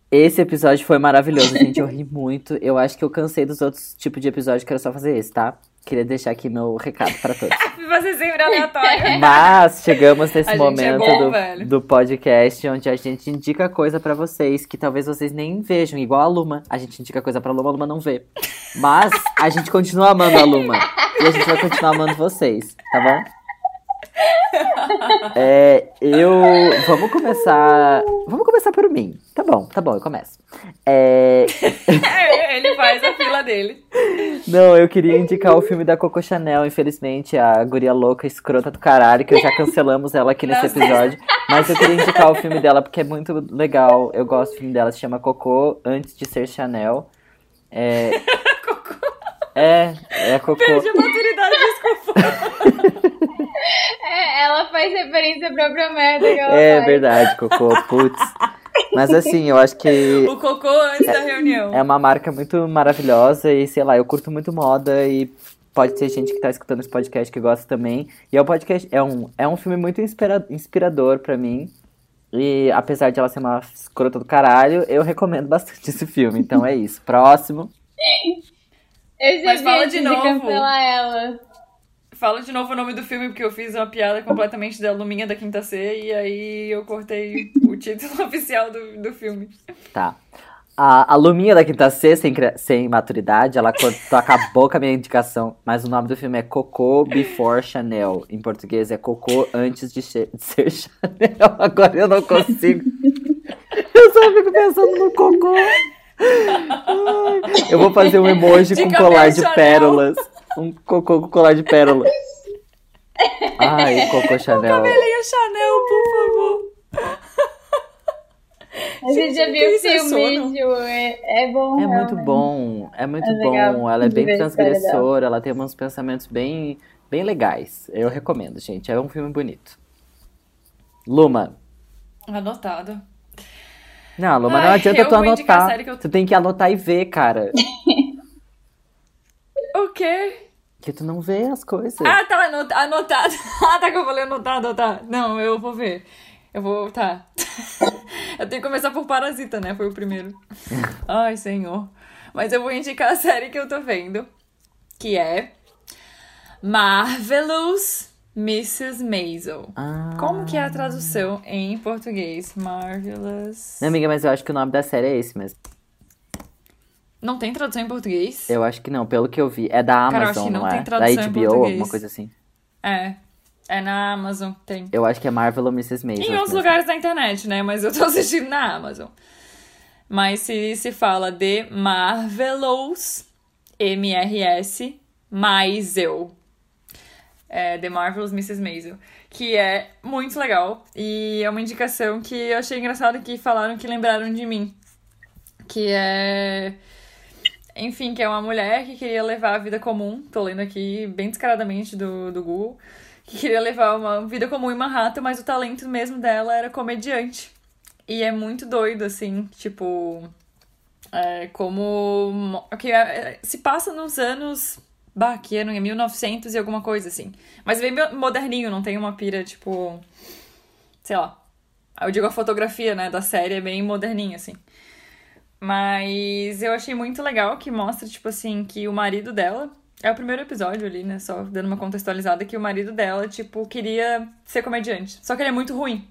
Esse episódio foi maravilhoso, gente. Eu ri muito. Eu acho que eu cansei dos outros tipos de episódio, quero só fazer esse, tá? Queria deixar aqui meu recado pra todos. Você sempre aleatório. Mas chegamos nesse é momento bom, do, do podcast onde a gente indica coisa pra vocês que talvez vocês nem vejam, igual a Luma. A gente indica coisa pra Luma, a Luma não vê. Mas a gente continua amando a Luma. E a gente vai continuar amando vocês, tá bom? É, eu. Vamos começar. Vamos começar por mim. Tá bom, tá bom, eu começo. É, Ele faz a fila dele. Não, eu queria indicar o filme da Coco Chanel, infelizmente, a guria louca, escrota do caralho, que já cancelamos ela aqui nesse episódio. Mas eu queria indicar o filme dela porque é muito legal. Eu gosto do filme dela, se chama Coco Antes de Ser Chanel. É. É, é Coco. Perdi a maturidade, desculpa. É, ela faz referência à própria merda que ela É faz. verdade, Coco, putz. Mas assim, eu acho que. O cocô antes da reunião. É uma marca muito maravilhosa e, sei lá, eu curto muito moda e pode ter gente que tá escutando esse podcast que gosta também. E é um podcast, é um, é um filme muito inspira- inspirador pra mim. E apesar de ela ser uma escrota do caralho, eu recomendo bastante esse filme. Então é isso. Próximo. Já Mas fala antes de novo. cancelar ela. Fala de novo o nome do filme, porque eu fiz uma piada completamente da Luminha da Quinta C e aí eu cortei o título oficial do, do filme. Tá. A, a Luminha da Quinta C, sem, sem maturidade, ela acabou com a minha indicação. Mas o nome do filme é Coco Before Chanel. Em português é Coco Antes de, de Ser Chanel. Agora eu não consigo. Eu só fico pensando no Cocô. Eu vou fazer um emoji com colar de Chanel. pérolas. Um cocô com colar de pérolas. Ai, Coco Chanel. Cabelinho Chanel, por favor. A gente já viu é filme, sono? Ju. É, é bom, É muito realmente. bom, é muito É legal bom. Ela é bem transgressora, ela tem uns pensamentos bem, bem legais. Eu recomendo, gente. É um filme bonito. Luma. Anotado. Não, Luma, não Ai, adianta eu tu anotar. Tu tem que anotar e ver, cara. O quê? que tu não vê as coisas. Ah, tá anot- anotado. Ah, tá que eu falei anotado, tá. Não, eu vou ver. Eu vou, tá. eu tenho que começar por Parasita, né? Foi o primeiro. Ai, senhor. Mas eu vou indicar a série que eu tô vendo, que é Marvelous Mrs. Maisel. Ah. Como que é a tradução em português? Marvelous. Não, amiga, mas eu acho que o nome da série é esse mesmo. Não tem tradução em português? Eu acho que não, pelo que eu vi. É da Cara, eu acho Amazon, que não não, tem é? Da tradução em HBO, português. alguma coisa assim. É. É na Amazon, tem. Eu acho que é Marvel ou Mrs. Maisel. Em outros mesmo. lugares da internet, né? Mas eu tô assistindo na Amazon. Mas se, se fala de Marvelous, M-R-S, Maisel. É, The Marvelous Mrs. Maisel. Que é muito legal. E é uma indicação que eu achei engraçado que falaram que lembraram de mim. Que é... Enfim, que é uma mulher que queria levar a vida comum. Tô lendo aqui bem descaradamente do, do Google. Que queria levar uma vida comum em Manhattan, mas o talento mesmo dela era comediante. E é muito doido, assim, tipo. É, como. mo- Que é- se passa nos anos. Bah, que ano? É 1900 e alguma coisa, assim. Mas bem moderninho, não tem uma pira, tipo. Sei lá. Eu digo a fotografia, né, da série é bem moderninha, assim. Mas eu achei muito legal que mostra, tipo assim, que o marido dela. É o primeiro episódio ali, né? Só dando uma contextualizada, que o marido dela, tipo, queria ser comediante. Só que ele é muito ruim.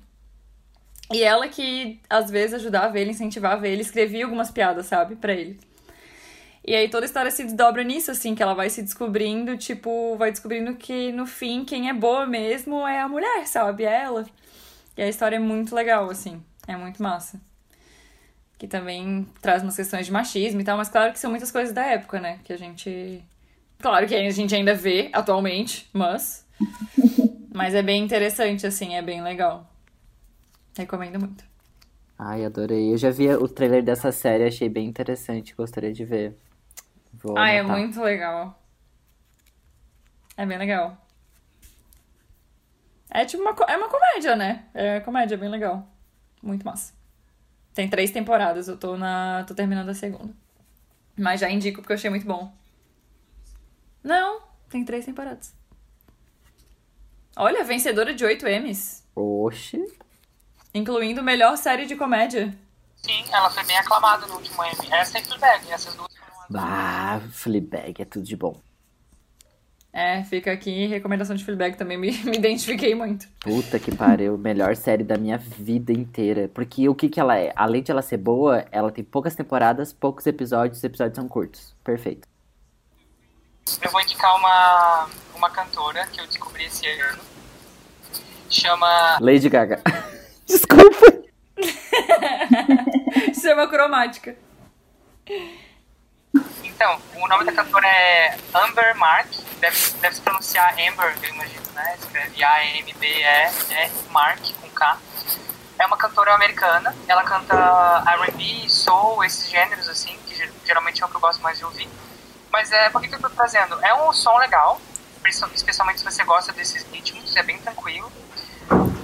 E ela que, às vezes, ajudava ele, incentivava ele, escrevia algumas piadas, sabe, pra ele. E aí toda a história se desdobra nisso, assim, que ela vai se descobrindo, tipo, vai descobrindo que no fim quem é boa mesmo é a mulher, sabe? É ela. E a história é muito legal, assim. É muito massa. Que também traz umas questões de machismo e tal, mas claro que são muitas coisas da época, né? Que a gente. Claro que a gente ainda vê atualmente, mas. Mas é bem interessante, assim, é bem legal. Recomendo muito. Ai, adorei. Eu já vi o trailer dessa série, achei bem interessante, gostaria de ver. Vou ah, é muito legal. É bem legal. É tipo uma, é uma comédia, né? É comédia, bem legal. Muito massa. Tem três temporadas, eu tô na. tô terminando a segunda. Mas já indico porque eu achei muito bom. Tem três temporadas. Olha, vencedora de 8 M's. Oxi. Incluindo melhor série de comédia. Sim, ela foi bem aclamada no último Emmy. Essa e Fleabag, essas duas foram as Bah, Fleabag é tudo de bom. É, fica aqui recomendação de Fleabag também, me, me identifiquei muito. Puta que pariu, melhor série da minha vida inteira. Porque o que que ela é? Além de ela ser boa, ela tem poucas temporadas, poucos episódios, os episódios são curtos. Perfeito. Eu vou indicar uma, uma cantora que eu descobri esse ano. Chama. Lady Gaga. Desculpa. Chama cromática. Então, o nome da cantora é Amber Mark. Deve, deve se pronunciar Amber, eu imagino, né? Escreve A-M-B-E-R, Mark, com K. É uma cantora americana. Ela canta R&B, soul, esses gêneros, assim, que ge- geralmente é o que eu gosto mais de ouvir. Mas é, por que, eu tô trazendo? É um som legal, especialmente se você gosta desses ritmos, é bem tranquilo.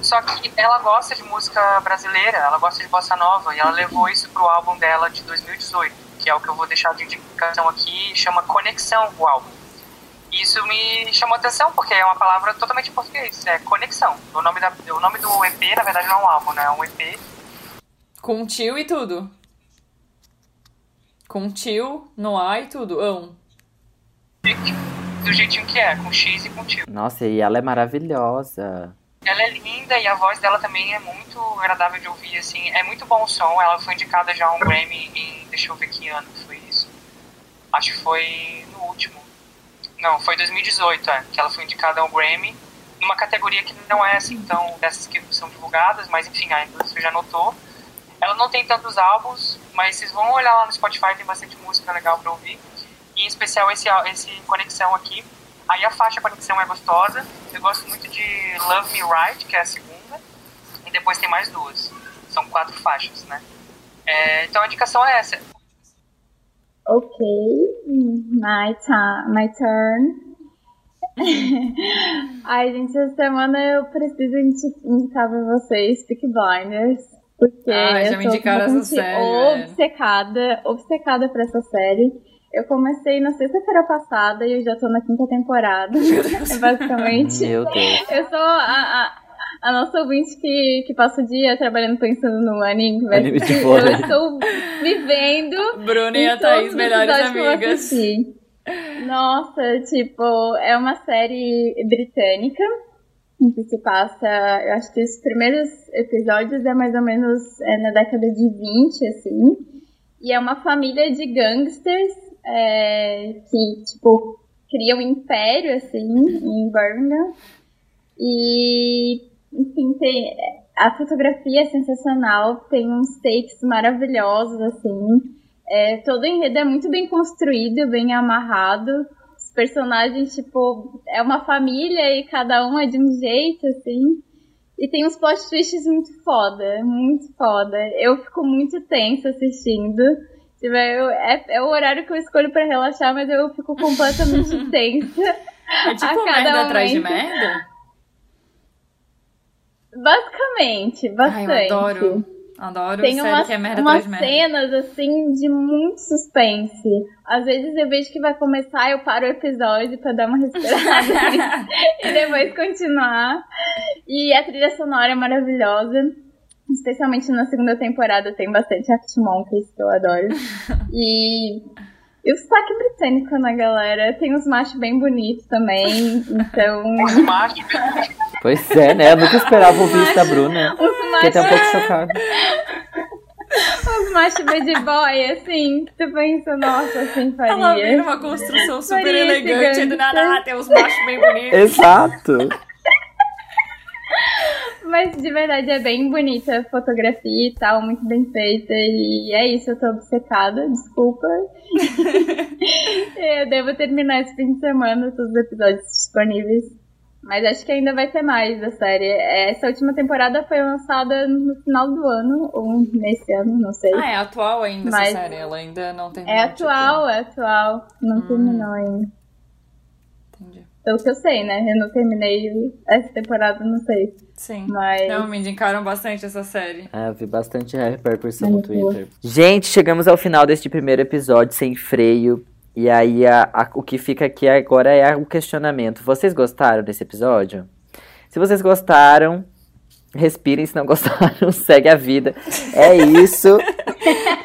Só que ela gosta de música brasileira, ela gosta de bossa nova, e ela levou isso pro álbum dela de 2018, que é o que eu vou deixar de indicação aqui, chama Conexão, o álbum. E isso me chamou atenção, porque é uma palavra totalmente em português, é conexão. O nome, da, o nome do EP, na verdade, não é um álbum, né? É um EP. Com tio e tudo. Com tio no A e tudo. Ão. Do jeitinho que é, com X e com tio. Nossa, e ela é maravilhosa. Ela é linda e a voz dela também é muito agradável de ouvir, assim. É muito bom o som. Ela foi indicada já a um Grammy em. Deixa eu ver que ano foi isso. Acho que foi no último. Não, foi 2018, é. Que ela foi indicada ao Grammy. Numa categoria que não é assim tão dessas que são divulgadas, mas enfim, a indústria já notou. Ela não tem tantos álbuns, mas vocês vão olhar lá no Spotify, tem bastante música legal pra ouvir. E em especial esse, esse Conexão aqui. Aí a faixa Conexão é gostosa. Eu gosto muito de Love Me Right, que é a segunda. E depois tem mais duas. São quatro faixas, né? É, então a indicação é essa. Ok, my, my turn. Ai, gente, essa semana eu preciso indi- indicar pra vocês Peak Blinders. Porque Ai, já eu me tô indicaram essa série, obcecada, obcecada por essa série. Eu comecei na sexta-feira passada e eu já tô na quinta temporada. É basicamente. Meu Deus. Eu sou a, a, a nossa ouvinte que, que passa o dia trabalhando pensando no anime. Anime de vôlei. Eu estou vivendo. Bruna e a Thaís, melhores amigas. Nossa, tipo, é uma série britânica em que se passa, eu acho que os primeiros episódios é mais ou menos é, na década de 20, assim. E é uma família de gangsters é, que, tipo, cria um império, assim, em Birmingham. E, enfim, tem, a fotografia é sensacional, tem uns takes maravilhosos, assim. É, todo o enredo é muito bem construído, bem amarrado. Os personagens, tipo, é uma família e cada um é de um jeito, assim. E tem uns plot twists muito foda, muito foda. Eu fico muito tensa assistindo. Tipo, eu- é, é o horário que eu escolho pra relaxar, mas eu fico completamente tensa. É tipo a cada merda atrás de momento. merda? Basicamente, Ai, bastante. eu adoro. Adoro Tem série umas, que é merda umas atrás de merda. cenas, assim, de muito suspense. Às vezes eu vejo que vai começar, eu paro o episódio pra dar uma respirada e depois continuar. E a trilha sonora é maravilhosa. Especialmente na segunda temporada tem bastante Act Monkeys, que eu adoro. E, e o sotaque britânico na galera. Tem uns machos bem bonitos também. Então. Os machos. Pois é, né? Eu nunca esperava ouvir isso da Bruna. Os Fiquei até um pouco machos- chocada. Os machos bad boy, assim, que tu pensa, nossa, assim, faria. Ela vem numa construção super Faria elegante e do nada ah, tem uns machos bem bonitos. Exato. Mas de verdade é bem bonita a fotografia e tal, muito bem feita. E é isso, eu tô obcecada, desculpa. eu devo terminar esse fim de semana, todos os episódios disponíveis. Mas acho que ainda vai ter mais da série. Essa última temporada foi lançada no final do ano, ou nesse ano, não sei. Ah, é atual ainda Mas- essa série. Ela ainda não terminou. É atual, é atual. Não terminou ainda. Pelo que eu sei, né? Eu não terminei essa temporada, não sei. Sim. Mas. Não, me indicaram bastante essa série. É, eu vi bastante repercussão no Twitter. Gente, chegamos ao final deste primeiro episódio sem freio. E aí, a- a- o que fica aqui agora é o questionamento. Vocês gostaram desse episódio? Se vocês gostaram, respirem. Se não gostaram, segue a vida. É isso.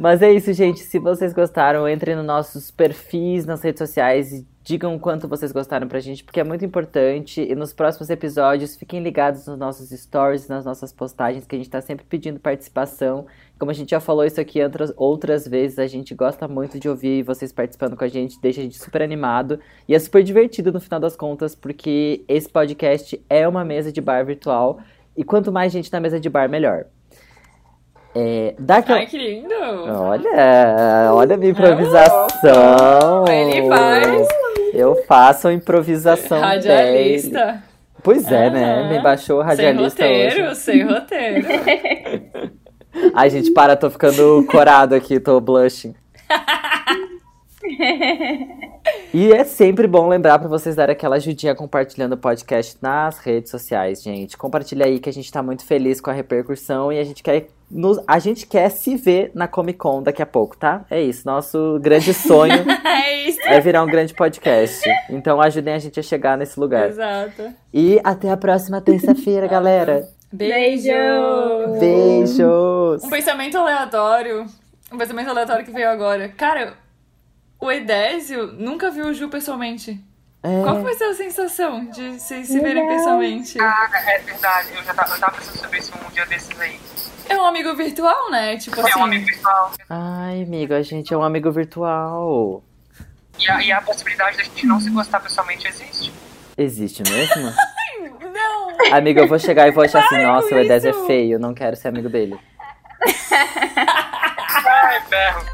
Mas é isso, gente. Se vocês gostaram, entrem nos nossos perfis nas redes sociais e digam o quanto vocês gostaram pra gente, porque é muito importante. E nos próximos episódios, fiquem ligados nos nossos stories, nas nossas postagens, que a gente tá sempre pedindo participação. Como a gente já falou isso aqui outras, outras vezes, a gente gosta muito de ouvir vocês participando com a gente, deixa a gente super animado. E é super divertido no final das contas, porque esse podcast é uma mesa de bar virtual. E quanto mais gente na mesa de bar, melhor. É, dá aquela... Ai, que lindo! Olha, olha a minha improvisação. Ele faz. Eu faço a improvisação dele. Radialista. Pois é, né? Aham. Me baixou o radialista sem roteiro, hoje. sem roteiro. Ai, gente, para, tô ficando corado aqui, tô blushing. E é sempre bom lembrar pra vocês darem aquela ajudinha compartilhando o podcast nas redes sociais, gente. Compartilha aí que a gente tá muito feliz com a repercussão e a gente quer nos- a gente quer se ver na Comic Con daqui a pouco, tá? É isso, nosso grande sonho é é virar um grande podcast. Então ajudem a gente a chegar nesse lugar. Exato. E até a próxima terça-feira, galera. Beijo! Beijos! Um pensamento aleatório. Um pensamento aleatório que veio agora. Cara, o Edésio nunca viu o Ju pessoalmente. É. Qual foi a sua sensação de se, se verem pessoalmente? Cara, é verdade. Eu já tava, eu tava pensando sobre isso um dia desses aí. É um amigo virtual, né? Tipo É assim. um amigo virtual. Ai, amigo, a gente é um amigo virtual. E a, e a possibilidade da gente não se gostar pessoalmente existe. Existe mesmo? Não! Amigo, eu vou chegar e vou achar assim, nossa, o Edésio é feio, não quero ser amigo dele. Ai, berro.